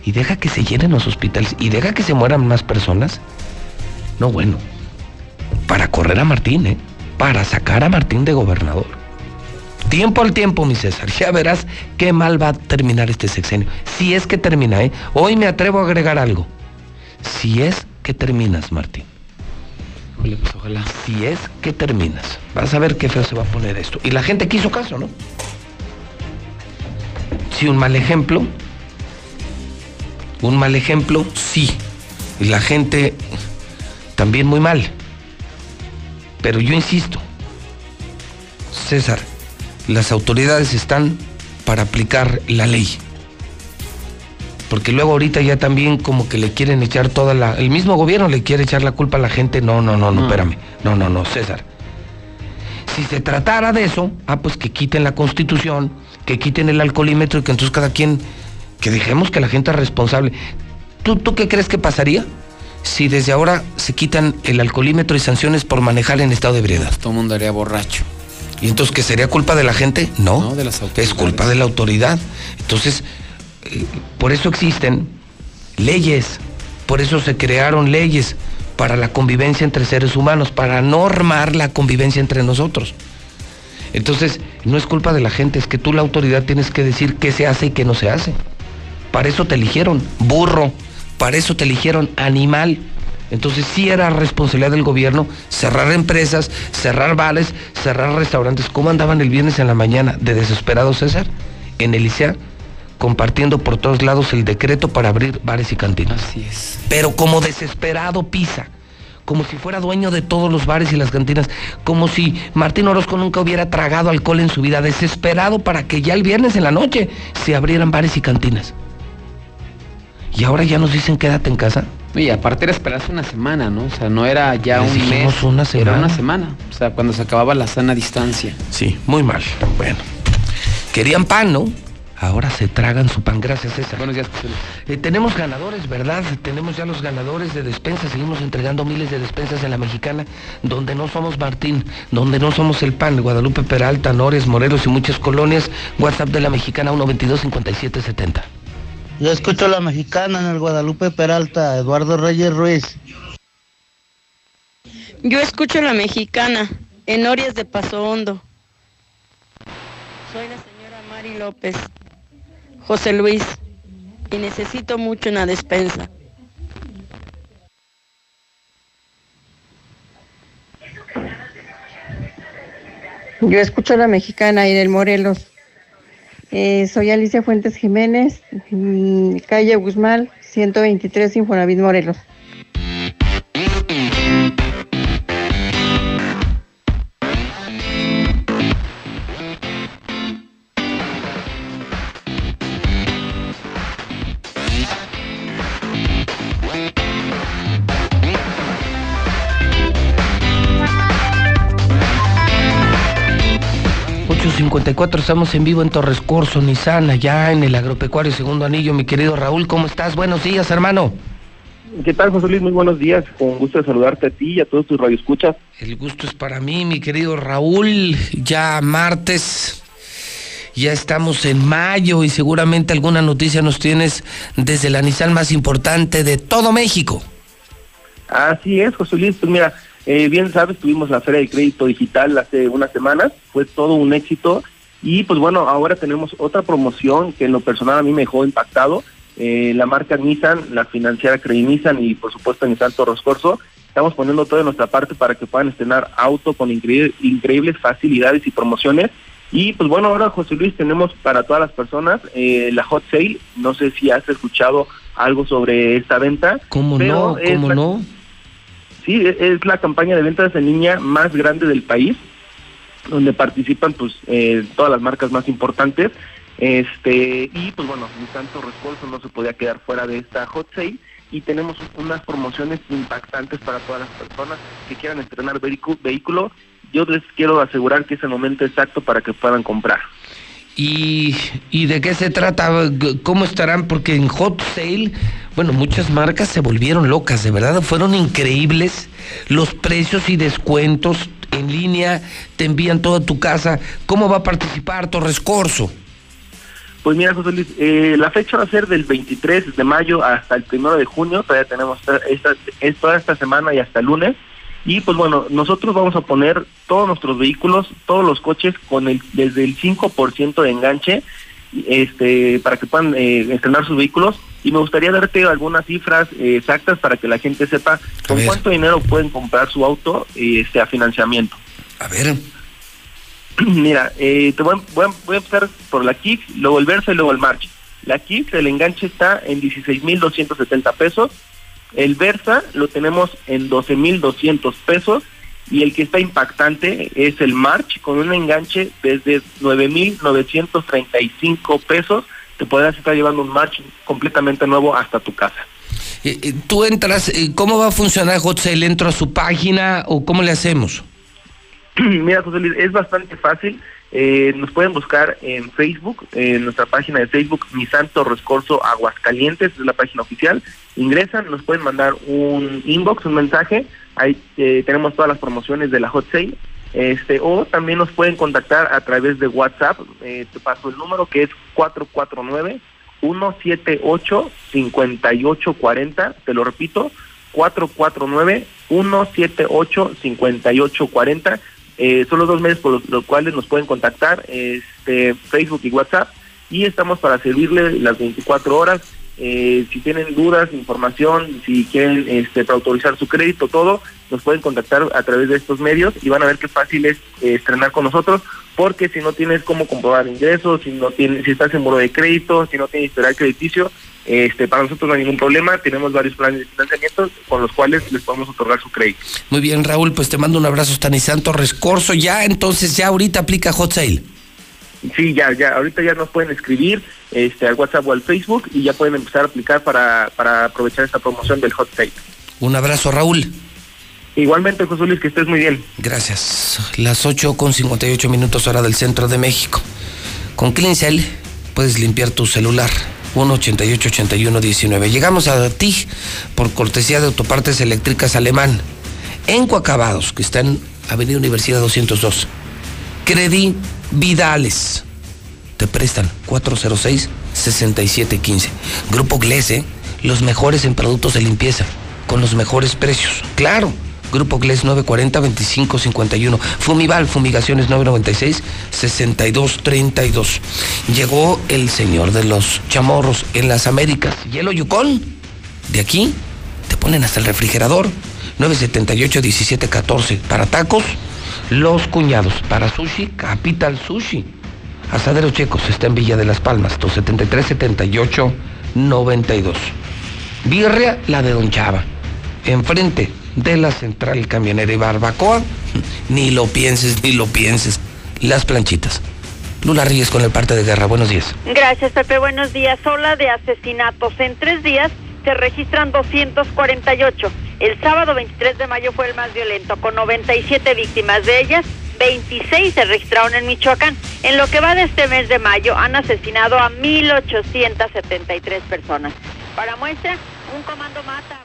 Y deja que se llenen los hospitales y deja que se mueran más personas. No, bueno. Para correr a Martín, ¿eh? Para sacar a Martín de gobernador. Tiempo al tiempo, mi César. Ya verás qué mal va a terminar este sexenio. Si es que termina, ¿eh? Hoy me atrevo a agregar algo. Si es que terminas, Martín. Pues ojalá. Si es que terminas. Vas a ver qué feo se va a poner esto. Y la gente quiso caso, ¿no? Si un mal ejemplo. Un mal ejemplo, sí. Y la gente también muy mal. Pero yo insisto, César, las autoridades están para aplicar la ley. Porque luego ahorita ya también como que le quieren echar toda la... El mismo gobierno le quiere echar la culpa a la gente. No, no, no, no, No. espérame. No, no, no, César. Si se tratara de eso, ah, pues que quiten la constitución, que quiten el alcoholímetro y que entonces cada quien... Que dejemos que la gente es responsable. ¿Tú, ¿Tú qué crees que pasaría si desde ahora se quitan el alcoholímetro y sanciones por manejar en estado de ebriedad? Todo el mundo haría borracho. ¿Y entonces qué sería culpa de la gente? No, No, de las es culpa de la autoridad. Entonces, eh, por eso existen leyes, por eso se crearon leyes para la convivencia entre seres humanos, para normar la convivencia entre nosotros. Entonces, no es culpa de la gente, es que tú la autoridad tienes que decir qué se hace y qué no se hace. Para eso te eligieron, burro, para eso te eligieron animal. Entonces sí era responsabilidad del gobierno cerrar empresas, cerrar bares, cerrar restaurantes. ¿Cómo andaban el viernes en la mañana de desesperado César? En el ICEA, compartiendo por todos lados el decreto para abrir bares y cantinas. Así es. Pero como desesperado pisa, como si fuera dueño de todos los bares y las cantinas, como si Martín Orozco nunca hubiera tragado alcohol en su vida, desesperado para que ya el viernes en la noche se abrieran bares y cantinas. Y ahora ya nos dicen quédate en casa. Y aparte era esperarse una semana, ¿no? O sea, no era ya Les un mes. una Era una semana. O sea, cuando se acababa la sana distancia. Sí, muy mal. Bueno. Querían pan, ¿no? Ahora se tragan su pan. Gracias, César. Buenos días, Eh, tenemos ganadores, ¿verdad? Tenemos ya los ganadores de despensas. Seguimos entregando miles de despensas en la mexicana, donde no somos Martín, donde no somos el pan. Guadalupe Peralta, Nores, Morelos y muchas colonias. WhatsApp de la mexicana 122-5770. Yo escucho la mexicana en el Guadalupe Peralta, Eduardo Reyes Ruiz. Yo escucho la mexicana en Orias de Paso Hondo. Soy la señora Mari López, José Luis, y necesito mucho una despensa. Yo escucho la mexicana y del Morelos. Eh, soy Alicia Fuentes Jiménez, mm, calle Guzmán, 123 Infonavit Morelos. 8.54, estamos en vivo en Torres Corso, Nissan, allá en el agropecuario Segundo Anillo. Mi querido Raúl, ¿cómo estás? Buenos días, hermano. ¿Qué tal, José Luis? Muy buenos días. Con gusto de saludarte a ti y a todos tus radioescuchas. El gusto es para mí, mi querido Raúl. Ya martes, ya estamos en mayo y seguramente alguna noticia nos tienes desde la Nissan más importante de todo México. Así es, José Luis. Pues mira, eh, bien sabes, tuvimos la Feria de Crédito Digital hace unas semanas. Fue todo un éxito. Y pues bueno, ahora tenemos otra promoción que en lo personal a mí me dejó impactado. Eh, la marca Nissan, la financiera Credit Nissan y por supuesto Nissan Torres Corso, estamos poniendo todo de nuestra parte para que puedan estrenar auto con increíble- increíbles facilidades y promociones. Y pues bueno, ahora José Luis tenemos para todas las personas eh, la hot sale. No sé si has escuchado algo sobre esta venta. ¿Cómo no? ¿Cómo no? Sí, es- la campaña de ventas en línea más grande del país, donde participan pues eh, todas las marcas más importantes. Este y pues bueno, Nissan Torres Corso no se podía quedar fuera de esta hot sale y tenemos unas promociones impactantes para todas las personas que quieran estrenar vehículo. Yo les quiero asegurar que es el momento exacto para que puedan comprar. ¿Y, ¿Y de qué se trata? ¿Cómo estarán? Porque en Hot Sale, bueno, muchas marcas se volvieron locas, de verdad, fueron increíbles los precios y descuentos en línea, te envían todo a tu casa. ¿Cómo va a participar Torres Corso? Pues mira, José Luis, eh, la fecha va a ser del 23 de mayo hasta el 1 de junio, todavía tenemos esta, esta- es toda esta semana y hasta el lunes. Y pues bueno, nosotros vamos a poner todos nuestros vehículos, todos los coches con el desde el 5% de enganche este para que puedan eh, estrenar sus vehículos y me gustaría darte algunas cifras eh, exactas para que la gente sepa con cuánto dinero pueden comprar su auto eh, este a financiamiento. A ver. Mira, eh, te voy, a- voy voy a empezar por la Kicks, luego el Versa y luego el March. La Kicks, el enganche está en 16.270 pesos. El Versa lo tenemos en 12.200 pesos. Y el que está impactante es el March con un enganche desde 9.935 pesos. Te podrás estar llevando un March completamente nuevo hasta tu casa. Eh, eh, Tú entras, eh, ¿cómo va a funcionar Hot Sale? ¿Entro a su página o cómo le hacemos? Mira, José Luis, es bastante fácil. Eh, nos pueden buscar en Facebook, en nuestra página de Facebook, Nissan Torres Corso Aguascalientes, es la página oficial. Ingresan, nos pueden mandar un inbox, un mensaje. Ahí eh, tenemos todas las promociones de la Hot Sale. Este, o también nos pueden contactar a través de WhatsApp. Eh, te paso el número que es 449 178 5840. Te lo repito, 449 178 5840. Eh, son los dos medios por los, cuales nos pueden contactar, este, Facebook y WhatsApp, y estamos para servirle las 24 horas. Eh, si tienen dudas, información, si quieren este, para autorizar su crédito, todo, nos pueden contactar a través de estos medios y van a ver qué fácil es eh, estrenar con nosotros, porque si no tienes cómo comprobar ingresos, si no tienes, si estás en muro de crédito, si no tienes historial crediticio, este, para nosotros no hay ningún problema, tenemos varios planes de financiamiento con los cuales les podemos otorgar su crédito. Muy bien, Raúl, pues te mando un abrazo hasta Nissan Torres Corso. Ya, entonces, ya ahorita aplica Hot Sale. Sí, ya, ya, ahorita ya nos pueden escribir este, al WhatsApp o al Facebook y ya pueden empezar a aplicar para, para aprovechar esta promoción del Hot Sale. Un abrazo, Raúl. Igualmente, José Luis, que estés muy bien. Gracias. Las 8 con 58 minutos hora del centro de México. Con Cleansel puedes limpiar tu celular. 1-88-81-19. Llegamos a ti por cortesía de Autopartes Eléctricas Alemán. En Coacabados, que está en Avenida Universidad 202. Credi Vidales. Te prestan 406-6715. Grupo Glese, los mejores en productos de limpieza, con los mejores precios. Claro. Grupo Gles 940-2551. Fumival, fumigaciones 996-6232. Llegó el señor de los chamorros en las Américas. Hielo Yukon. De aquí te ponen hasta el refrigerador. 978-1714. Para tacos, los cuñados. Para sushi, Capital Sushi. Asadero Checos está en Villa de las Palmas. 273-78-92. Birria, la de Don Chava. Enfrente de la central camionera y barbacoa. Ni lo pienses, ni lo pienses. Las planchitas. Lula Ríos con el parte de guerra. Buenos días. Gracias, Pepe. Buenos días. Ola de asesinatos. En tres días se registran 248. El sábado 23 de mayo fue el más violento, con 97 víctimas. De ellas, 26 se registraron en Michoacán. En lo que va de este mes de mayo, han asesinado a 1.873 personas. Para muestra, un comando mata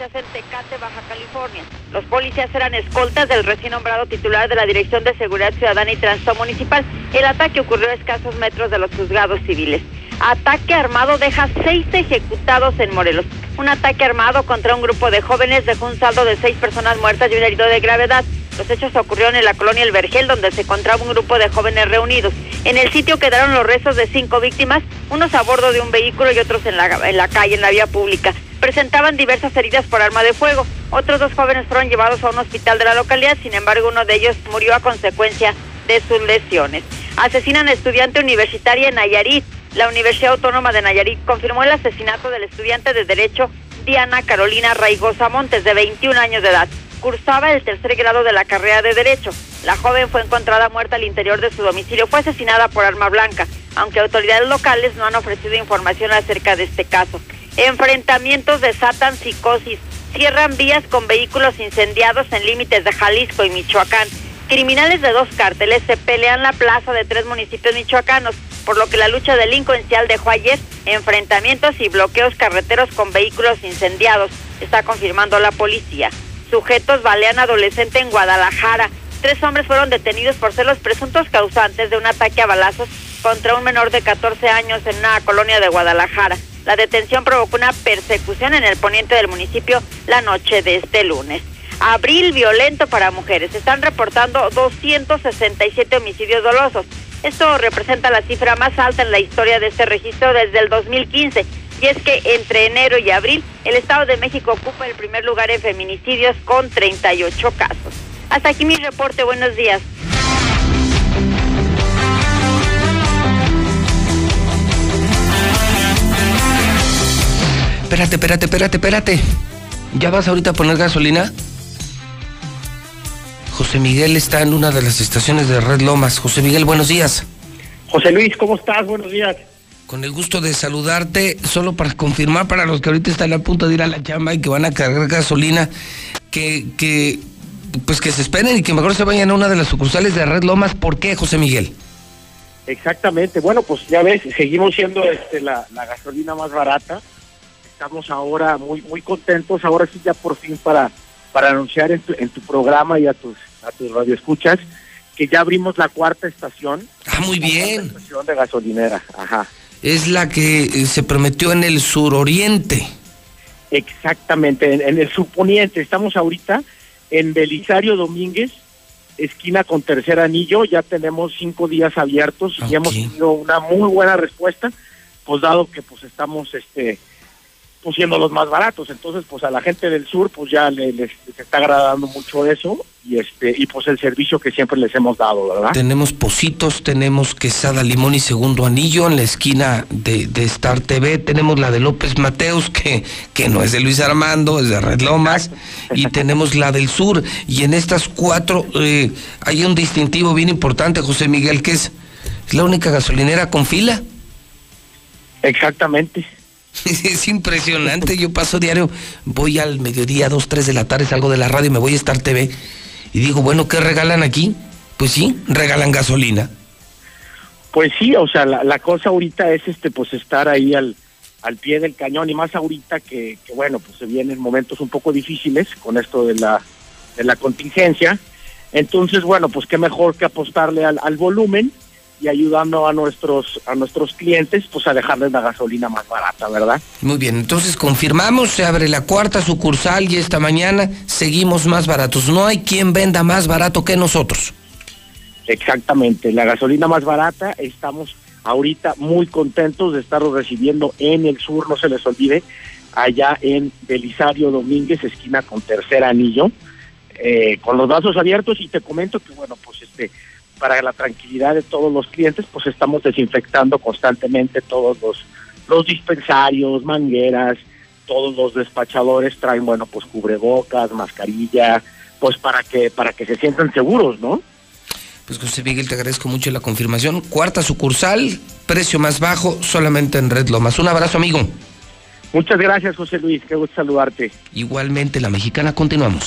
en Tecate, Baja California. Los policías eran escoltas del recién nombrado titular de la Dirección de Seguridad Ciudadana y Tránsito Municipal. El ataque ocurrió a escasos metros de los juzgados civiles. Ataque armado deja seis ejecutados en Morelos. Un ataque armado contra un grupo de jóvenes dejó un saldo de seis personas muertas y un herido de gravedad. Los hechos ocurrieron en la colonia El Vergel, donde se encontraba un grupo de jóvenes reunidos. En el sitio quedaron los restos de cinco víctimas, unos a bordo de un vehículo y otros en la, en la calle, en la vía pública. Presentaban diversas heridas por arma de fuego. Otros dos jóvenes fueron llevados a un hospital de la localidad, sin embargo uno de ellos murió a consecuencia de sus lesiones. Asesinan a estudiante universitaria en Nayarit. La Universidad Autónoma de Nayarit confirmó el asesinato del estudiante de Derecho Diana Carolina Raigosa Montes, de 21 años de edad cursaba el tercer grado de la carrera de Derecho. La joven fue encontrada muerta al interior de su domicilio. Fue asesinada por arma blanca, aunque autoridades locales no han ofrecido información acerca de este caso. Enfrentamientos desatan psicosis. Cierran vías con vehículos incendiados en límites de Jalisco y Michoacán. Criminales de dos cárteles se pelean la plaza de tres municipios michoacanos, por lo que la lucha delincuencial dejó ayer enfrentamientos y bloqueos carreteros con vehículos incendiados, está confirmando la policía sujetos balean adolescente en Guadalajara. Tres hombres fueron detenidos por ser los presuntos causantes de un ataque a balazos contra un menor de 14 años en una colonia de Guadalajara. La detención provocó una persecución en el poniente del municipio la noche de este lunes. Abril violento para mujeres. Están reportando 267 homicidios dolosos. Esto representa la cifra más alta en la historia de este registro desde el 2015 y es que entre enero y abril el Estado de México ocupa el primer lugar en feminicidios con 38 casos. Hasta aquí mi reporte, buenos días. Espérate, espérate, espérate, espérate. ¿Ya vas ahorita a poner gasolina? José Miguel está en una de las estaciones de Red Lomas. José Miguel, buenos días. José Luis, ¿cómo estás? Buenos días. Con el gusto de saludarte, solo para confirmar para los que ahorita están a punto de ir a la chamba y que van a cargar gasolina, que, que pues que se esperen y que mejor se vayan a una de las sucursales de Red Lomas. ¿Por qué, José Miguel? Exactamente. Bueno, pues ya ves, seguimos siendo este, la, la gasolina más barata. Estamos ahora muy muy contentos. Ahora sí ya por fin para para anunciar en tu, en tu programa y a tus a tus radioescuchas que ya abrimos la cuarta estación. Ah, muy bien. Estación de gasolinera. Ajá es la que eh, se prometió en el suroriente. Exactamente, en, el suponiente. Estamos ahorita en Belisario Domínguez, esquina con tercer anillo. Ya tenemos cinco días abiertos y hemos tenido una muy buena respuesta, pues dado que pues estamos este pues siendo los más baratos. Entonces, pues a la gente del sur, pues ya les, les, está agradando mucho eso y este y pues el servicio que siempre les hemos dado, ¿verdad? Tenemos Positos, tenemos Quesada Limón y Segundo Anillo en la esquina de, de Star TV, tenemos la de López Mateos, que, que no es de Luis Armando, es de Red Lomas, y tenemos la del sur. Y en estas cuatro eh, hay un distintivo bien importante, José Miguel, que es, es la única gasolinera con fila. Exactamente. Es impresionante, yo paso diario, voy al mediodía, dos, tres de la tarde, salgo de la radio y me voy a Star TV y digo, bueno, ¿qué regalan aquí? Pues sí, regalan gasolina. Pues sí, o sea, la, cosa ahorita es este, pues estar ahí al, al pie del cañón y más ahorita que, que, bueno, pues se vienen momentos un poco difíciles con esto de la, de la contingencia. Entonces, bueno, pues qué mejor que apostarle al, al volumen y ayudando a nuestros a nuestros clientes pues a dejarles la gasolina más barata, ¿verdad? Muy bien, entonces confirmamos, se abre la cuarta sucursal y esta mañana seguimos más baratos. No hay quien venda más barato que nosotros. Exactamente, la gasolina más barata, estamos ahorita muy contentos de estarlo recibiendo en el sur, no se les olvide, allá en Belisario Domínguez, esquina con tercer anillo, eh, con los brazos abiertos y te comento que bueno, pues este para la tranquilidad de todos los clientes, pues estamos desinfectando constantemente todos los, los dispensarios, mangueras, todos los despachadores traen, bueno, pues cubrebocas, mascarilla, pues para que, para que se sientan seguros, ¿no? Pues José Miguel, te agradezco mucho la confirmación. Cuarta sucursal, precio más bajo, solamente en Red Lomas. Un abrazo, amigo. Muchas gracias, José Luis. Qué gusto saludarte. Igualmente, la mexicana, continuamos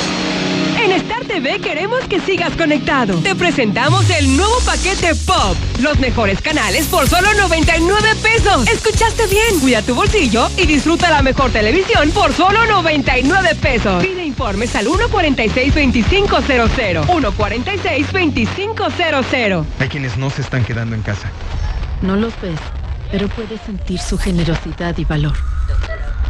Star TV queremos que sigas conectado. Te presentamos el nuevo paquete Pop. Los mejores canales por solo 99 pesos. ¿Escuchaste bien? Cuida tu bolsillo y disfruta la mejor televisión por solo 99 pesos. Pide informes al 146-2500. 146-2500. Hay quienes no se están quedando en casa. No los ves, pero puedes sentir su generosidad y valor.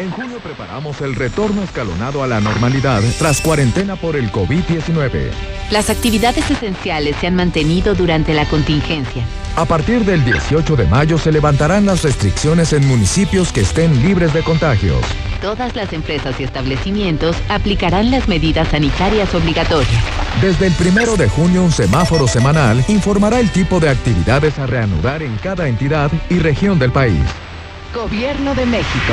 En junio preparamos el retorno escalonado a la normalidad tras cuarentena por el COVID-19. Las actividades esenciales se han mantenido durante la contingencia. A partir del 18 de mayo se levantarán las restricciones en municipios que estén libres de contagios. Todas las empresas y establecimientos aplicarán las medidas sanitarias obligatorias. Desde el primero de junio, un semáforo semanal informará el tipo de actividades a reanudar en cada entidad y región del país. Gobierno de México.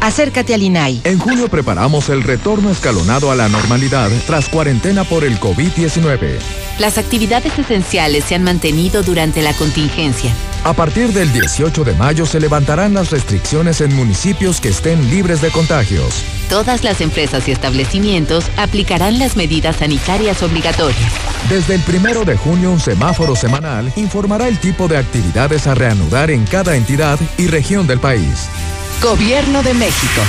Acércate al INAI. En junio preparamos el retorno escalonado a la normalidad tras cuarentena por el COVID-19. Las actividades esenciales se han mantenido durante la contingencia. A partir del 18 de mayo se levantarán las restricciones en municipios que estén libres de contagios. Todas las empresas y establecimientos aplicarán las medidas sanitarias obligatorias. Desde el primero de junio, un semáforo semanal informará el tipo de actividades a reanudar en cada entidad y región del país. Gobierno de México.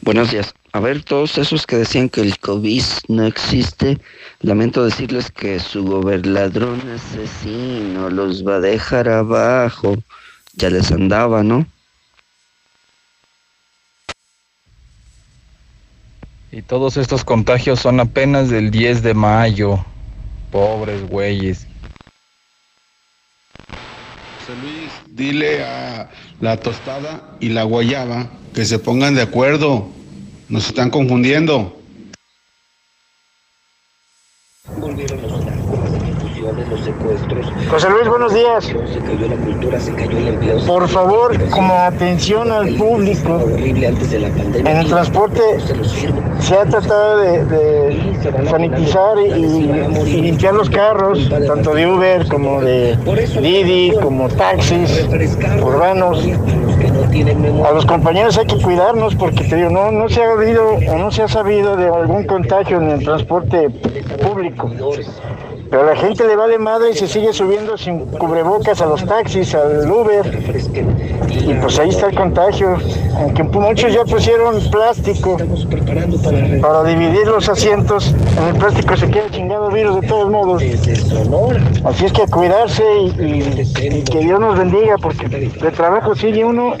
Buenos días. A ver, todos esos que decían que el COVID no existe, lamento decirles que su gobernador asesino los va a dejar abajo. Ya les andaba, ¿no? Y todos estos contagios son apenas del 10 de mayo. Pobres güeyes. José Luis, dile a la tostada y la guayaba que se pongan de acuerdo. Nos están confundiendo. Volvieron ejecuciones, los secuestros. José Luis, buenos días. Se cayó la cultura, se cayó el empleo. Por favor, como atención al público. Horrible antes de la pandemia. En el transporte se ha tratado de, de sanitizar y, y, limpiar los carros, tanto de Uber como de Didi, como taxis urbanos. A los compañeros hay que cuidarnos porque te digo, no, no se ha habido o no se ha sabido de algún contagio en el transporte público. Pero a la gente le vale madre y se sigue subiendo sin cubrebocas a los taxis, al Uber. Y pues ahí está el contagio. Aunque muchos ya pusieron plástico para dividir los asientos, en el plástico se queda chingado virus de todos modos. Así es que cuidarse y, y- y que Dios nos bendiga, porque de trabajo sigue uno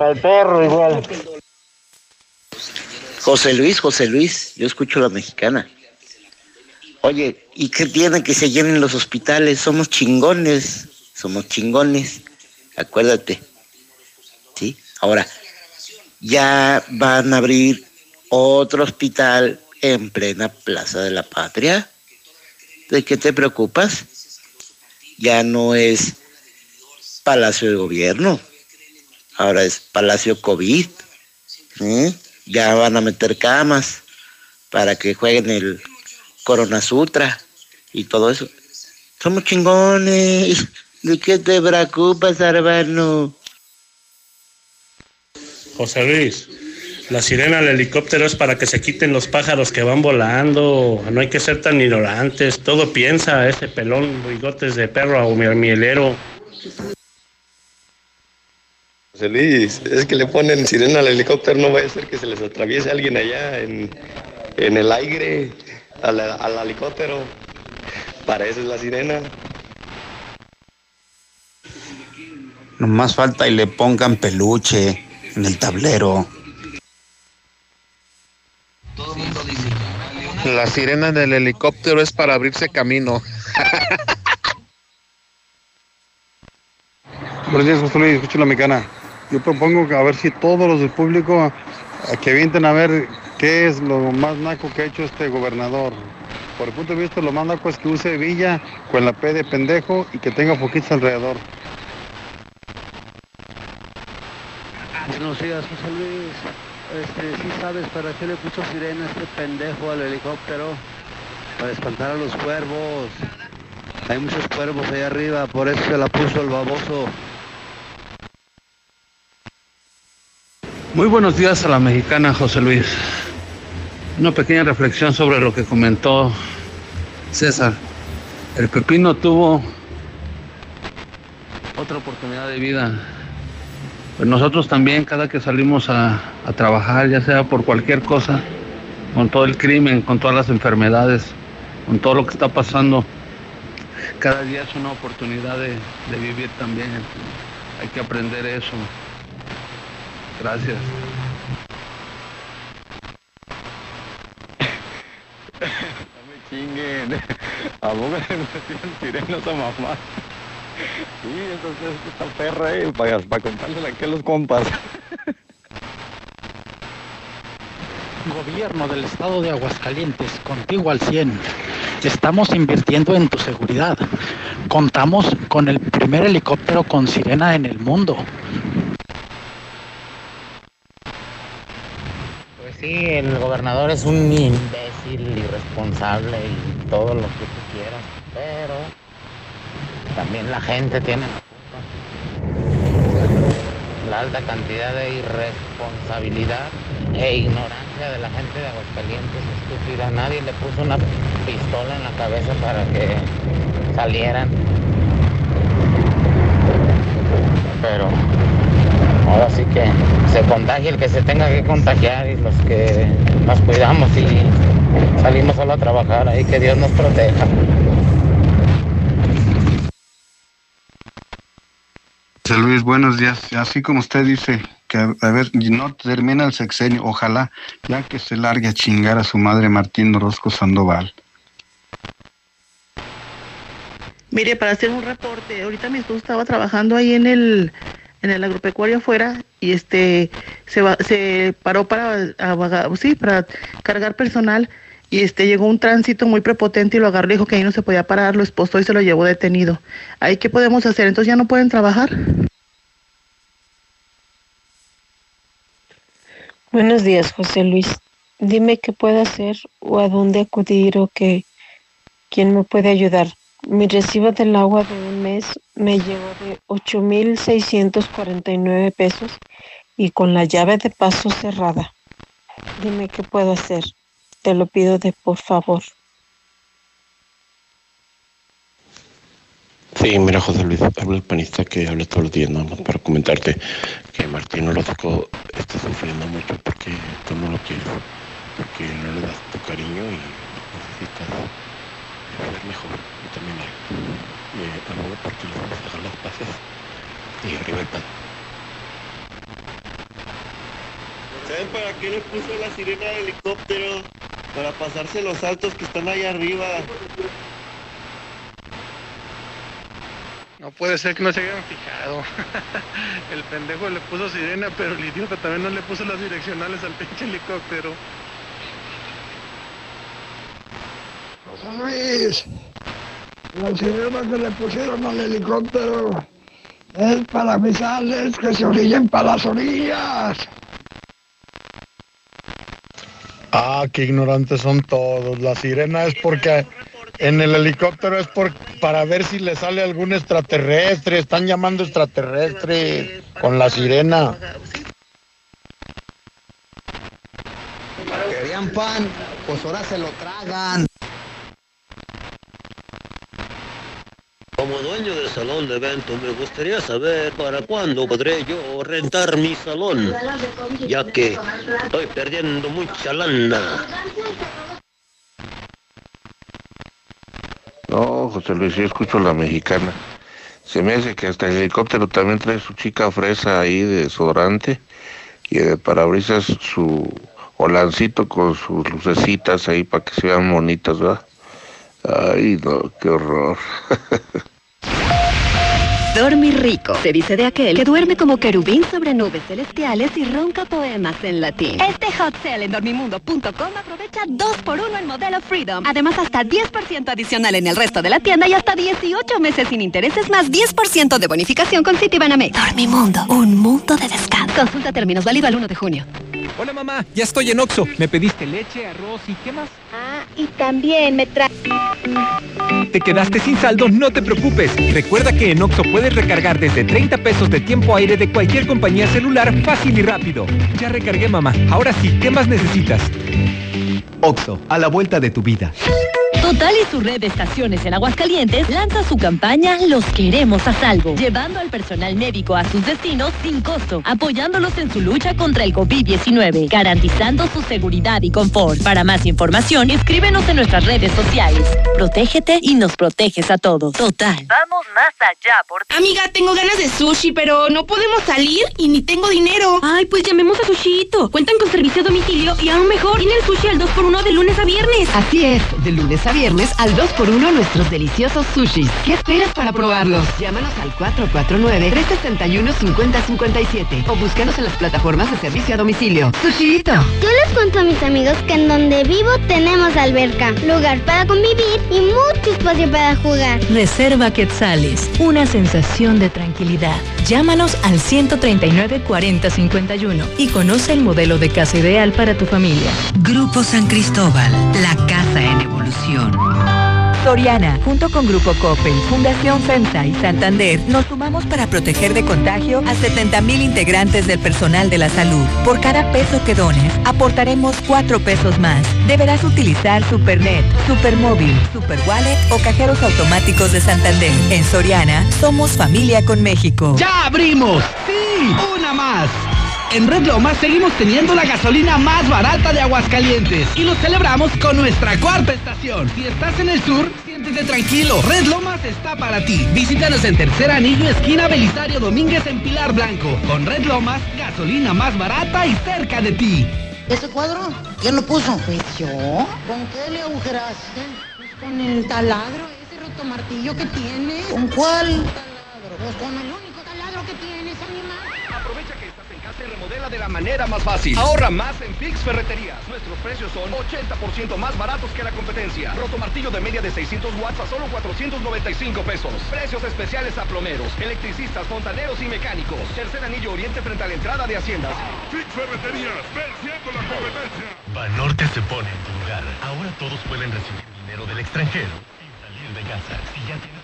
al perro igual. José Luis, José Luis, yo escucho la mexicana. Oye, ¿y qué tiene que se llenen los hospitales? Somos chingones, somos chingones, acuérdate. ¿Sí? Ahora, ya van a abrir otro hospital en plena Plaza de la Patria. ¿De qué te preocupas? Ya no es Palacio de Gobierno, ahora es Palacio COVID. Ya van a meter camas para que jueguen el Corona Sutra y todo eso. Somos chingones. ¿De qué te preocupas, hermano? José Luis, la sirena del helicóptero es para que se quiten los pájaros que van volando. No hay que ser tan ignorantes. Todo piensa ese pelón, bigotes de perro o mielero. José Luis, es que le ponen sirena al helicóptero, no vaya a ser que se les atraviese alguien allá en, en el aire al, al helicóptero. Para eso es la sirena. Nomás falta y le pongan peluche en el tablero. La sirena del helicóptero es para abrirse camino. Buenos días, José Luis, escucho la mexicana. Yo propongo que a ver si todos los del público que avienten a ver qué es lo más naco que ha hecho este gobernador. Por el punto de vista, lo más naco es que use Villa con la P de pendejo y que tenga poquitos alrededor. Buenos días, José Luis. Este, sí sabes para qué le puso sirena este pendejo al helicóptero. Para espantar a los cuervos. Hay muchos cuervos ahí arriba, por eso se la puso el baboso. Muy buenos días a la mexicana José Luis. Una pequeña reflexión sobre lo que comentó César. El pepino tuvo otra oportunidad de vida. Pues nosotros también, cada que salimos a, trabajar, ya sea por cualquier cosa, con todo el crimen, con todas las enfermedades, con todo lo que está pasando, cada día es una oportunidad de vivir también. Hay que aprender eso. Gracias. No me mamá. Sí, perra, eh, para, los compas. Gobierno del estado de Aguascalientes, contigo al 100. Estamos invirtiendo en tu seguridad. Contamos con el primer helicóptero con sirena en el mundo. Sí, el gobernador es un imbécil, irresponsable y todo lo que tú quieras, pero también la gente tiene la alta cantidad de irresponsabilidad e ignorancia de la gente de Aguascalientes estúpida. Nadie le puso una pistola en la cabeza para que salieran. Pero ahora sí que se contagie el que se tenga que contagiar y los que nos cuidamos y salimos solo a trabajar ahí, que Dios nos proteja. Luis, buenos días. Así como usted dice que, a ver, no termina el sexenio, ojalá ya que se largue a chingar a su madre Martín Orozco Sandoval. Mire, para hacer un reporte, ahorita mi esposo estaba trabajando ahí en el en el agropecuario afuera y este se va, se paró para a- sí, para cargar personal y este llegó un tránsito muy prepotente y lo agarró y dijo que ahí no se podía parar, lo esposó y se lo llevó detenido. Ahí qué podemos hacer? Entonces ya no pueden trabajar. Buenos días, José Luis. Dime qué puedo hacer o a dónde acudir o qué, quién me puede ayudar. Mi recibo del agua de un mes me llegó de 8.649 pesos y con la llave de paso cerrada. Dime qué puedo hacer. Te lo pido de por favor. Sí, mira, José Luis, habla el panista que habla todos los días, nada más para comentarte que Martín Orozco está sufriendo mucho porque tú no lo quieres, porque no le das tu cariño y necesitas ser mejor. Vamos a dejar las paces y arriba el pan. ¿Saben para qué le puso la sirena del helicóptero? Para pasarse los saltos que están ahí arriba. No puede ser que no se hayan fijado. el pendejo le puso sirena, pero el idiota también no le puso las direccionales al pinche helicóptero. José Luis, la sirena que le pusieron al helicóptero es para avisarles que se orillen para las orillas. Ah, qué ignorantes son todos. La sirena es porque en el helicóptero es por, para ver si le sale algún extraterrestre. Están llamando extraterrestre con la sirena. Querían pan, pues ahora se lo tragan. Como dueño del salón de eventos, me gustaría saber para cuándo podré yo rentar mi salón, ya que estoy perdiendo mucha lana. No, José Luis, yo escucho la mexicana. Se me hace que hasta el helicóptero también trae su chica fresa ahí de desodorante y de parabrisas su holancito con sus lucecitas ahí para que se vean bonitas, ¿verdad? Ay, no, qué horror. Dormir rico. Se dice de aquel que duerme como querubín sobre nubes celestiales y ronca poemas en latín. Este hot sale en dormimundo.com aprovecha 2x1 en modelo Freedom. Además, hasta 10% adicional en el resto de la tienda y hasta 18 meses sin intereses más 10% de bonificación con Citibanamex. Dormimundo, un mundo de descanso. Consulta términos válido al 1 de junio. Hola mamá, ya estoy en Oxo. Me pediste leche, arroz y qué más. Ah, y también me trae... ¿Te quedaste sin saldo? No te preocupes. Recuerda que en Oxo puedes recargar desde 30 pesos de tiempo aire de cualquier compañía celular fácil y rápido. Ya recargué mamá. Ahora sí, ¿qué más necesitas? Oxo, a la vuelta de tu vida. Total y su red de estaciones en Aguascalientes lanza su campaña Los queremos a salvo, llevando al personal médico a sus destinos sin costo, apoyándolos en su lucha contra el COVID-19, garantizando su seguridad y confort. Para más información, escríbenos en nuestras redes sociales. Protégete y nos proteges a todos. Total. Vamos más allá por ti. Amiga, tengo ganas de sushi, pero no podemos salir y ni tengo dinero. Ay, pues llamemos a Sushito. Cuentan con servicio a domicilio y aún mejor, tienen sushi al 2x1 de lunes a viernes. Así es, de lunes a viernes al 2x1 nuestros deliciosos sushis. ¿Qué esperas para probarlos? Llámanos al 449-361-5057 o búscanos en las plataformas de servicio a domicilio. Sushito. Yo les cuento a mis amigos que en donde vivo tenemos alberca, lugar para convivir y mucho espacio para jugar. Reserva Quetzales, una sensación de tranquilidad. Llámanos al 139 4051 y conoce el modelo de casa ideal para tu familia. Grupo San Cristóbal, la casa en Soriana, junto con Grupo Coppel, Fundación FEMSA y Santander, nos sumamos para proteger de contagio a 70 mil integrantes del personal de la salud. Por cada peso que dones, aportaremos 4 pesos más. Deberás utilizar Supernet, Supermóvil, Superwallet o cajeros automáticos de Santander. En Soriana, somos familia con México. ¡Ya abrimos! ¡Sí! ¡Una más! En Red Lomas seguimos teniendo la gasolina más barata de Aguascalientes y lo celebramos con nuestra cuarta estación. Si estás en el sur, siéntete tranquilo. Red Lomas está para ti. Visítanos en Tercer Anillo, esquina Belisario Domínguez en Pilar Blanco. Con Red Lomas, gasolina más barata y cerca de ti. ¿Ese cuadro? ¿Quién lo puso? Pues yo. ¿Con qué le agujeraste? Pues con el taladro, ese rotomartillo que tiene. ¿Con cuál? Taladro. Pues con el único taladro que tienes, animal. Aprovecha y remodela de la manera más fácil. Ahorra más en Fix Ferreterías. Nuestros precios son 80% más baratos que la competencia. Roto martillo de media de 600 watts a solo 495 pesos. Precios especiales a plomeros, electricistas, fontaneros y mecánicos. Tercer anillo oriente frente a la entrada de Haciendas. Fix Ferreterías, venciendo la competencia. Banorte se pone en tu lugar. Ahora todos pueden recibir dinero del extranjero sin salir de casa. Si ya tienes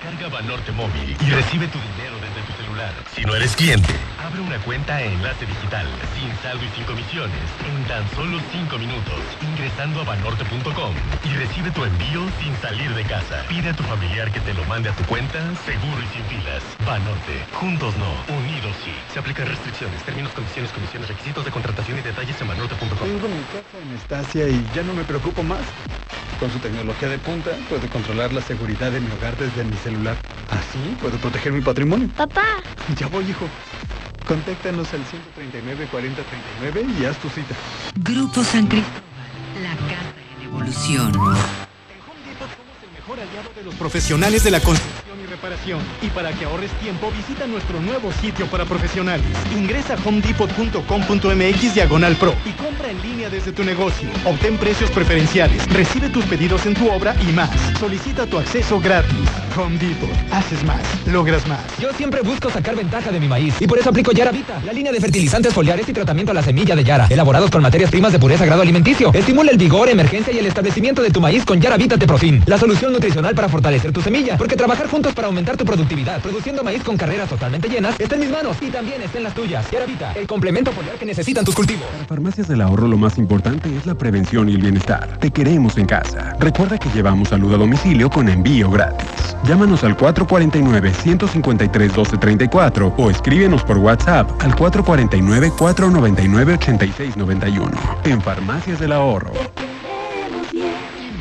descarga Banorte Móvil y recibe tu dinero desde tu celular. Si no eres cliente, abre una cuenta en Enlace Digital, sin saldo y sin comisiones, en tan solo 5 minutos, ingresando a banorte.com y recibe tu envío sin salir de casa. Pide a tu familiar que te lo mande a tu cuenta, seguro y sin filas. Banorte, juntos no, unidos sí. Se aplican restricciones, términos, condiciones, comisiones, requisitos de contratación y detalles en banorte.com. Tengo mi casa en Estacia y ya no me preocupo más. Con su tecnología de punta, puedo controlar la seguridad de mi hogar desde mi celular. Así puedo proteger mi patrimonio. Papá. Ya voy, hijo. Contáctanos al 139 40 39 y haz tu cita. Grupo San Cristóbal, la casa en evolución. mejor aliado de los profesionales de la construcción y reparación. Y para que ahorres tiempo, visita nuestro nuevo sitio para profesionales. Ingresa a homedepot.com.mx diagonal pro y compra en línea desde tu negocio. Obtén precios preferenciales, recibe tus pedidos en tu obra y más. Solicita tu acceso gratis. Home Depot. Haces más, logras más. Yo siempre busco sacar ventaja de mi maíz y por eso aplico Yara Vita, la línea de fertilizantes foliares y tratamiento a la semilla de Yara, elaborados con materias primas de pureza grado alimenticio. Estimula el vigor, emergencia y el establecimiento de tu maíz con Yara Vita Teprofin, la solución nutricional para fortalecer tu semilla, porque trabajar juntos para aumentar tu productividad, produciendo maíz con carreras totalmente llenas, está en mis manos y también está en las tuyas. Yara Vita, el complemento foliar que necesitan tus cultivos. Para Farmacias del Ahorro lo más importante es la prevención y el bienestar. Te queremos en casa. Recuerda que llevamos salud a domicilio con envío gratis. Llámanos al 449-153-1234 o escríbenos por WhatsApp al 449-499-8691. En Farmacias del Ahorro.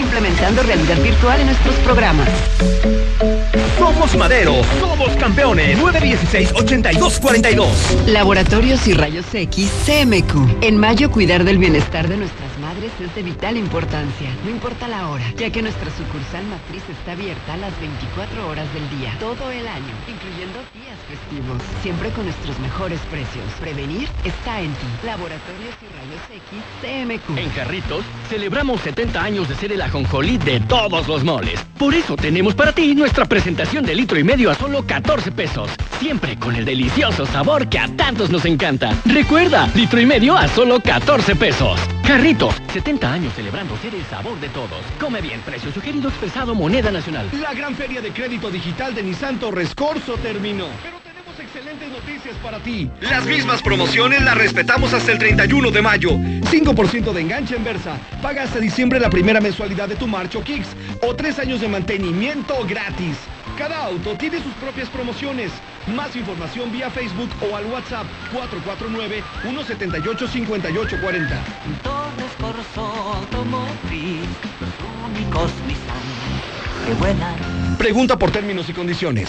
Implementando realidad virtual en nuestros programas. Somos Madero, somos campeones. 916-8242. Laboratorios y Rayos X CMQ. En mayo, cuidar del bienestar de nuestras es de vital importancia. No importa la hora, ya que nuestra sucursal matriz está abierta a las 24 horas del día, todo el año, incluyendo días festivos. Siempre con nuestros mejores precios. Prevenir está en ti. Laboratorios y Rayos X CMQ. En Jarritos, celebramos 70 años de ser el ajonjolí de todos los moles. Por eso tenemos para ti nuestra presentación de litro y medio a solo 14 pesos. Siempre con el delicioso sabor que a tantos nos encanta. Recuerda, litro y medio a solo 14 pesos. Jarritos, 70 años celebrando ser el sabor de todos. Come bien, precio sugerido expresado moneda nacional. La gran feria de crédito digital de Nissan Torres Corso terminó. Pero tenemos excelentes noticias para ti. Las mismas promociones las respetamos hasta el 31 de mayo. 5% de enganche en Versa. Paga hasta diciembre la primera mensualidad de tu Marcho Kicks o 3 años de mantenimiento gratis. Cada auto tiene sus propias promociones. Más información vía Facebook o al WhatsApp 449-178-5840. Torres Corso Automotriz, los únicos Nissan que vuelan. Pregunta por términos y condiciones.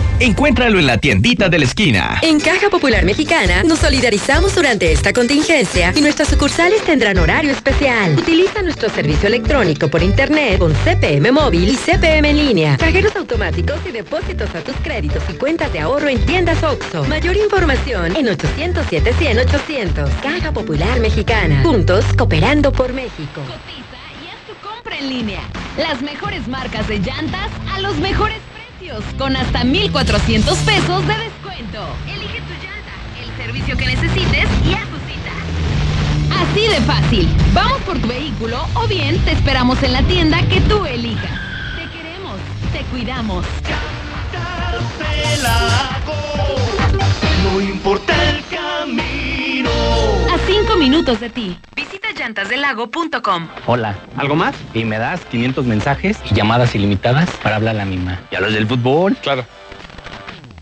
Encuéntralo en la tiendita de la esquina. En Caja Popular Mexicana nos solidarizamos durante esta contingencia y nuestras sucursales tendrán horario especial. Utiliza nuestro servicio electrónico por internet con CPM móvil y CPM en línea, cajeros automáticos y depósitos a tus créditos y cuentas de ahorro en tiendas OXO. Mayor información en 807 100 800. Caja Popular Mexicana. Juntos cooperando por México. Cotiza y haz tu compra en línea. Las mejores marcas de llantas a los mejores con hasta 1,400 pesos de descuento. Elige tu llanta, el servicio que necesites y haz tu cita. Así de fácil. Vamos por tu vehículo o bien te esperamos en la tienda que tú elijas. Te queremos, te cuidamos. No importa el camino. A cinco minutos de ti. Llantasdelago.com. Hola, ¿algo más? Y me das 500 mensajes y llamadas ilimitadas para hablar a la misma. ¿Y a los del fútbol? Claro.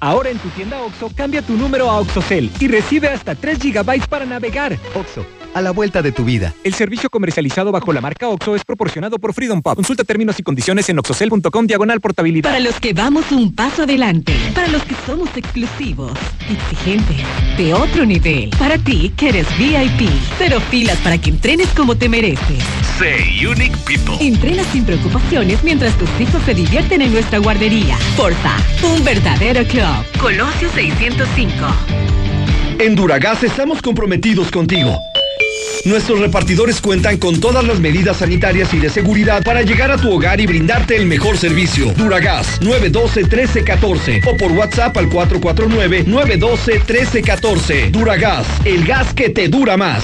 Ahora en tu tienda OXO, cambia tu número a OXOCEL y recibe hasta 3 GB para navegar. OXO, a la vuelta de tu vida. El servicio comercializado bajo la marca OXO es proporcionado por Freedom Pub. Consulta términos y condiciones en oxocel.com diagonal portabilidad. Para los que vamos un paso adelante. Para los que somos exclusivos, exigentes, de otro nivel. Para ti que eres VIP. Cero filas para que entrenes como te mereces. Say Unique People. Entrena sin preocupaciones mientras tus hijos se divierten en nuestra guardería. Forza, un verdadero club. Colosio 605. En Duragas estamos comprometidos contigo. Nuestros repartidores cuentan con todas las medidas sanitarias y de seguridad para llegar a tu hogar y brindarte el mejor servicio. Duragas 912-1314 o por WhatsApp al 449-912-1314. Duragas, el gas que te dura más.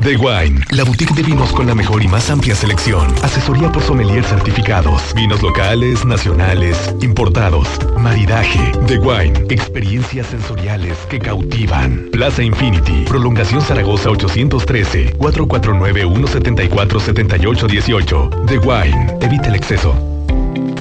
The Wine, la boutique de vinos con la mejor y más amplia selección. Asesoría por sommelier certificados. Vinos locales, nacionales, importados. Maridaje. The Wine, experiencias sensoriales que cautivan. Plaza Infinity, prolongación Zaragoza 813, 449-174-7818. The Wine, evita el exceso.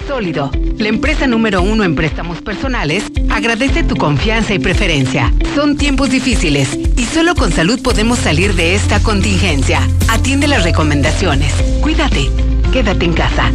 Sólido, la empresa número uno en préstamos personales, agradece tu confianza y preferencia. Son tiempos difíciles y solo con salud podemos salir de esta contingencia. Atiende las recomendaciones. Cuídate. Quédate en casa.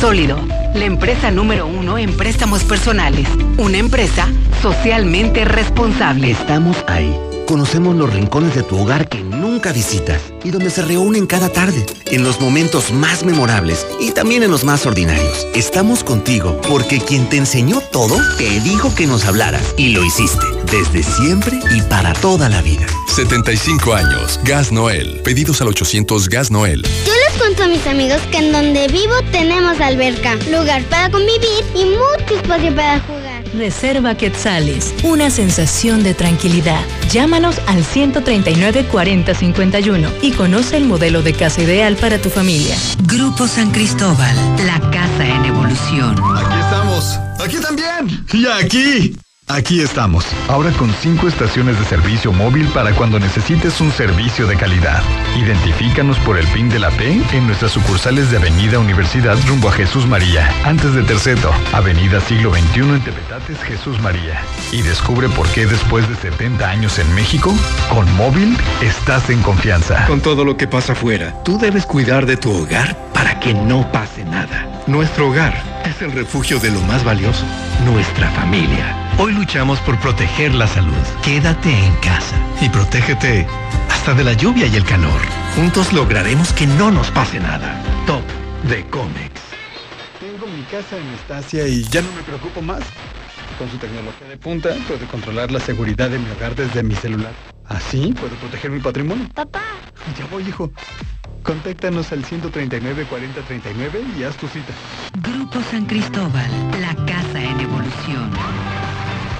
Sólido, la empresa número uno en préstamos personales. Una empresa socialmente responsable. Estamos ahí. Conocemos los rincones de tu hogar que nunca visitas y donde se reúnen cada tarde, en los momentos más memorables y también en los más ordinarios. Estamos contigo porque quien te enseñó todo te dijo que nos hablaras y lo hiciste desde siempre y para toda la vida. 75 años. Gas Noel. Pedidos al 800 Gas Noel. Yo les cuento a mis amigos que en donde vivo tenemos alberca, lugar para convivir y mucho espacio para jugar. Reserva Quetzales, una sensación de tranquilidad. Llámanos al 139 40 51 y conoce el modelo de casa ideal para tu familia. Grupo San Cristóbal, la casa en evolución. Aquí estamos. Aquí también. Y aquí. Aquí estamos, ahora con cinco estaciones de servicio móvil para cuando necesites un servicio de calidad. Identifícanos por el PIN de la P en nuestras sucursales de Avenida Universidad rumbo a Jesús María, antes de Terceto, Avenida Siglo XXI en Tepetates Jesús María. Y descubre por qué después de 70 años en México, con móvil estás en confianza. Con todo lo que pasa afuera, tú debes cuidar de tu hogar para que no pase nada. Nuestro hogar el refugio de lo más valioso, nuestra familia. Hoy luchamos por proteger la salud. Quédate en casa y protégete hasta de la lluvia y el calor. Juntos lograremos que no nos pase nada. Top de Comex. Tengo mi casa en Estacia y ya no me preocupo más. Con su tecnología de punta puedo controlar la seguridad de mi hogar desde mi celular. Así puedo proteger mi patrimonio. Papá. Ya voy, hijo. Contáctanos al 139 4039 y haz tu cita. Grupo San Cristóbal, la casa en evolución.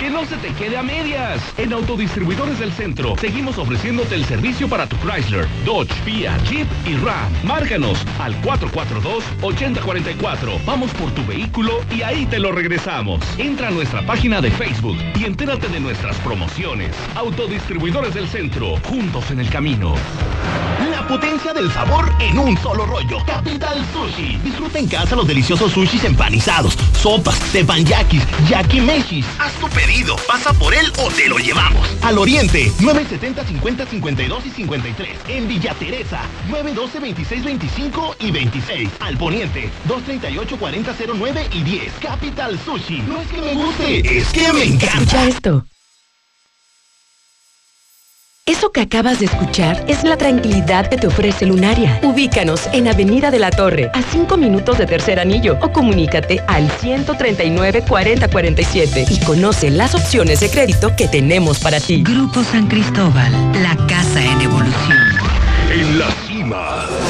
Que no se te quede a medias. En Autodistribuidores del Centro seguimos ofreciéndote el servicio para tu Chrysler, Dodge, Fiat, Jeep y Ram. Márcanos al 442-8044. Vamos por tu vehículo y ahí te lo regresamos. Entra a nuestra página de Facebook y entérate de nuestras promociones. Autodistribuidores del Centro, juntos en el camino. La potencia del sabor en un solo rollo. Capital Sushi. Disfruta en casa los deliciosos sushis empanizados, sopas, teppanyakis, yakimeshis. Haz tu pedido, pasa por él o te lo llevamos. Al Oriente, 970 50 52 y 53. En Villa Teresa, 912 26 25 y 26. Al Poniente, 238 40 09 y 10. Capital Sushi. No es que me guste, es que me encanta. Escucha esto. Eso que acabas de escuchar es la tranquilidad que te ofrece Lunaria. Ubícanos en Avenida de la Torre, a 5 minutos de Tercer Anillo, o comunícate al 139 40 47 y conoce las opciones de crédito que tenemos para ti. Grupo San Cristóbal, la casa en evolución. En la cima,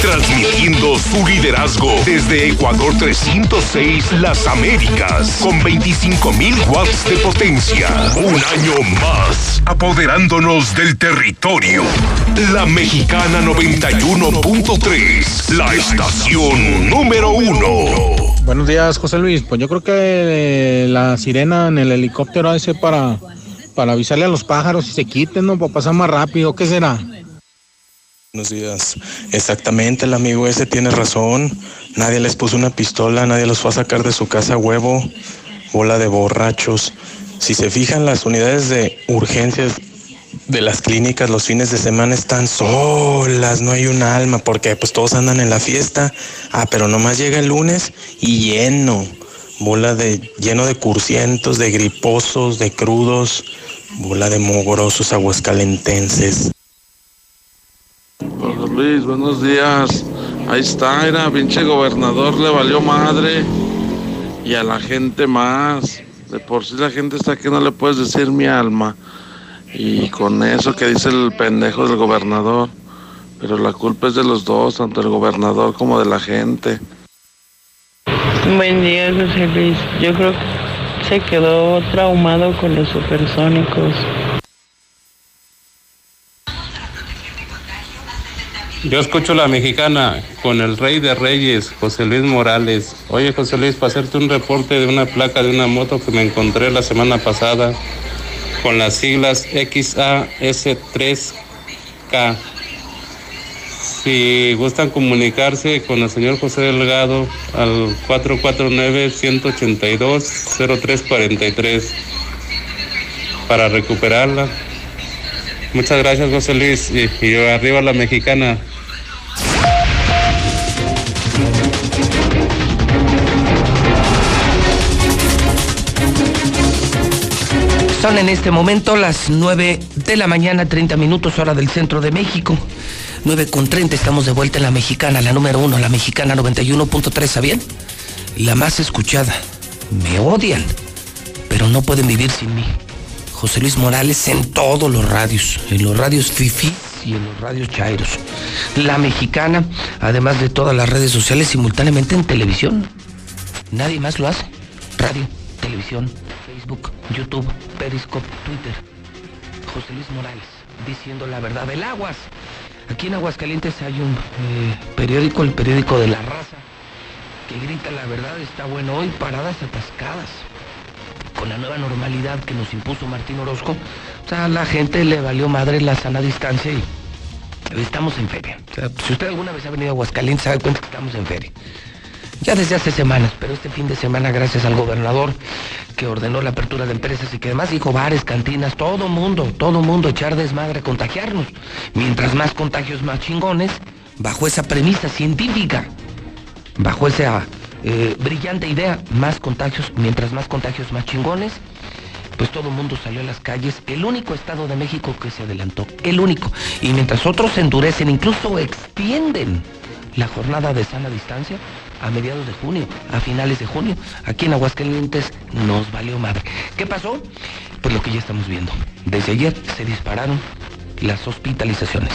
Transmitiendo su liderazgo desde Ecuador 306 Las Américas con 25.000 watts de potencia. Un año más, apoderándonos del territorio. La Mexicana 91.3, la estación número uno. Buenos días, José Luis. Pues yo creo que la sirena en el helicóptero ese para, para avisarle a los pájaros y se quiten, ¿no? Para pasar más rápido. ¿Qué será? Buenos días. Exactamente, el amigo ese tiene razón. Nadie les puso una pistola, nadie los fue a sacar de su casa huevo. Bola de borrachos. Si se fijan, las unidades de urgencias de las clínicas los fines de semana están solas, no hay un alma, porque pues todos andan en la fiesta. Ah, pero nomás llega el lunes y lleno. Bola de lleno de cursientos, de griposos, de crudos, bola de mogrosos aguascalentenses. Luis, buenos días. Ahí está, era pinche gobernador, le valió madre. Y a la gente más. De por sí la gente está que no le puedes decir mi alma. Y con eso que dice el pendejo del gobernador, Pero la culpa es de los dos, tanto el gobernador como de la gente. Buen día, José Luis. Yo creo que se quedó traumado con los supersónicos. Yo escucho la mexicana con el rey de reyes, José Luis Morales. Oye, José Luis, para hacerte un reporte de una placa de una moto que me encontré la semana pasada con las siglas XAS3K. Si gustan comunicarse con el señor José Delgado al 449-182-0343 para recuperarla. Muchas gracias, José Luis. Y, y arriba la mexicana. En este momento las 9 de la mañana, 30 minutos hora del centro de México. 9 con 30, estamos de vuelta en la mexicana, la número 1, la mexicana 91.3, ¿sabían? La más escuchada. Me odian, pero no pueden vivir sin mí. José Luis Morales en todos los radios, en los radios Fifi y en los radios Chairos. La mexicana, además de todas las redes sociales, simultáneamente en televisión. Nadie más lo hace. Radio, televisión, Facebook, YouTube, Periscope, Twitter. José Luis Morales, diciendo la verdad del aguas. Aquí en Aguascalientes hay un eh, periódico, el periódico de la raza, que grita la verdad, está bueno hoy, paradas atascadas. Con la nueva normalidad que nos impuso Martín Orozco, o sea, a la gente le valió madre la sana distancia y estamos en feria. O sea, si usted alguna vez ha venido a Aguascalientes, sabe cuenta que estamos en feria. Ya desde hace semanas, pero este fin de semana, gracias al gobernador que ordenó la apertura de empresas y que además dijo bares, cantinas, todo mundo, todo mundo echar desmadre, contagiarnos. Mientras más contagios, más chingones, bajo esa premisa científica, bajo esa eh, brillante idea, más contagios, mientras más contagios, más chingones, pues todo el mundo salió a las calles, el único estado de México que se adelantó, el único. Y mientras otros endurecen, incluso extienden la jornada de sana distancia, a mediados de junio, a finales de junio. Aquí en Aguascalientes nos valió madre. ¿Qué pasó? Pues lo que ya estamos viendo. Desde ayer se dispararon las hospitalizaciones.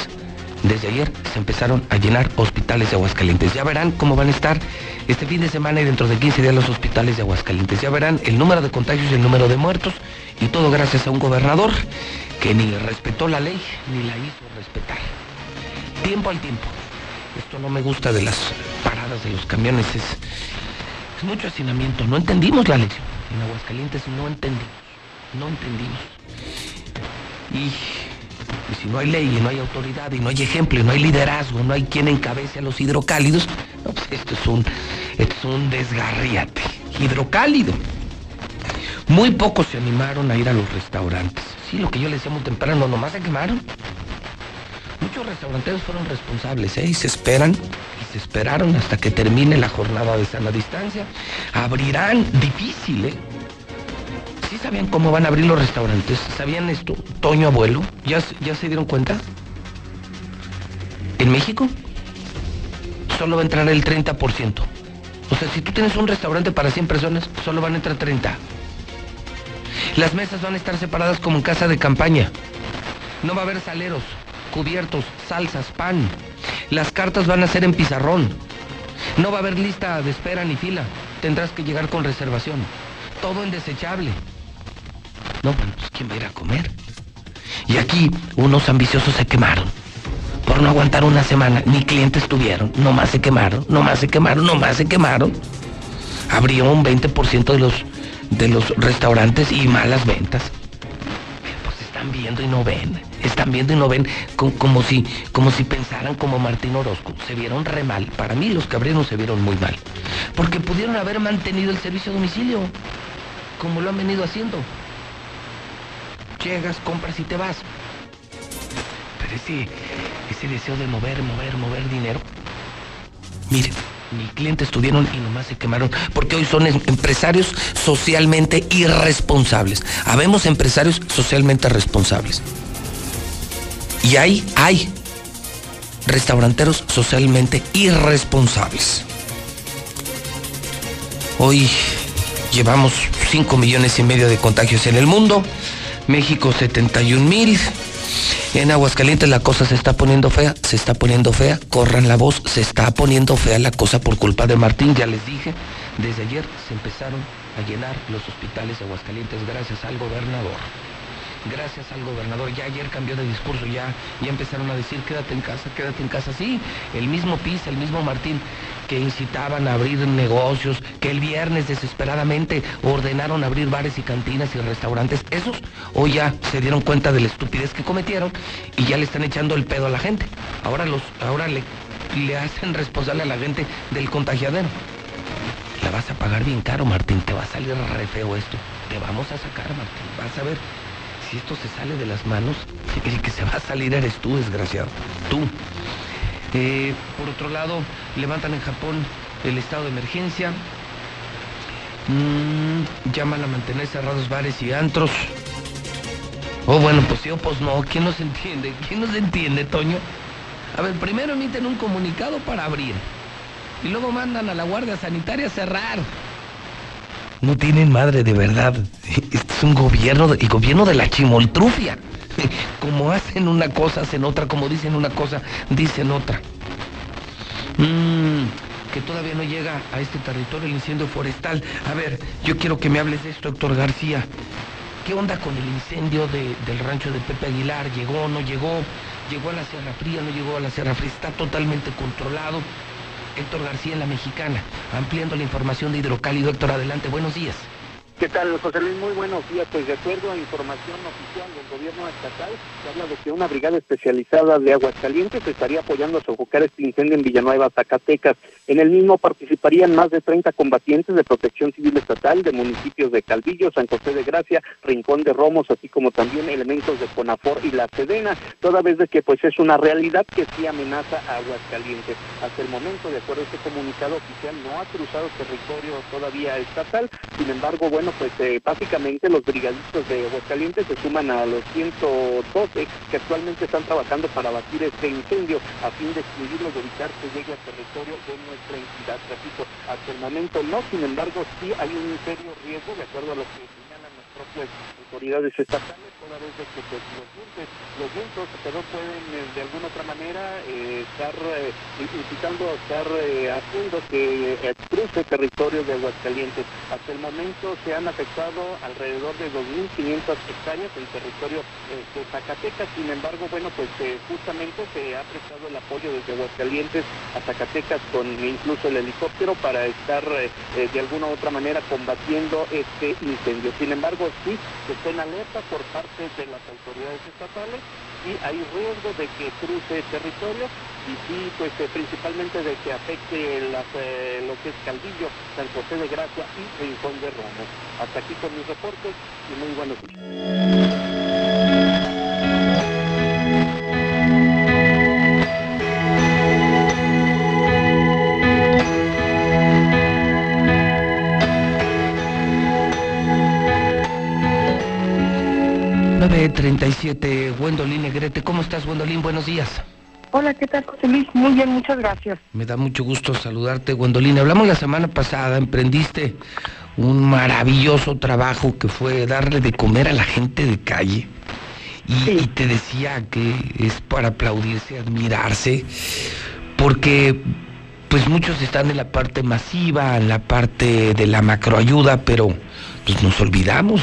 Desde ayer se empezaron a llenar hospitales de Aguascalientes. Ya verán cómo van a estar este fin de semana y dentro de 15 días los hospitales de Aguascalientes. Ya verán el número de contagios y el número de muertos. Y todo gracias a un gobernador que ni respetó la ley ni la hizo respetar. Tiempo al tiempo. Esto no me gusta de las paradas de los camiones. Es, mucho hacinamiento. No entendimos la lección. En Aguascalientes no entendimos. No entendimos. Y, si no hay ley y no hay autoridad y no hay ejemplo y no hay liderazgo, no hay quien encabece a los hidrocálidos, pues esto es un, esto es un desgarriate. Hidrocálido. Muy pocos se animaron a ir a los restaurantes. Sí, lo que yo les decía muy temprano, nomás se quemaron. Muchos restauranteros fueron responsables ¿eh? y se esperan y se esperaron hasta que termine la jornada de sana distancia. Abrirán difícil, ¿eh? ¿Sí sabían cómo van a abrir los restaurantes? ¿Sabían esto? Toño abuelo, ¿ya, ya se dieron cuenta? En México solo va a entrar el 30%. O sea, si tú tienes un restaurante para 100 personas, solo van a entrar 30. Las mesas van a estar separadas como en casa de campaña. No va a haber saleros cubiertos, salsas, pan. Las cartas van a ser en pizarrón. No va a haber lista de espera ni fila. Tendrás que llegar con reservación. Todo en desechable. No, bueno, pues ¿quién va a ir a comer? Y aquí unos ambiciosos se quemaron. Por no aguantar una semana, ni clientes tuvieron. Nomás se quemaron, nomás se quemaron, nomás se quemaron. Abrió un 20% de los, de los restaurantes y malas ventas. Pues están viendo y no ven están viendo y no ven como, si, como si pensaran como Martín Orozco. Se vieron re mal. Para mí los que abrieron se vieron muy mal. Porque pudieron haber mantenido el servicio a domicilio, como lo han venido haciendo. Llegas, compras y te vas. Pero ese, ese deseo de mover, mover, mover dinero. Miren, mis clientes tuvieron y nomás se quemaron porque hoy son em, empresarios socialmente irresponsables. Habemos empresarios socialmente responsables. Y hay, hay restauranteros socialmente irresponsables. Hoy llevamos 5 millones y medio de contagios en el mundo, México 71 mil. En Aguascalientes la cosa se está poniendo fea, se está poniendo fea, corran la voz, se está poniendo fea la cosa por culpa de Martín, ya les dije, desde ayer se empezaron a llenar los hospitales de Aguascalientes gracias al gobernador. Gracias al gobernador, ya ayer cambió de discurso, ya, ya empezaron a decir quédate en casa, quédate en casa. Sí, el mismo Pisa, el mismo Martín, que incitaban a abrir negocios, que el viernes desesperadamente ordenaron abrir bares y cantinas y restaurantes, esos hoy ya se dieron cuenta de la estupidez que cometieron y ya le están echando el pedo a la gente. Ahora los, ahora le, le hacen responsable a la gente del contagiadero. La vas a pagar bien caro, Martín, te va a salir re feo esto. Te vamos a sacar, Martín, vas a ver. Si esto se sale de las manos, el que se va a salir eres tú, desgraciado. Tú. Eh, por otro lado, levantan en Japón el estado de emergencia. Mm, llaman a mantener cerrados bares y antros. Oh, bueno, pues sí o pues no. ¿Quién nos entiende? ¿Quién nos entiende, Toño? A ver, primero emiten un comunicado para abrir. Y luego mandan a la Guardia Sanitaria a cerrar. No tienen madre de verdad. Es un gobierno, el gobierno de la chimoltrufia. Como hacen una cosa, hacen otra. Como dicen una cosa, dicen otra. Mm, que todavía no llega a este territorio el incendio forestal. A ver, yo quiero que me hables de esto, Héctor García. ¿Qué onda con el incendio de- del rancho de Pepe Aguilar? ¿Llegó, no llegó? ¿Llegó a la Sierra Fría, no llegó a la Sierra Fría? ¿Está totalmente controlado? Héctor García en la Mexicana, ampliando la información de Hidrocálido. Héctor, adelante, buenos días. ¿Qué tal, José Luis? Muy buenos días. Pues de acuerdo a información oficial del gobierno estatal, se habla de que una brigada especializada de Aguascalientes estaría apoyando a sofocar este incendio en Villanueva, Zacatecas. En el mismo participarían más de 30 combatientes de protección civil estatal de municipios de Calvillo, San José de Gracia, Rincón de Romos, así como también elementos de CONAFOR y La Sedena, toda vez de que pues es una realidad que sí amenaza a Aguascalientes. Hasta el momento, de acuerdo a este comunicado oficial, no ha cruzado territorio todavía estatal, sin embargo, bueno, pues eh, básicamente los brigadistas de Aguascalientes se suman a los 112 que actualmente están trabajando para abatir este incendio a fin de extinguirlo y evitar que llegue al territorio de nuestra entidad. Repito, hasta el momento no, sin embargo sí hay un serio riesgo, de acuerdo a lo que señalan las propias autoridades estatales, vez de que pues, los vientos, los vientos pueden eh, de alguna otra manera eh, estar eh, incitando a estar eh, haciendo que eh, cruce territorio de Aguascalientes. Hasta el momento se han afectado alrededor de 2.500 hectáreas en territorio eh, de Zacatecas. Sin embargo, bueno, pues eh, justamente se ha prestado el apoyo desde Aguascalientes a Zacatecas con incluso el helicóptero para estar eh, eh, de alguna u otra manera combatiendo este incendio. Sin embargo, sí, se está en alerta por parte de las autoridades estatales y hay riesgo de que cruce territorio y sí, pues eh, principalmente de que afecte las, eh, lo que es Caldillo, San José de Gracia y Rincón de Ramos. Hasta aquí con mis reportes y muy buenos días. 937, Gwendolyn Negrete. ¿Cómo estás, Gwendolyn? Buenos días. Hola, ¿qué tal, José Luis? Muy bien, muchas gracias. Me da mucho gusto saludarte, Gwendolyn. Hablamos la semana pasada, emprendiste un maravilloso trabajo que fue darle de comer a la gente de calle. Y, y te decía que es para aplaudirse, admirarse, porque pues muchos están en la parte masiva, en la parte de la macroayuda, pero pues nos olvidamos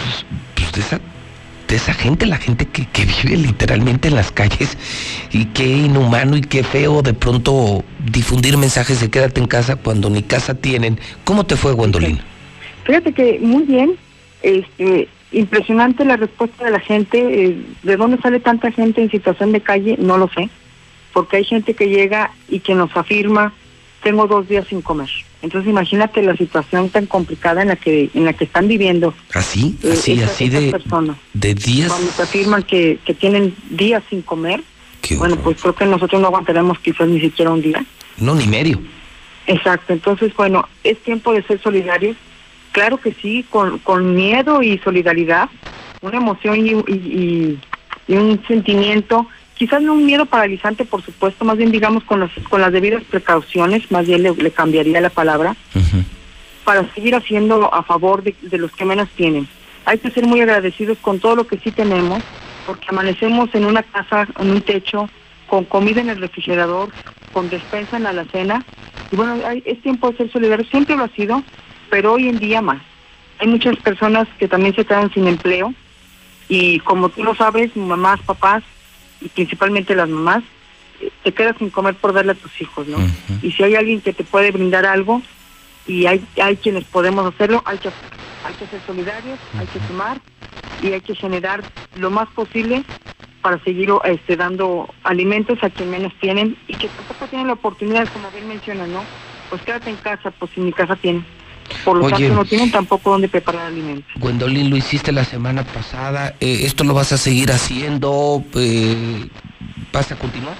pues, de esa de esa gente, la gente que, que vive literalmente en las calles y qué inhumano y qué feo de pronto difundir mensajes de quédate en casa cuando ni casa tienen. ¿Cómo te fue, Gwendolyn? Fíjate que muy bien, este, impresionante la respuesta de la gente. eh, ¿De dónde sale tanta gente en situación de calle? No lo sé, porque hay gente que llega y que nos afirma, tengo dos días sin comer. Entonces imagínate la situación tan complicada en la que en la que están viviendo. Así, eh, así, esas- así esas de, personas. de días. Cuando te afirman que, que tienen días sin comer, Qué bueno, pues creo que nosotros no aguantaremos quizás ni siquiera un día. No, ni medio. Exacto, entonces, bueno, es tiempo de ser solidarios. Claro que sí, con, con miedo y solidaridad, una emoción y, y- y- y un sentimiento, quizás no un miedo paralizante, por supuesto, más bien digamos con, las con las debidas precauciones, más bien le, le cambiaría la palabra, para seguir haciendo a favor de, de los que menos tienen. Hay que ser muy agradecidos con todo lo que sí tenemos, porque amanecemos en una casa, en un techo, con comida en el refrigerador, con despensa en la alacena. Y bueno, hay- es tiempo de ser solidario, siempre lo ha sido, pero hoy en día más. Hay muchas personas que también se quedan sin empleo y como tú lo sabes, mamás, papás y principalmente las mamás, eh, te quedas sin comer por darle a tus hijos, ¿no? Y si hay alguien que te puede brindar algo y hay, hay quienes podemos hacerlo, hay que, hay que ser solidarios, hay que sumar y hay que generar lo más posible para seguir este, dando alimentos a quien menos tienen y que tampoco tienen la oportunidad, como bien menciona, ¿no? Pues quédate en casa, pues si mi casa tiene. Por lo Oye. tanto, no tienen tampoco donde preparar alimentos. Gwendolyn, lo hiciste la semana pasada. eh, ¿Esto lo vas a seguir haciendo? Eh, ¿Vas a continuar?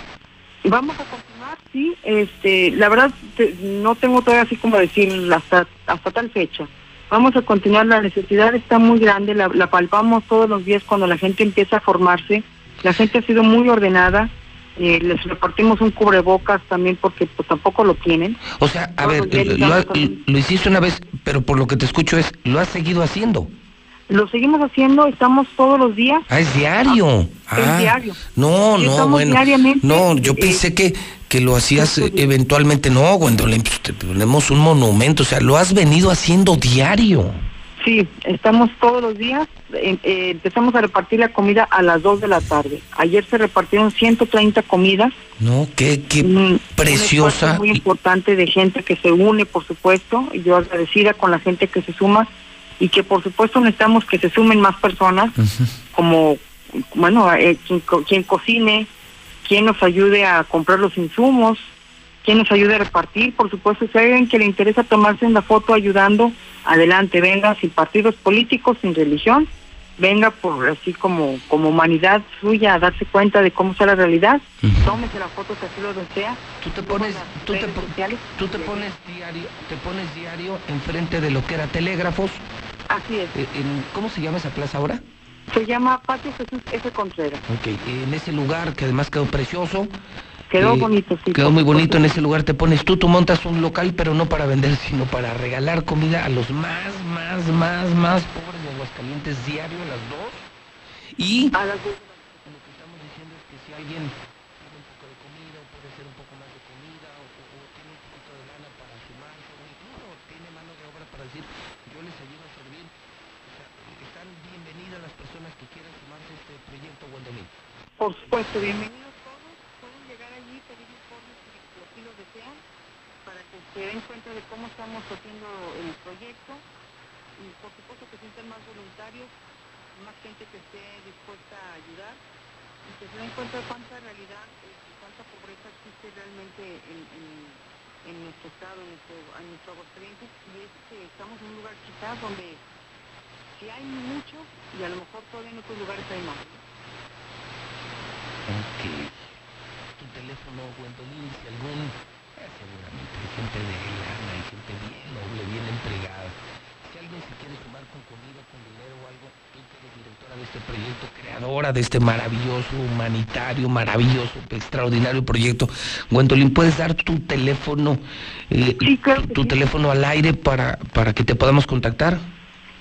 Vamos a continuar, sí. Este, la verdad, te- no tengo todavía así como decir hasta, hasta tal fecha. Vamos a continuar, la necesidad está muy grande, la, la palpamos todos los días cuando la gente empieza a formarse. La gente ha sido muy ordenada. Eh, les repartimos un cubrebocas también porque pues, tampoco lo tienen. O sea, a Todos ver, lo, ha- lo hiciste una vez, pero por lo que te escucho es, lo has seguido haciendo. Lo seguimos haciendo, estamos todos los días. Ah, es diario. es Ah, diario. No, no, bueno. diariamente, No, yo eh, pensé que, que lo hacías eh, eventualmente. No, Gwendolyn, pues te ponemos un monumento. O sea, lo has venido haciendo diario. Sí, estamos todos los días. eh, eh, empezamos a repartir la comida a las 2 de la tarde. Ayer se repartieron 130 comidas. No, qué, qué Un- un preciosa. esfuerzo muy importante de gente que se une, por supuesto. y Yo agradecida con la gente que se suma y que, por supuesto, necesitamos que se sumen más personas, como, bueno, eh, quien cocine, quien nos ayude a comprar los insumos, quien nos ayude a repartir. Por supuesto, si hay alguien que le interesa tomarse una foto ayudando, adelante, venga, sin partidos políticos, sin religión, venga por así como, como humanidad suya a darse cuenta de cómo está la realidad, tómese la foto si así lo desea. Tú te pones, tú te, po- tú te pones diario, te pones diario enfrente de lo que era telégrafos. Así es. Eh, en- ¿Cómo se llama esa plaza ahora? Se llama Patio Jesús F. Contreras. Ok, en ese lugar que además quedó precioso. Quedó eh, bonito, sí. Quedó muy bonito en ese lugar, te pones tú, tú montas un local, pero no para vender, sino para regalar comida a los más, más, más, más pobres de Aguascalientes diario a las dos. Y a las dos. lo que estamos diciendo es que si alguien tiene un poco de comida, o puede ser un poco más de comida, o, o- o tiene un poquito de lana para sumarse, o incluso tiene mano de obra para decir, yo les ayudo a servir. O sea, están bienvenidas las personas que quieran sumarse a este proyecto Guandalín. Por supuesto, bienvenidos todos. Pueden llegar allí, pedir informes si así lo desean, para que se den cuenta de cómo estamos haciendo el proyecto. Y por supuesto que sienten más voluntarios, más gente que esté dispuesta a ayudar y que se den cuenta de cuánta realidad eh, y cuánta pobreza existe realmente en, en- nuestro estado, en nuestro, en nuestro. Y es que estamos en un lugar quizás donde sí hay mucho y a lo mejor todavía en otros lugares hay más. Ok. Tu teléfono, Gwendolyn, si algún... gente de lana, hay gente bien noble, bien entregada. Si alguien se quiere sumar con comida, con dinero o algo, tú que eres directora de este proyecto, creadora de este maravilloso, humanitario, maravilloso, extraordinario proyecto, Gwendolyn, ¿puedes dar tu teléfono, eh, tu, tu teléfono al aire para, para que te podamos contactar?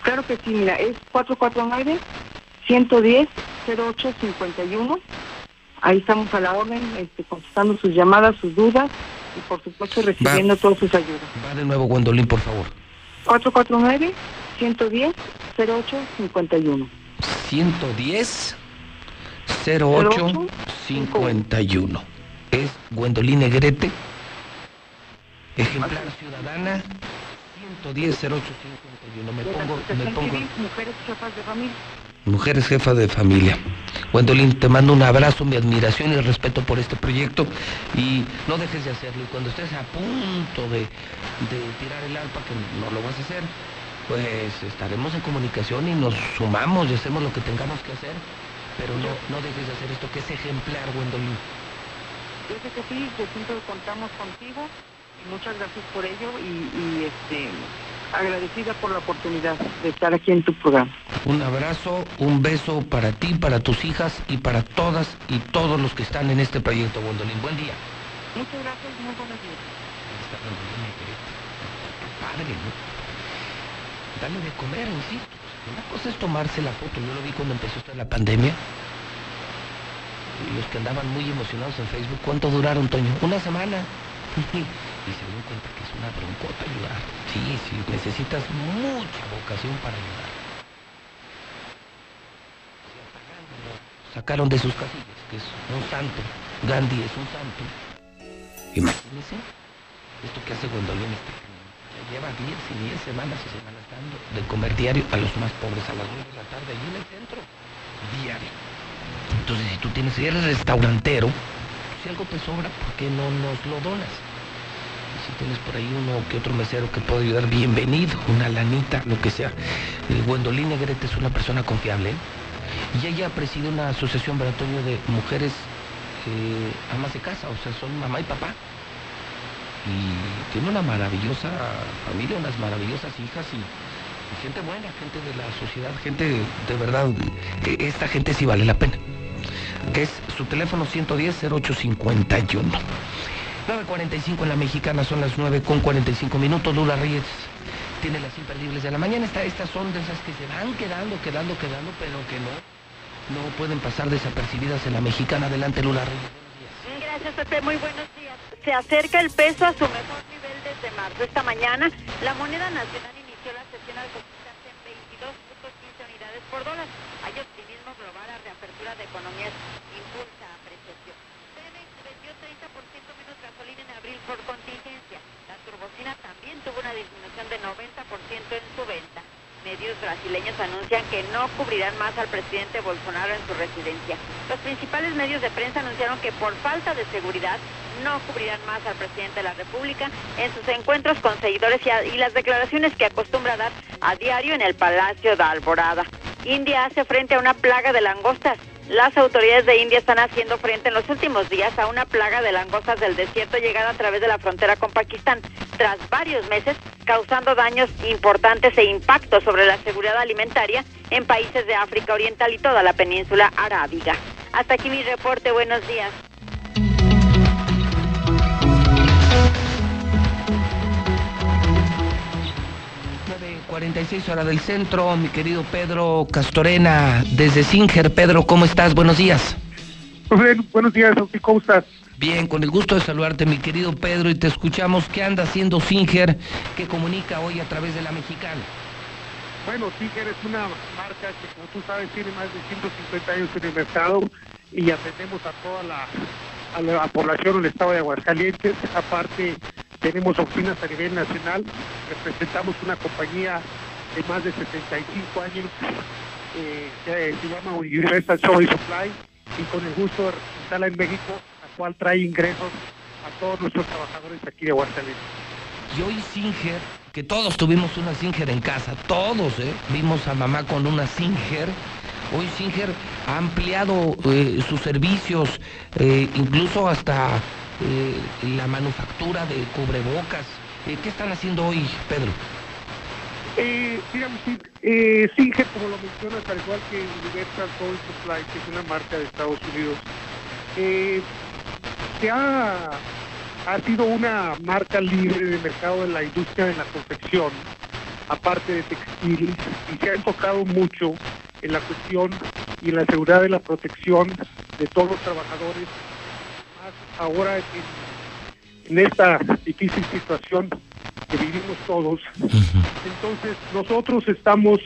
Claro que sí, mira, es 449-110-0851. Ahí estamos a la orden, este, contestando sus llamadas, sus dudas y por supuesto recibiendo todas sus ayudas. Va de nuevo, Gwendolyn, por favor. 449-110-0851. 110 08 51. Es Gwendolyn Negrete, ejemplar ciudadana, 110 08 51. Me pongo, me pongo. Civil Mujeres Jefas de Familia. Mujeres jefa de familia. Gwendolyn, te mando un abrazo, mi admiración y respeto por este proyecto y no dejes de hacerlo. Y cuando estés a punto de, tirar el arpa, que no lo vas a hacer, pues estaremos en comunicación y nos sumamos y hacemos lo que tengamos que hacer. Pero no, no dejes de hacer esto, que es ejemplar, Gwendolyn. Yo sé que sí, que siempre contamos contigo y muchas gracias por ello y, este agradecida por la oportunidad de estar aquí en tu programa. Un abrazo, un beso para ti, para tus hijas y para todas y todos los que están en este proyecto, Gwendolyn. Buen día. Muchas gracias, muy buenos días. Está. Padre, ¿no? Dale de comer, insisto. Una cosa es tomarse la foto. Yo lo vi cuando empezó esta la pandemia. los que andaban muy emocionados en Facebook, ¿cuánto duraron, Toño? Una semana. y se dio cuenta una ayudar. Sí, sí, necesitas mucha vocación para ayudar. Sacaron de sus casillas, que es un santo. Gandhi es un santo. Imagínense esto que hace Gwendolyn este, ya lleva 10 y 10 semanas y semanas dando de comer diario a los más pobres a las 9 de la tarde allí en el centro. Diario. Entonces, si tú tienes, si eres restaurantero, si algo te sobra, ¿por qué no nos lo donas? Tienes por ahí uno que otro mesero que puede ayudar, bienvenido, una lanita, lo que sea. Eh, Gwendolyn Negrete es una persona confiable. Y ella preside una asociación, Antonio, de mujeres eh, amas de casa, o sea, son mamá y papá. Y tiene una maravillosa familia, unas maravillosas hijas y, gente buena, gente de la sociedad, gente de verdad, eh, esta gente sí vale la pena. Es su teléfono 110-0851. 9.45 en la mexicana, son las 9 con 45 minutos. Lula Reyes tiene las imperdibles de la mañana. Esta- estas son de esas que se van quedando, quedando, quedando, pero que no, no pueden pasar desapercibidas en la mexicana. Adelante, Lula Reyes. Gracias, Pepe. Muy buenos días. Se acerca el peso a su mejor nivel desde marzo. Esta mañana, la moneda nacional inició la sesión al cotizarse en 22.15 unidades por dólar. Hay optimismo global a reapertura de economías impulsa apreciación. Pemex vendió 30% menos gasolina en abril por contingencia. La turbocina también tuvo una disminución de 90% en su venta. Medios brasileños anuncian que no cubrirán más al presidente Bolsonaro en su residencia. Los principales medios de prensa anunciaron que por falta de seguridad no cubrirán más al presidente de la República en sus encuentros con seguidores y, y las declaraciones que acostumbra dar a diario en el Palacio de Alborada. India hace frente a una plaga de langostas. Las autoridades de India están haciendo frente en los últimos días a una plaga de langostas del desierto llegada a través de la frontera con Pakistán, tras varios meses causando daños importantes e impactos sobre la seguridad alimentaria en países de África Oriental y toda la península arábiga. Hasta aquí mi reporte, buenos días. 46 hora del centro, mi querido Pedro Castorena, desde Singer. Pedro, ¿cómo estás? Buenos días. buenos días, ¿cómo estás? Bien, con el gusto de saludarte, mi querido Pedro, y te escuchamos. ¿Qué anda haciendo Singer que comunica hoy a través de la mexicana? Bueno, Tiger es una marca que, como tú sabes, tiene más de 150 años en el mercado y atendemos a toda la, a la población del estado de Aguascalientes. Aparte, tenemos oficinas a nivel nacional. Representamos una compañía de más de 75 años eh, que se llama Universal Soy Supply y con el gusto de representarla en México, la cual trae ingresos a todos nuestros trabajadores aquí de Aguascalientes. Y hoy Singer, que todos tuvimos una Singer en casa, todos, ¿eh? Vimos a mamá con una Singer. Hoy Singer ha ampliado eh, sus servicios, eh, incluso hasta eh, la manufactura de cubrebocas. Eh, ¿Qué están haciendo hoy, Pedro? Eh, digamos, eh, Singer, como lo mencionas, al igual que Universal Soul Supply, que es una marca de Estados Unidos, eh, se ha, ha sido una marca libre de mercado en la industria de la confección, aparte de textiles, y se ha enfocado mucho en la cuestión y en la seguridad de la protección de todos los trabajadores, ahora en, en esta difícil situación que vivimos todos. Entonces, nosotros estamos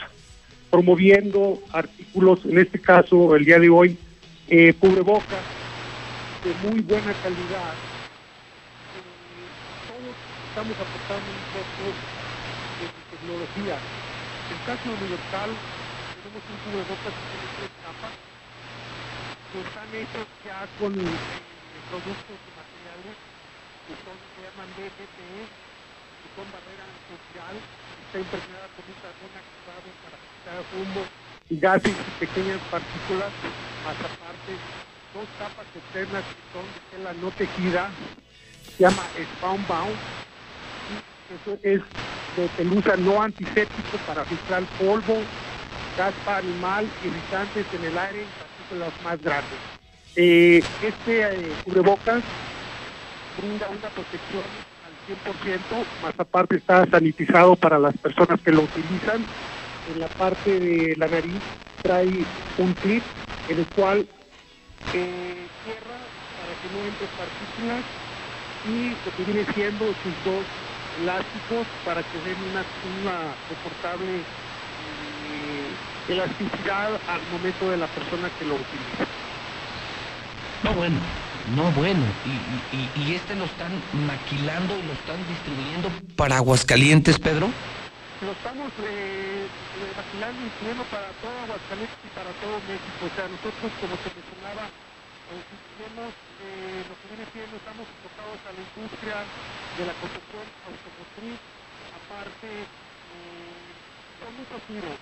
promoviendo artículos, en este caso, el día de hoy, eh, cubrebocas de muy buena calidad. Eh, todos estamos aportando un poco de tecnología. En el caso universal, tenemos un cubrebocas que tiene tres capas, que están hechos ya con productos y materiales que son, se llaman DGPE, que son barrera antibacterial, está impregnada con un carbón activado para quitar humo gases y pequeñas partículas, más aparte dos capas externas que son de tela no tejida, se llama Spawn Bound, eso es de pelusa no antiséptico para filtrar polvo, gas para animal, irritantes en el aire partículas más grandes. Eh, este eh, cubrebocas brinda una protección al 100%, más aparte está sanitizado para las personas que lo utilizan. En la parte de la nariz trae un clip en el cual eh, tierra para que no entre partículas y lo que viene siendo sus dos elásticos para que den una, una soportable elasticidad al momento de la persona que lo utiliza. No, bueno, no, bueno. Y, y- y este lo están maquilando y lo están distribuyendo para Aguascalientes, Pedro. Lo estamos eh, eh, vacilando y distribuyendo para todo Aguascalientes y para todo México. O sea, nosotros, como se mencionaba, eh, tenemos eh, lo que viene siendo, estamos enfocados a la industria de la construcción automotriz, aparte, son muchos giros.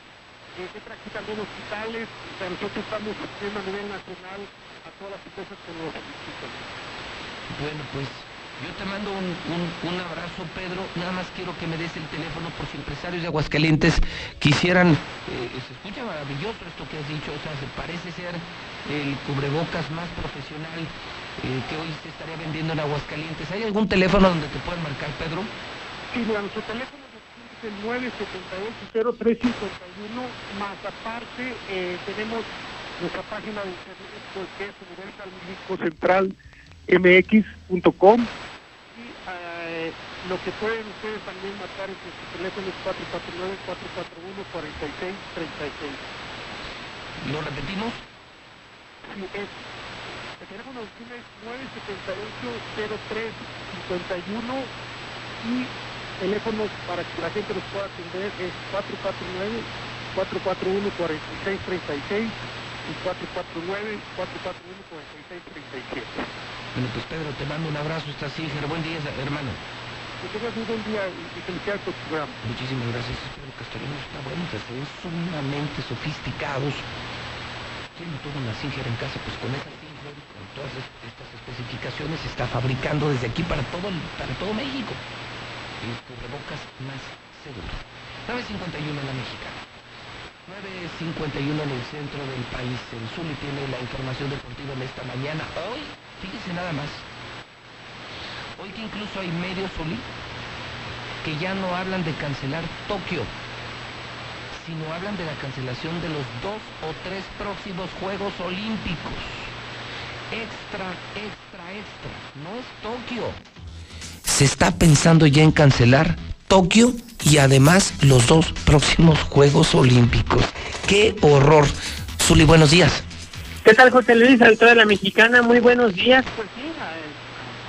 Entra aquí también hospitales, o sea, nosotros estamos haciendo a nivel nacional todas las empresas que nos solicitan. Bueno, pues yo te mando un, un- un abrazo, Pedro. Nada más quiero que me des el teléfono por si empresarios de Aguascalientes quisieran... eh, se escucha maravilloso esto que has dicho, o sea, se parece ser el cubrebocas más profesional eh, que hoy se estaría vendiendo en Aguascalientes. ¿Hay algún teléfono donde te puedan marcar, Pedro? Sí, mira, nuestro teléfono es el 978-0351, más aparte eh, tenemos nuestra página de internet pues, que es universalmexicocentralmx.com y eh, lo que pueden ustedes también marcar es nuestro teléfono es 449-441-4636. ¿Lo repetimos? Sí, es, el teléfono de oficina es 978-0351 y teléfonos para que la gente los pueda atender es 449-441-4636 y 449-441-4637. Bueno, pues Pedro, te mando un abrazo, estás Iger. Buen día, hermano. Que tengas un buen día y y felicidades por tu programa. Muchísimas gracias. Pedro Castellano está bueno, se ven sumamente sofisticados. Tiene toda una Singer en casa, pues con esa Singer, con todas est- estas especificaciones, está fabricando desde aquí para todo, para todo México. El cubrebocas más seguro. 951 en la mexicana. 9.51 en el centro del país. El Zuli tiene la información deportiva en esta mañana. Hoy, fíjese nada más. Hoy que incluso hay medios, Zuli, que ya no hablan de cancelar Tokio, sino hablan de la cancelación de los dos o tres próximos Juegos Olímpicos. Extra, extra, extra. No es Tokio. Se está pensando ya en cancelar Tokio y además los dos próximos Juegos Olímpicos. ¡Qué horror! Zuli, buenos días. ¿Qué tal, José Luis, autor de la Mexicana? Muy buenos días. Pues sí,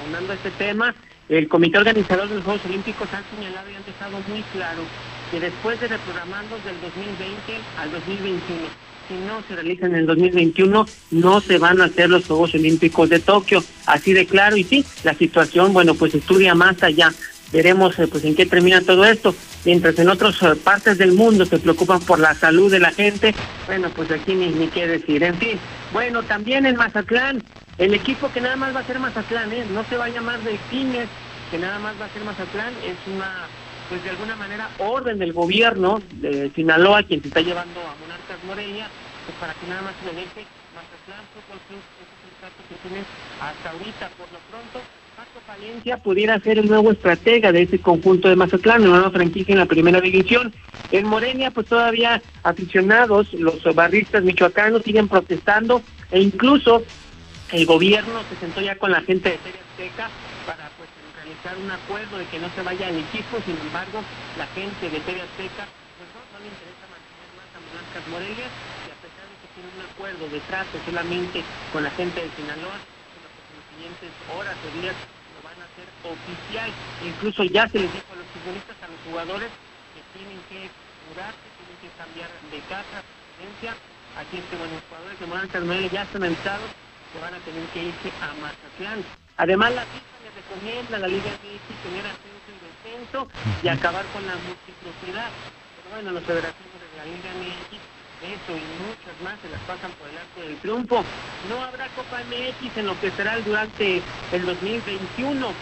aunando este tema, el comité organizador de los Juegos Olímpicos han señalado y han dejado muy claro que después de reprogramarlos del 2020 al 2021, si no se realizan en el 2021, no se van a hacer los Juegos Olímpicos de Tokio. Así de claro, y sí, la situación, bueno, pues estudia más allá. Veremos eh, pues en qué termina todo esto. Mientras en otras eh, partes del mundo se preocupan por la salud de la gente, bueno, pues aquí ni, ni qué decir. En fin, bueno, también en Mazatlán, el equipo que nada más va a ser Mazatlán, ¿eh? no se va a llamar Delfines, que nada más va a ser Mazatlán, es una, pues de alguna manera, orden del gobierno de Sinaloa, quien se está llevando a Monarcas Morelia, pues para que nada más se le deje Mazatlán Fútbol Club, es que tienen hasta ahorita, por lo pudiera ser el nuevo estratega de ese conjunto de Mazatlán, una nueva franquicia en la primera división. En Morelia, pues todavía aficionados, los barristas michoacanos siguen protestando e incluso el gobierno se sentó ya con la gente de TV Azteca para pues realizar un acuerdo de que no se vaya el equipo, sin embargo, la gente de TV Azteca pues no, no le interesa mantener más a Monarcas Morelia y a pesar de que tiene un acuerdo de trato solamente con la gente de Sinaloa, en las siguientes horas o días lo van a hacer oficial. Incluso ya se les dijo a los futbolistas, a los jugadores, que tienen que mudarse, tienen que cambiar de casa, residencia. Así es que, bueno, los jugadores de Monarcas Morelia ya están avisados que van a tener que irse a Mazatlán. Además, la FIFA le recomienda a la Liga MX tener ascenso y descenso y acabar con la multipropiedad. Pero bueno, los federaciones de la Liga MX, eso y muchas más se las pasan por el arco del triunfo. No habrá Copa MX en lo que será durante el 2021.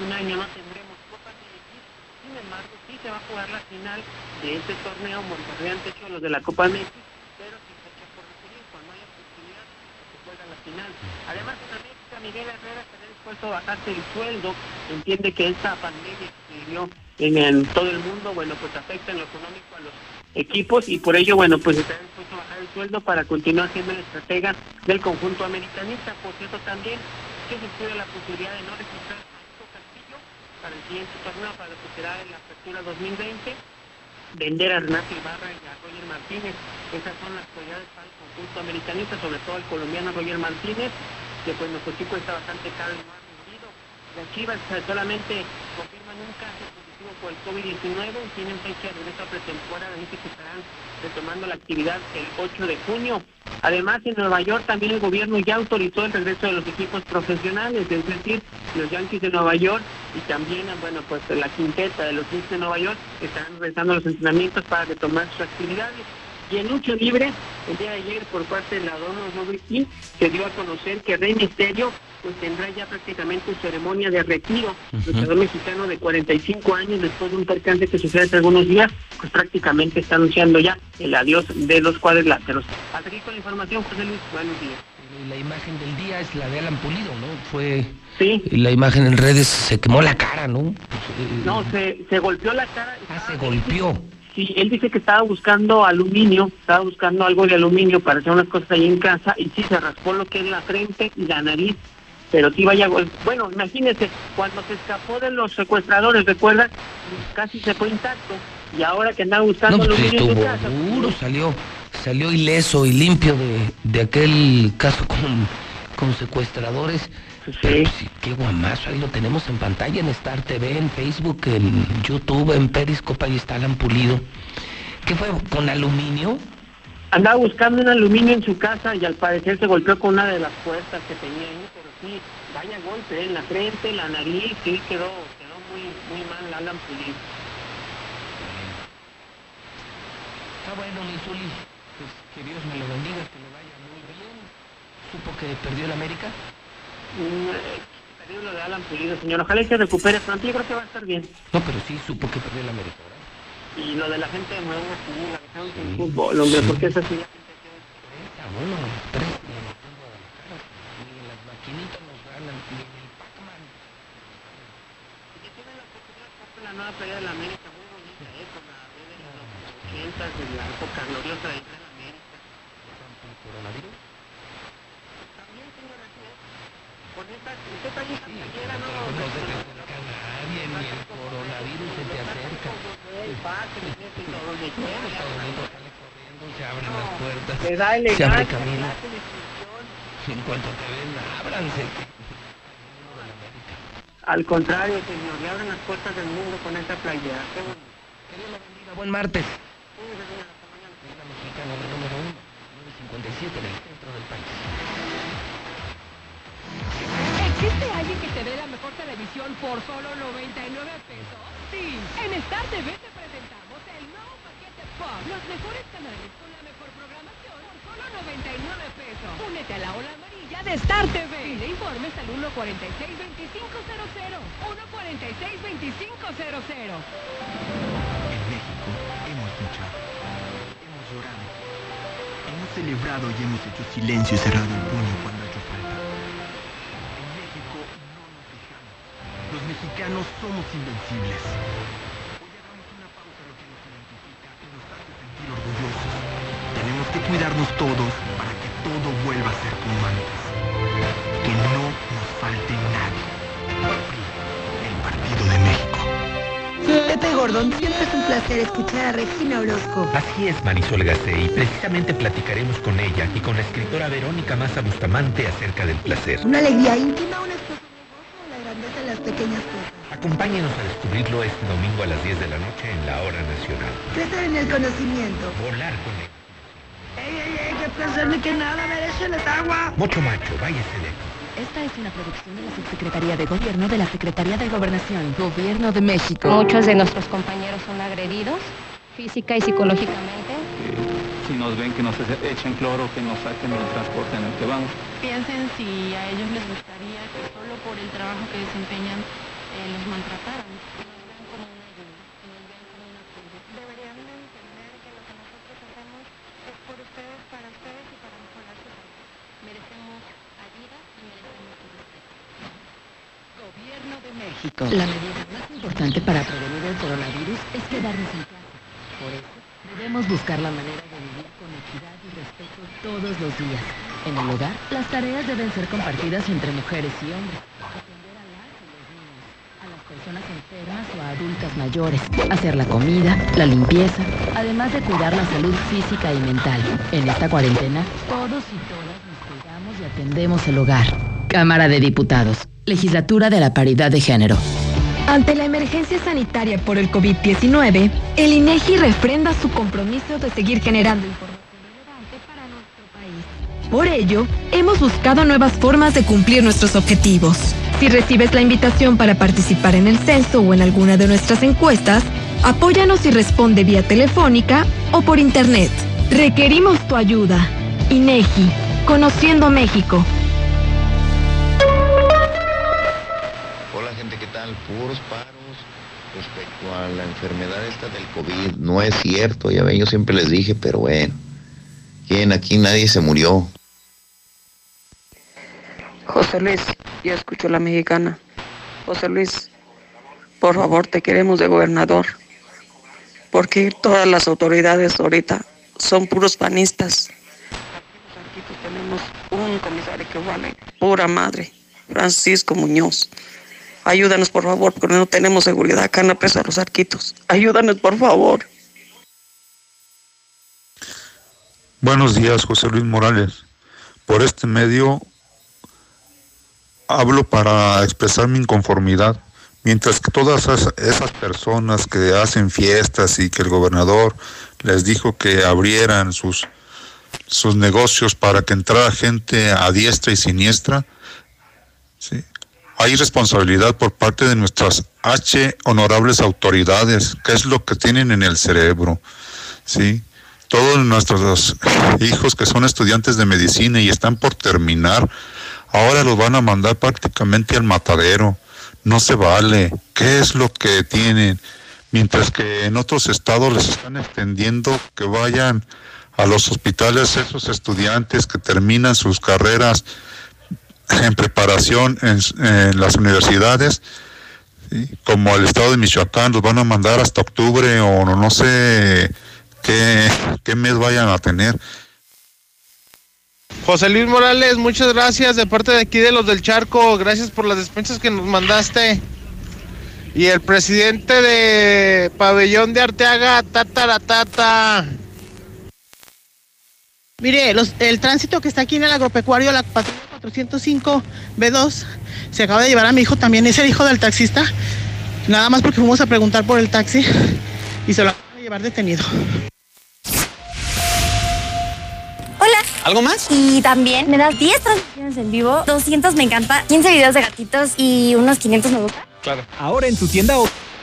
Un año no tendremos Copa MX. Sin embargo, sí se va a jugar la final de este torneo Monterrey ante Cholos de la Copa MX, pero sin fecha por definir. Cuando haya posibilidad, se juega la final. Además, en América, Miguel Herrera estaría dispuesto a bajarse el sueldo. Entiende que esta pandemia que dio en, todo el mundo, bueno, pues afecta en lo económico a los equipos y por ello, bueno, pues está dispuesto a bajar el el sueldo para continuar siendo el estratega del conjunto americanista. Por cierto, también que se estudia la posibilidad de no registrar para el siguiente torneo, para lo que será en la apertura 2020, vender a Renato Ibarra y a Roger Martínez. Esas son las prioridades para el conjunto americanista, sobre todo el colombiano Roger Martínez, que pues nuestro chico está bastante caro y no ha rendido. Las Chivas eh, solamente confirman un por el COVID-19 y tienen fecha de regreso a pretemporada, dice que estarán retomando la actividad el 8 de junio. Además, en Nueva York también el gobierno ya autorizó el regreso de los equipos profesionales, es decir, los Yankees de Nueva York y también, bueno, pues la quinteta de los Knicks de Nueva York estarán regresando a los entrenamientos para retomar sus actividades. Y en lucha libre, el día de ayer, por parte de la Donna Robertson, se dio a conocer que Rey Misterio pues tendrá ya prácticamente ceremonia de retiro. El luchador mexicano de 45 años, después de un percance que sucede hace algunos días, pues prácticamente está anunciando ya el adiós de los cuadriláteros. Hasta aquí con la información, José Luis, buenos días. La imagen del día es la de Alan Pulido, ¿no? Fue Sí. la imagen en redes, se quemó la cara, ¿no? No, se, se golpeó la cara. Ah, se golpeó. Sí, él dice que estaba buscando aluminio, estaba buscando algo de aluminio para hacer unas cosas ahí en casa y sí se raspó lo que es la frente y la nariz. Pero sí vaya, bueno, imagínese, cuando se escapó de los secuestradores, recuerda, casi se fue intacto. Y ahora que andaba buscando No, aluminio en su casa, duro, salió, salió ileso y limpio de, de aquel caso con, con secuestradores. Pero sí, qué guamazo, ahí lo tenemos en pantalla en Star TV, en Facebook, en YouTube, en Periscope, ahí está Alan Pulido. ¿Qué fue? ¿Con aluminio? andaba buscando un aluminio en su casa y al parecer se golpeó con una de las puertas que tenía ahí, pero sí, vaya golpe en la frente, en la nariz, sí quedó, quedó muy, muy mal Alan Pulido. Está bueno, mi Zuli. Pues que Dios me lo bendiga, que le vaya muy bien. ¿Supo que perdió el América? Eh, perdió lo de Alan Pulido, señor. Ojalá y se recupere pronto. Yo creo que va a estar bien. No, pero sí supo que perdió el América, ¿verdad? Y lo de la gente de nuevo, sí, la dejaron sin fútbol, hombre, porque así. Está bueno, tres ni en ni las maquinitas nos ganan, ni en el Pac-Man. La nueva playa de la América, muy bonita, ¿eh? Con la B de los 80, de la época gloriosa de la América. ¿Coronavirus? También, señor, así es. Con esta, usted trae esta playera, ¿no? No se te acerca nadie, ni el coronavirus se te acerca. El pase, y todo, donde quiera. Todo el mundo sale corriendo, se abren las puertas. Se abre camino. En cuanto te ven, ábranse. Al contrario, señor, le abren las puertas del mundo con esta playera. Que Dios lo bendiga. Buen martes. La mexicana, la número uno, 957 en el centro del país. ¿Existe alguien que te dé la mejor televisión por solo 99 pesos? Sí, en Star TV te presentamos el nuevo paquete Pop. Los mejores canales con la mejor programación por solo 99 pesos. Únete a la ola amarilla de Star TV. Le informes al 146-2500. 146-2500. En México hemos luchado, hemos llorado, hemos celebrado y hemos hecho silencio y cerrado el puño mexicanos somos invencibles. Hoy hagamos una pausa a lo que nos identifica y nos hace sentir orgullosos. Tenemos que cuidarnos todos para que todo vuelva a ser como antes. Que no nos falte nadie. El Partido de México. Pepe Gordon, siempre es un placer escuchar a Regina Orozco. Así es, Marisol Gacé, y precisamente platicaremos con ella y con la escritora Verónica Maza Bustamante acerca del placer. Una alegría íntima, una explosión de gozo, la grandeza de las pequeñas cosas. Acompáñenos a descubrirlo este domingo a las 10 de la noche en la Hora Nacional. Crecer en el conocimiento. Volar con él. ¡Ey, ey, ey! ¡Qué placer ni que nada merece el agua! Mucho macho, váyase de aquí. Esta es una producción de la Subsecretaría de Gobierno de la Secretaría de Gobernación, Gobierno de México. Muchos de nuestros compañeros son agredidos física y psicológicamente. Nos ven que nos echen cloro, que nos saquen del transporte en el que vamos. Piensen si a ellos les gustaría que solo por el trabajo que desempeñan eh, los maltrataran. Que nos vean como una ayuda, que nos vean como un apoyo. Deberían de entender que lo que nosotros hacemos es por ustedes, para ustedes y para vida. Merecemos ayuda y merecemos respeto. Gobierno de México. La medida más importante para prevenir el coronavirus es quedarnos en casa. Por eso, Debemos buscar la manera de vivir con equidad y respeto todos los días. En el hogar, las tareas deben ser compartidas entre mujeres y hombres. Atender a las y los niños, a las personas enfermas o a adultas mayores, hacer la comida, la limpieza, además de cuidar la salud física y mental. En esta cuarentena, todos y todas nos cuidamos y atendemos el hogar. Cámara de Diputados, Legislatura de la Paridad de Género. Ante la emergencia sanitaria por el COVID-19, el INEGI refrenda su compromiso de seguir generando información relevante para nuestro país. Por ello, hemos buscado nuevas formas de cumplir nuestros objetivos. Si recibes la invitación para participar en el censo o en alguna de nuestras encuestas, apóyanos y responde vía telefónica o por internet. Requerimos tu ayuda. INEGI, Conociendo México. Enfermedad esta del COVID. No es cierto, ya ven, yo siempre les dije, pero bueno. ¿Quién? Aquí nadie se murió. José Luis, ya escucho la mexicana. José Luis, por favor, te queremos de gobernador. Porque todas las autoridades ahorita son puros panistas. Aquí tenemos un comisario que vale pura madre, Francisco Muñoz. Ayúdanos, por favor, porque no tenemos seguridad acá en la presa de los arquitos. Ayúdanos, por favor. Buenos días, José Luis Morales. Por este medio hablo para expresar mi inconformidad. Mientras que todas esas, personas que hacen fiestas y que el gobernador les dijo que abrieran sus, sus negocios para que entrara gente a diestra y siniestra, ¿sí? Hay responsabilidad por parte de nuestras H honorables autoridades, que es lo que tienen en el cerebro, ¿sí? Todos nuestros hijos que son estudiantes de medicina y están por terminar, ahora los van a mandar prácticamente al matadero. No se vale. ¿Qué es lo que tienen? Mientras que en otros estados les están extendiendo que vayan a los hospitales esos estudiantes que terminan sus carreras en preparación en, en las universidades, ¿sí? como el estado de Michoacán, los van a mandar hasta octubre o no, no sé qué, qué mes vayan a tener. José Luis Morales, muchas gracias de parte de aquí de los del Charco. Gracias por las despensas que nos mandaste. Y el presidente de Pabellón de Arteaga, tataratata. Mire, los- el tránsito que está aquí en el agropecuario, la patrulla 405 B2, se acaba de llevar a mi hijo también, es el hijo del taxista. Nada más porque fuimos a preguntar por el taxi y se lo acaban de llevar detenido. Hola. ¿Algo más? Y también me das 10 transmisiones en vivo, 200 me encanta, 15 videos de gatitos y unos 500 me gusta. Claro. Ahora en tu tienda o